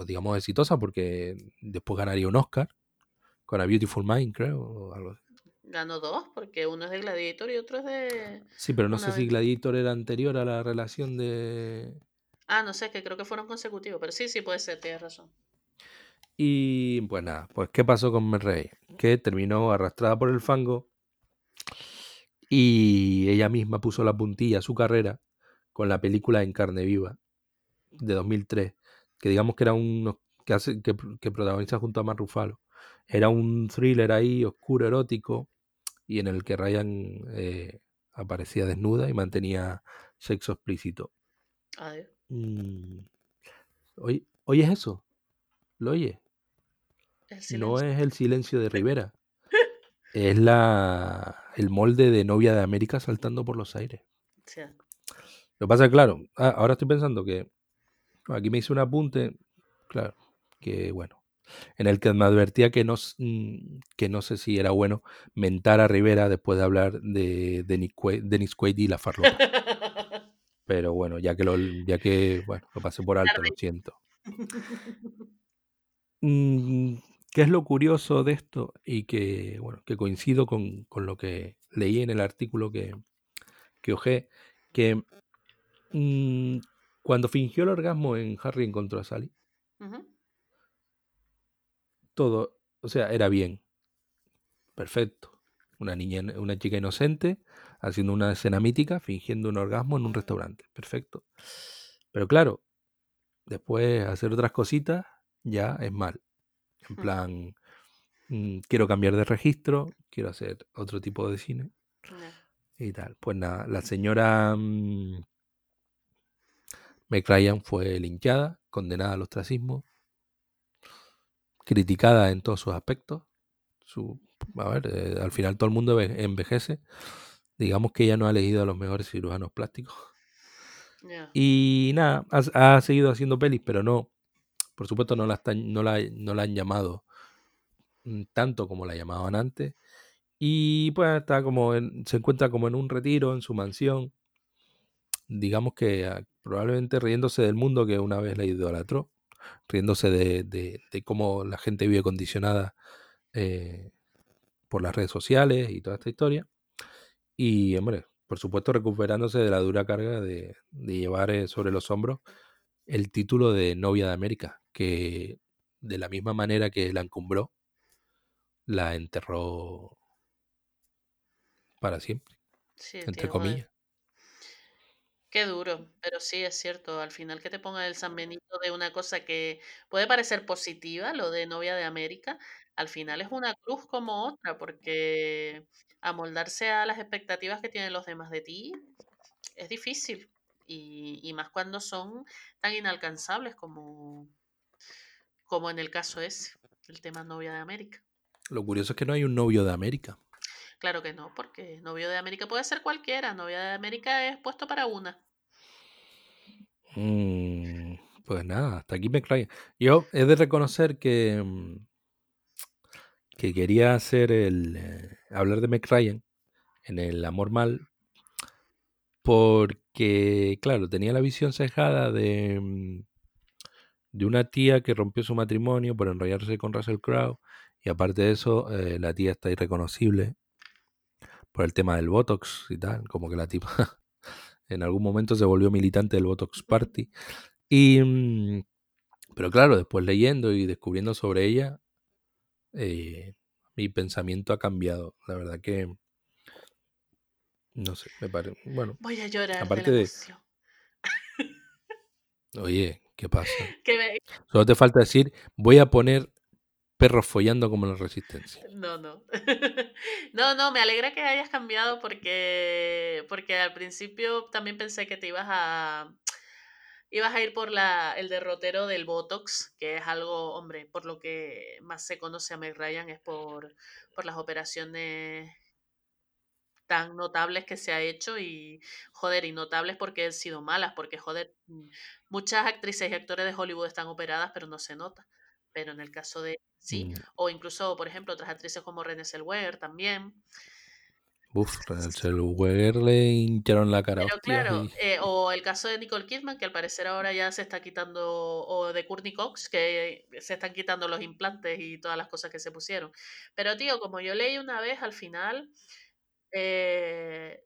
B: pues digamos, exitosa porque después ganaría un Oscar con A Beautiful Mind, creo, o algo
A: Ganó dos, porque uno es de Gladiator y otro es de...
B: Sí, pero no sé si Gladiator era anterior a la relación de...
A: Ah, no sé, que creo que fueron consecutivos, pero sí, sí puede ser, tienes razón.
B: Y pues nada, pues ¿qué pasó con Merrey? Que terminó arrastrada por el fango y ella misma puso la puntilla a su carrera con la película En carne viva de 2003, que digamos que era un que, hace, que, protagoniza junto a Mar Rufalo. Era un thriller ahí oscuro, erótico, y en el que Ryan eh, aparecía desnuda y mantenía sexo explícito.
A: Adiós.
B: Mm. ¿Oyes eso? ¿Lo oye? No es el silencio de Rivera. es la el molde de novia de América saltando por los aires. Lo que pasa es claro, ah, ahora estoy pensando que aquí me hice un apunte, claro, que bueno, en el que me advertía que no, mm, que no sé si era bueno mentar a Rivera después de hablar de Denis Quaid y la farlopa. Pero bueno, ya que lo, ya que, bueno, lo pasé por alto, lo siento. Mm, ¿Qué es lo curioso de esto? Y que, bueno, que coincido con, lo que leí en el artículo que, que ojé, que mm, cuando fingió el orgasmo en Harry encontró a Sally, todo, o sea, era bien, perfecto. Una niña, una chica inocente haciendo una escena mítica, fingiendo un orgasmo en un restaurante, perfecto. Pero claro, después hacer otras cositas ya es mal. En plan, mm, quiero cambiar de registro, quiero hacer otro tipo de cine. Y tal. Pues nada, la señora Ryan fue linchada, condenada al ostracismo, criticada en todos sus aspectos. Su, a ver, eh, al final todo el mundo envejece. Digamos que ella no ha elegido a los mejores cirujanos plásticos. Y nada, ha, seguido haciendo pelis, pero no, por supuesto no la, no la, no la han llamado mm, tanto como la llamaban antes. Y pues está como se encuentra como en un retiro en su mansión, digamos que ah, probablemente riéndose del mundo que una vez la idolatró, riéndose de, de, de cómo la gente vive condicionada eh, por las redes sociales y toda esta historia. Y, hombre, por supuesto, recuperándose de la dura carga de, de llevar eh, sobre los hombros el título de novia de América, que de la misma manera que la encumbró, la enterró para siempre,
A: Sí,
B: entre comillas.
A: Qué duro, pero sí es cierto, al final que te ponga el San Benito de una cosa que puede parecer positiva, lo de novia de América, al final es una cruz como otra, porque amoldarse a las expectativas que tienen los demás de ti es difícil, y, y más cuando son tan inalcanzables como, como en el caso ese, el tema novia de América.
B: Lo curioso es que no hay un novio de América.
A: Claro que no, porque novio de América puede ser cualquiera, novia de América es puesto para una.
B: Mm, pues nada, hasta aquí me. Yo he de reconocer que, mm, que quería hacer el eh, hablar de McRyan en el amor mal porque, claro, tenía la visión cejada de, mm, de una tía que rompió su matrimonio por enrollarse con Russell Crowe y aparte de eso, eh, la tía está irreconocible por el tema del Botox y tal, como que la tipa en algún momento se volvió militante del Botox Party. Y, mm, pero claro, después leyendo y descubriendo sobre ella, eh, mi pensamiento ha cambiado. La verdad que, no sé, me parece, bueno,
A: Voy a llorar
B: aparte
A: de la
B: de,
A: emoción.
B: oye, ¿qué pasa?
A: Que me-
B: Solo te falta decir, voy a poner perros follando como la resistencia.
A: No, no. No, no, me alegra que hayas cambiado porque, porque al principio también pensé que te ibas a, ibas a ir por la, el derrotero del Botox, que es algo, hombre, por lo que más se conoce a Meg Ryan es por, por las operaciones tan notables que se ha hecho y, joder, y notables porque han sido malas, porque, joder, mm, muchas actrices y actores de Hollywood están operadas, pero no se nota. Pero en el caso de sí,
B: Mm,
A: o incluso, por ejemplo, otras actrices como Renée Zellweger también.
B: Uf, al Zellweger le hincharon la cara,
A: Pero claro,
B: y...
A: eh, o el caso de Nicole Kidman, que al parecer ahora ya se está quitando, o de Courtney Cox, que se están quitando los implantes y todas las cosas que se pusieron. Pero tío, como yo leí una vez, al final, eh,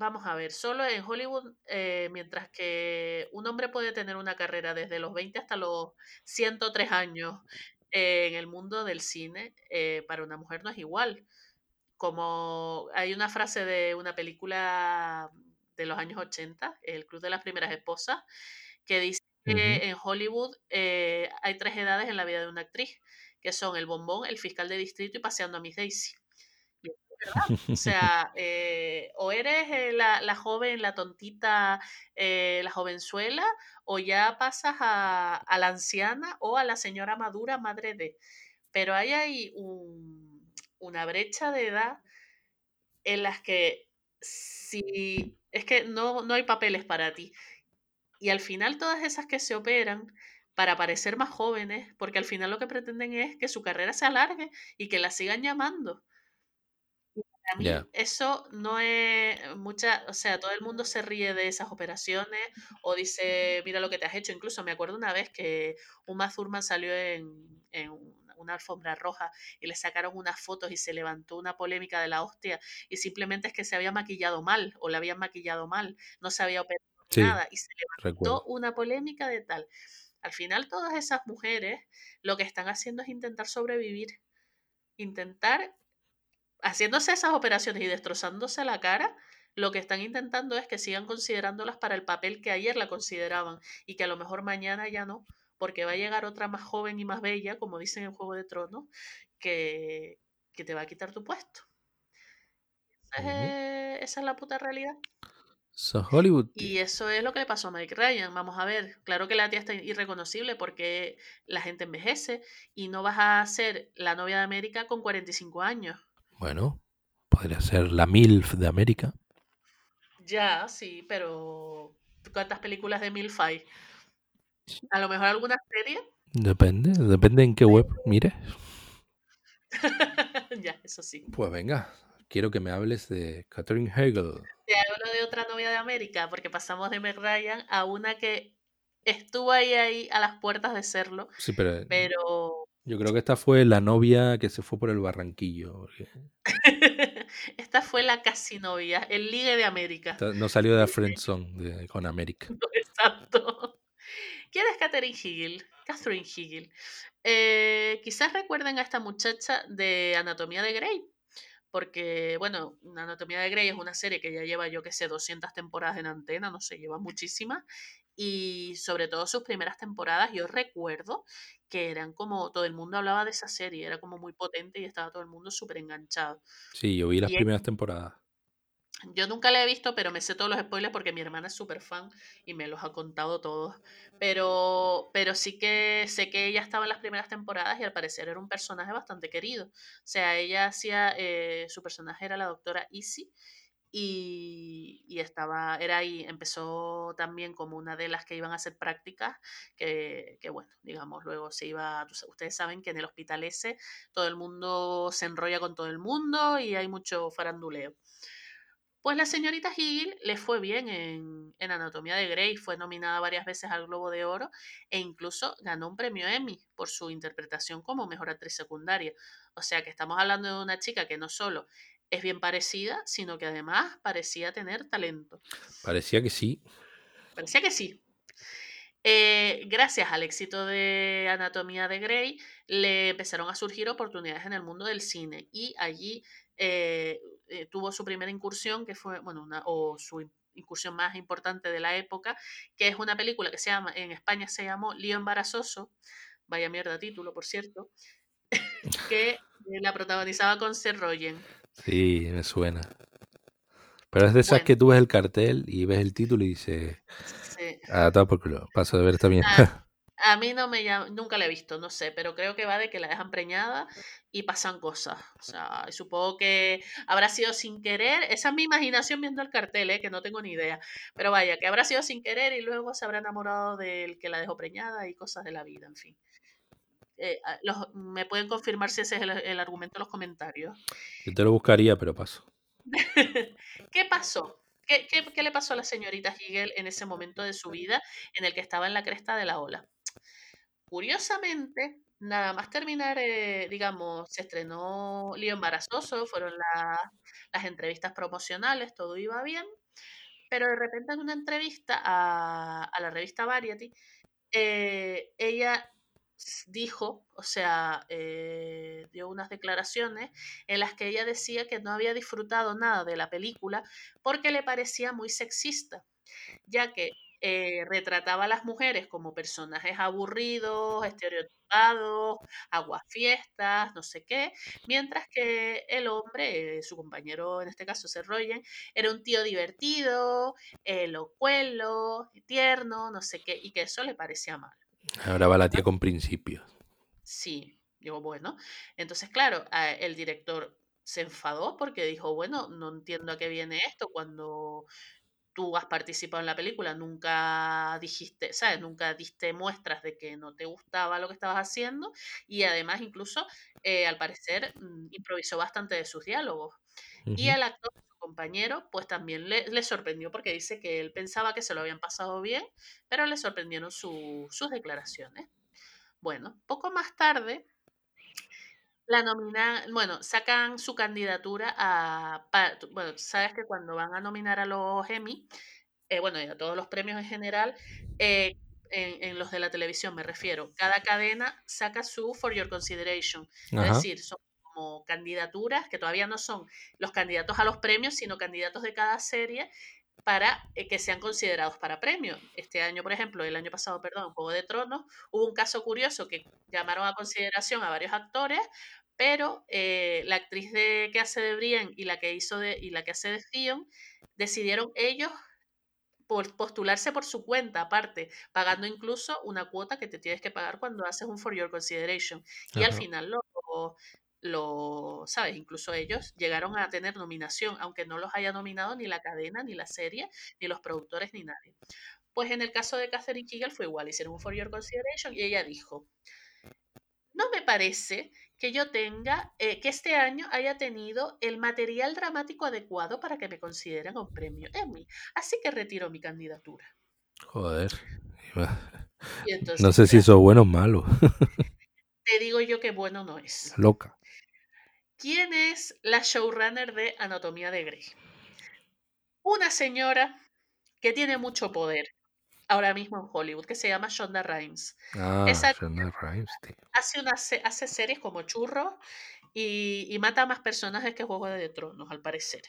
A: vamos a ver, solo en Hollywood, eh, mientras que un hombre puede tener una carrera desde los 20 hasta los 103 años eh, en el mundo del cine, eh, para una mujer no es igual. Como hay una frase de una película de los años 80, El Club de las Primeras Esposas, que dice que en Hollywood eh, hay tres edades en la vida de una actriz, que son el bombón, el fiscal de distrito y paseando a Miss Daisy. O sea, eh, o eres eh, la, joven, la tontita, eh, la jovenzuela, o ya pasas a, a la anciana o a la señora madura, madre de. Pero hay ahí un- una brecha de edad en las que si es que no, no hay papeles para ti. Y al final todas esas que se operan para parecer más jóvenes, porque al final lo que pretenden es que su carrera se alargue y que la sigan llamando. Mí eso no es mucha, o sea, todo el mundo se ríe de esas operaciones o dice, mira lo que te has hecho. Incluso me acuerdo una vez que Uma Thurman salió en, en una- alfombra roja y le sacaron unas fotos y se levantó una polémica de la hostia y simplemente es que se había maquillado mal o la habían maquillado mal, no se había operado
B: Sí,
A: nada y se levantó
B: recuerdo.
A: una polémica de tal. Al final todas esas mujeres lo que están haciendo es intentar sobrevivir, intentar haciéndose esas operaciones y destrozándose la cara, lo que están intentando es que sigan considerándolas para el papel que ayer la consideraban y que a lo mejor mañana ya no, porque va a llegar otra más joven y más bella, como dicen en Juego de Tronos, que, que te va a quitar tu puesto. Esa es, esa es la puta realidad.
B: So Hollywood.
A: Y eso es lo que le pasó a Mike Ryan. Vamos a ver, claro que la tía está irreconocible porque la gente envejece y no vas a ser la novia de América con 45 años.
B: Bueno, podría ser la MILF de América.
A: Ya, sí, pero ¿cuántas películas de MILF hay? A lo mejor alguna serie.
B: Depende, depende en qué web mires.
A: ya, eso sí.
B: Pues venga, quiero que me hables de Catherine Hegel.
A: Te hablo de otra novia de América, porque pasamos de Meg Ryan a una que estuvo ahí, ahí a las puertas de serlo,
B: Sí, pero
A: pero
B: yo creo que esta fue la novia que se fue por el barranquillo. porque
A: esta fue la casi novia, el ligue de América.
B: esta- no salió de la friendzone con América.
A: Exacto. ¿Quién es Catherine Hegel? Catherine Hegel. Eh, quizás recuerden a esta muchacha de Anatomía de Grey, porque, bueno, Anatomía de Grey es una serie que ya lleva, yo que sé, 200 temporadas en antena, no sé, lleva muchísimas, y sobre todo sus primeras temporadas, yo recuerdo que eran como, todo el mundo hablaba de esa serie, era como muy potente y estaba todo el mundo súper enganchado.
B: Sí, yo vi las
A: Y es-
B: primeras temporadas.
A: Yo nunca la he visto, pero me sé todos los spoilers porque mi hermana es súper fan y me los ha contado todos. Pero, pero sí que sé que ella estaba en las primeras temporadas y al parecer era un personaje bastante querido. O sea, ella hacía, eh, su personaje era la doctora Easy y, estaba, era ahí, empezó también como una de las que iban a hacer prácticas, que, que bueno, digamos, luego se iba, ustedes saben que en el hospital ese todo el mundo se enrolla con todo el mundo y hay mucho faranduleo. Pues la señorita Hill le fue bien en, en Anatomía de Grey, fue nominada varias veces al Globo de Oro e incluso ganó un premio Emmy por su interpretación como mejor actriz secundaria. O sea que estamos hablando de una chica que no solo es bien parecida, sino que además parecía tener talento.
B: Parecía que sí.
A: Parecía que sí. Eh, gracias al éxito de Anatomía de Grey, le empezaron a surgir oportunidades en el mundo del cine y allí eh, eh, tuvo su primera incursión, que fue, bueno, una, o su in- incursión más importante de la época, que es una película que se llama, en España se llamó Lío Embarazoso, vaya mierda título, por cierto, que la protagonizaba con Seth Rogen.
B: Sí, me suena. Pero es de esas
A: Bueno.
B: que tú ves el cartel y ves el título y dices,
A: Sí.
B: ah, todo por culo, paso de ver esta mierda.
A: Ah, A mí no me llama, nunca la he visto, no sé, pero creo que va de que la dejan preñada y pasan cosas. O sea, supongo que habrá sido sin querer, esa es mi imaginación viendo el cartel, ¿eh? que no tengo ni idea. Pero vaya, que habrá sido sin querer y luego se habrá enamorado del que la dejó preñada y cosas de la vida, en fin. Eh, ah, los- me pueden confirmar si ese es el, el argumento en los comentarios.
B: Yo te lo buscaría, pero paso.
A: ¿Qué pasó? ¿Qué, qué, qué le pasó a la señorita Hegel en ese momento de su vida en el que estaba en la cresta de la ola? Curiosamente, nada más terminar, eh, digamos, se estrenó Lío Embarazoso, fueron la- las entrevistas promocionales, todo iba bien, pero de repente en una entrevista a, a la revista Variety, eh, ella dijo, o sea, eh, dio unas declaraciones en las que ella decía que no había disfrutado nada de la película porque le parecía muy sexista, ya que eh, retrataba a las mujeres como personajes aburridos, estereotipados, aguafiestas, no sé qué, mientras que el hombre, eh, su compañero en este caso, Seth era un tío divertido, elocuelo, tierno, no sé qué, y que eso le parecía mal.
B: Ahora va la tía con principios.
A: Sí, digo, bueno. Entonces, claro, el director se enfadó porque dijo, bueno, no entiendo a qué viene esto cuando tú has participado en la película, nunca dijiste, ¿sabes? Nunca diste muestras de que no te gustaba lo que estabas haciendo y además incluso, eh, al parecer, mm, improvisó bastante de sus diálogos. Y al actor, compañero, pues también le, le sorprendió porque dice que él pensaba que se lo habían pasado bien, pero le sorprendieron su- sus declaraciones. Bueno, poco más tarde, la nomina, bueno, sacan su candidatura a, pa- bueno, sabes que cuando van a nominar a los Emmy, eh, bueno, y a todos los premios en general, eh, en, en los de la televisión me refiero, cada cadena saca su For Your Consideration, es decir, son como candidaturas que todavía no son los candidatos a los premios, sino candidatos de cada serie para eh, que sean considerados para premios. Este año, por ejemplo, el año pasado, perdón, Juego de Tronos, hubo un caso curioso que llamaron a consideración a varios actores, pero eh, la actriz de, que hace de Brienne y la que hizo de, y la que hace de Theon decidieron ellos por postularse por su cuenta aparte, pagando incluso una cuota que te tienes que pagar cuando haces un For Your Consideration. Y al
B: Ajá.
A: final lo, lo, ¿sabes? Incluso ellos llegaron a tener nominación, aunque no los haya nominado ni la cadena, ni la serie, ni los productores, ni nadie. Pues en el caso de Catherine Kegel fue igual, hicieron un For Your Consideration y ella dijo, no me parece que yo tenga, eh, que este año haya tenido el material dramático adecuado para que me consideren un premio Emmy. Así que retiro mi candidatura.
B: Joder.
A: Entonces,
B: No sé si eso es bueno o malo.
A: te digo yo que bueno no es.
B: Loca.
A: ¿Quién es la showrunner de Anatomía de Grey? Una señora que tiene mucho poder ahora mismo en Hollywood, que se llama Shonda Rhimes.
B: Ah,
A: Esa
B: Shonda Rhimes, tío.
A: hace, una, hace series como Churro y, y mata a más personajes que Juego de Tronos, al parecer.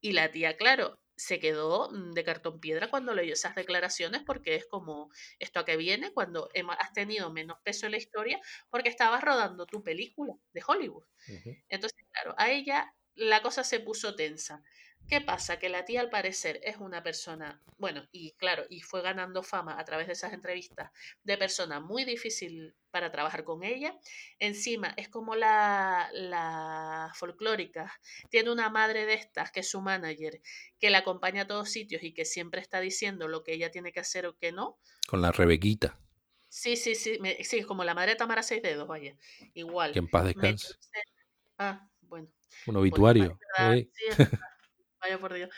A: Y la tía, claro, se quedó mm, de cartón piedra cuando leyó esas declaraciones porque es como esto a que viene cuando has tenido menos peso en la historia porque estabas rodando tu película de Hollywood. Entonces, claro, a ella la cosa se puso tensa. ¿Qué pasa? Que la tía al parecer es una persona, bueno, y claro, y fue ganando fama a través de esas entrevistas de persona muy difícil para trabajar con ella. Encima es como la, la folclórica, tiene una madre de estas que es su manager, que la acompaña a todos sitios y que siempre está diciendo lo que ella tiene que hacer o que no.
B: Con la Rebequita.
A: Sí, sí, sí, me- sí, es como la madre de Tamara Seis Dedos, vaya, igual.
B: Que en paz descanse.
A: Ah, bueno.
B: Un obituario.
A: es Vaya por Dios.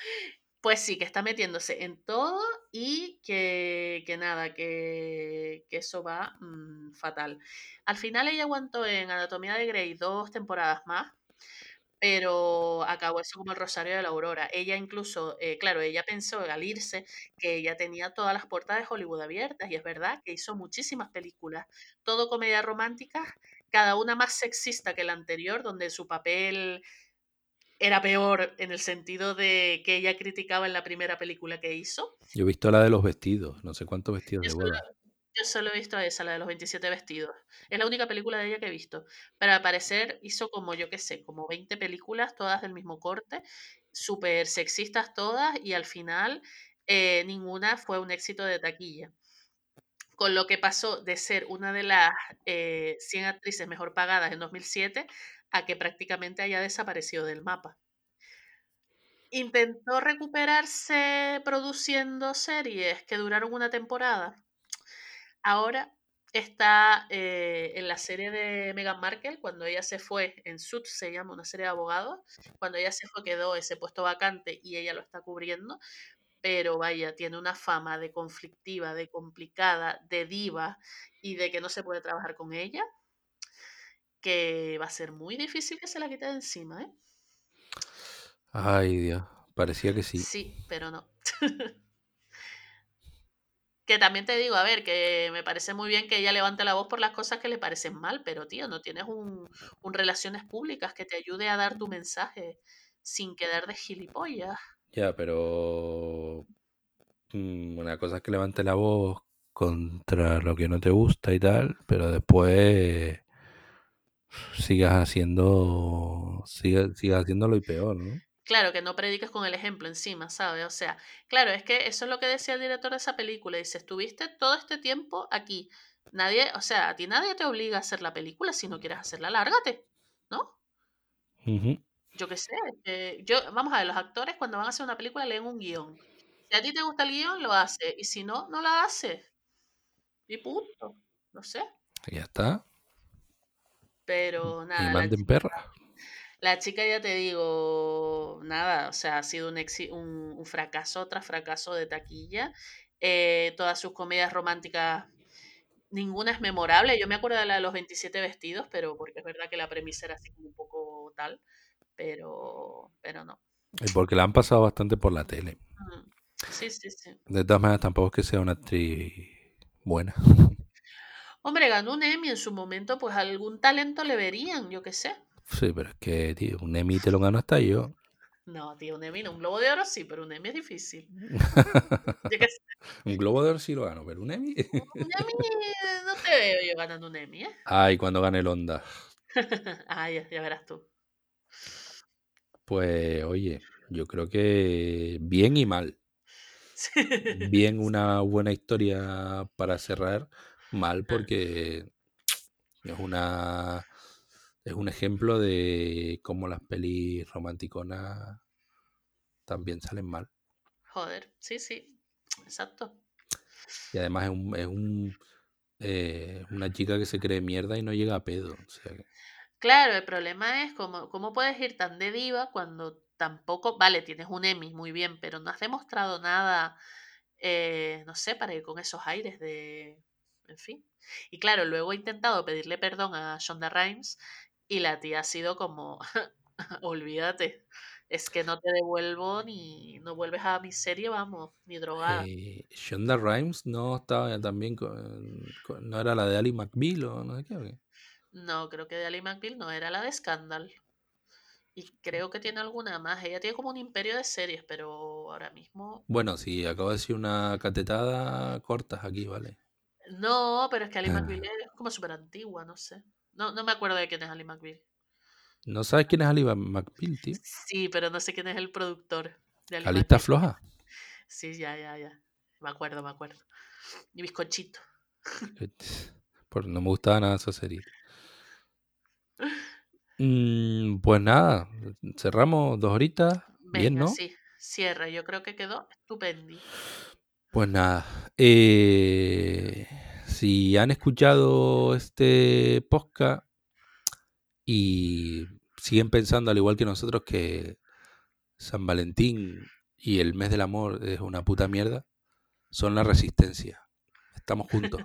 A: Pues sí, que está metiéndose en todo y que, que nada, que, que eso va mm, fatal. Al final ella aguantó en Anatomía de Grey dos temporadas más, pero acabó eso como el Rosario de la Aurora. Ella incluso, eh, claro, ella pensó al irse que ella tenía todas las puertas de Hollywood abiertas y es verdad que hizo muchísimas películas, todo comedia romántica, cada una más sexista que la anterior, donde su papel era peor en el sentido de que ella criticaba en la primera película que hizo.
B: Yo he visto la de los vestidos. No sé cuántos vestidos
A: Yo
B: de
A: solo,
B: boda.
A: yo solo he visto esa, la de los 27 vestidos. Es la única película de ella que he visto. Pero al parecer hizo como, yo qué sé, como 20 películas, todas del mismo corte, súper sexistas todas, y al final eh, ninguna fue un éxito de taquilla. Con lo que pasó de ser una de las eh, 100 actrices mejor pagadas en 2007 a que prácticamente haya desaparecido del mapa. Intentó recuperarse produciendo series que duraron una temporada. Ahora está eh, en la serie de Meghan Markle, cuando ella se fue, en Suits se llama una serie de abogados, cuando ella se fue quedó ese puesto vacante y ella lo está cubriendo, pero vaya, tiene una fama de conflictiva, de complicada, de diva y de que no se puede trabajar con ella, que va a ser muy difícil que se la quite de encima, ¿eh?
B: Ay, Dios. Parecía que sí.
A: Sí, pero no. que también te digo, a ver, que me parece muy bien que ella levante la voz por las cosas que le parecen mal, pero tío, no tienes un, un relaciones públicas que te ayude a dar tu mensaje sin quedar de gilipollas.
B: Ya, pero mm, una cosa es que levante la voz contra lo que no te gusta y tal, pero después sigas haciendo sigas, sigas haciéndolo y peor, ¿no?
A: Claro, que no prediques con el ejemplo encima, ¿sabes? O sea, claro, es que eso es lo que decía el director de esa película. Dice, estuviste todo este tiempo aquí. Nadie, o sea, a ti nadie te obliga a hacer la película. Si no quieres hacerla, lárgate, ¿no? Yo qué sé. eh, yo, vamos a ver, los actores cuando van a hacer una película leen un guion. Si a ti te gusta el guion, lo haces. Y si no, no la haces. Y punto. No sé.
B: Ya está.
A: Pero
B: Y
A: nada, la,
B: manden
A: chi-
B: perra.
A: la chica ya te digo, nada, o sea, ha sido un, exi- un, un fracaso tras fracaso de taquilla. Eh, todas sus comedias románticas, ninguna es memorable. Yo me acuerdo de la de los 27 vestidos, pero porque es verdad que la premisa era así como un poco tal, pero, pero no.
B: Y porque la han pasado bastante por la tele.
A: Mm, Sí, sí, sí.
B: De todas maneras, tampoco es que sea una actriz buena.
A: Hombre, ganó un Emmy en su momento, pues algún talento le verían, yo qué sé.
B: Sí, pero es que, tío, un Emmy te lo gano hasta yo.
A: No, tío, un Emmy no. Un Globo de Oro sí, pero un Emmy es difícil. Yo qué sé.
B: un Globo de Oro sí lo gano, pero un Emmy.
A: Un Emmy no te veo yo ganando un Emmy, ¿eh?
B: Ay, cuando gane el Onda.
A: ah, ya, ya verás tú.
B: Pues, oye, yo creo que bien y mal. Bien una buena historia para cerrar, mal porque es una es un ejemplo de cómo las pelis romanticonas también salen mal.
A: Joder, sí, sí, exacto.
B: Y además es un, es un eh, una chica que se cree mierda y no llega a pedo. O sea que-
A: Claro, el problema es cómo, cómo puedes ir tan de diva cuando tampoco, vale, tienes un Emmy, muy bien, pero no has demostrado nada, eh, no sé, para ir con esos aires de, en fin. Y claro, luego he intentado pedirle perdón a Shonda Rhimes y la tía ha sido como, olvídate, es que no te devuelvo ni, no vuelves a mi serie, vamos, ni drogada.
B: Eh, Shonda Rhimes no estaba también con, con- no era la de Ali McBeal o no sé qué. o qué?
A: No, creo que de Ali McBeal no era la de Scandal. Y creo que tiene alguna más. Ella tiene como un imperio de series, pero ahora mismo.
B: Bueno, si acabo de decir una catetada, cortas aquí, ¿vale?
A: No, pero es que Ali
B: Ah.
A: McBeal es como súper antigua, no sé. No, no me acuerdo de quién es Ali McBeal.
B: ¿No sabes quién es Ali McBeal, tío?
A: Sí, pero no sé quién es el productor de Ali McBeal.
B: floja.
A: Sí, ya, ya, ya. Me acuerdo, me acuerdo. Y bizcochito.
B: Por, no me gustaba nada esa serie. Mm, pues nada, cerramos dos horitas. Bien,
A: Venga,
B: ¿no?
A: sí. Cierra. Yo creo que quedó estupendi.
B: Pues nada, eh, si han escuchado este podcast y siguen pensando al igual que nosotros que San Valentín y el mes del amor es una puta mierda, son la resistencia. Estamos juntos.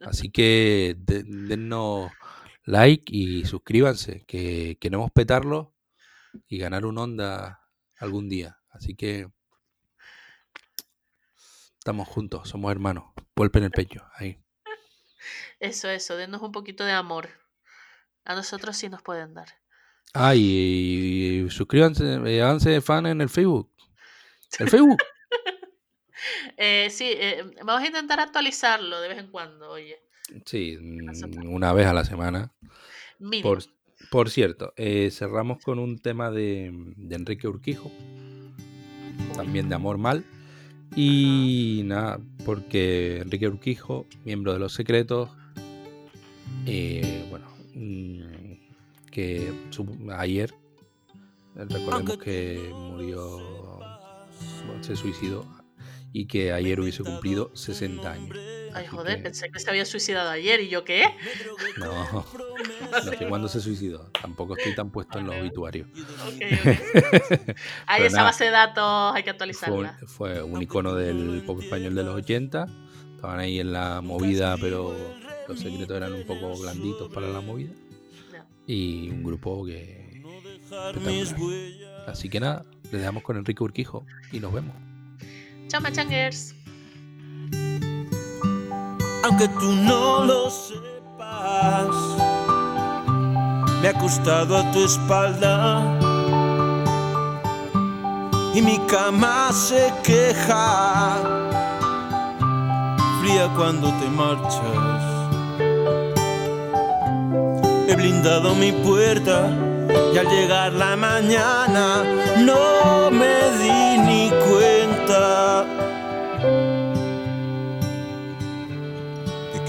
B: Así que de- dennos like y suscríbanse, que queremos petarlo y ganar un onda algún día. Así que estamos juntos, somos hermanos. Vuelve en el pecho, ahí.
A: Eso, eso. Denos un poquito de amor. A nosotros sí nos pueden dar.
B: Ah, y, y suscríbanse, eh, háganse fan en el Facebook. El Facebook.
A: Eh, sí, eh, vamos a intentar actualizarlo de vez en cuando, oye.
B: Sí, mm, una vez a la semana. Por, por cierto, eh, cerramos con un tema de, de Enrique Urquijo, también de Amor Mal. Y nada, porque Enrique Urquijo, miembro de Los Secretos, eh, bueno, mm, que ayer, eh, recordemos que murió, bueno, se suicidó y que ayer hubiese cumplido 60 años.
A: Ay,
B: Así
A: joder,
B: que-
A: pensé que se había suicidado ayer y yo qué.
B: No, no sé cuándo se suicidó. Tampoco estoy tan puesto en los obituarios.
A: Ok, ok. Ay,
B: Pero
A: esa
B: nada,
A: base de datos hay que
B: Fue un,
A: actualizarla.
B: fue un icono del pop español de los 80. Estaban ahí en la movida, pero los secretos eran un poco blanditos para la movida. Y un grupo que. espectacular. Así que nada, les dejamos con Enrique Urquijo y nos vemos.
A: Chao, machangers.
C: Aunque tú no lo sepas. Me ha costado a tu espalda y mi cama se queja, fría cuando te marchas. He blindado mi puerta y al llegar la mañana no me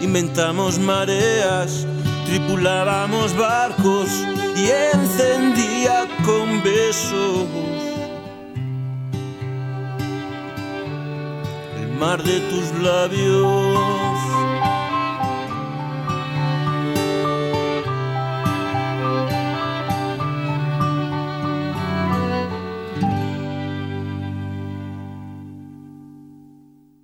C: Inventamos mareas, tripulábamos barcos y encendía con besos el mar de tus labios.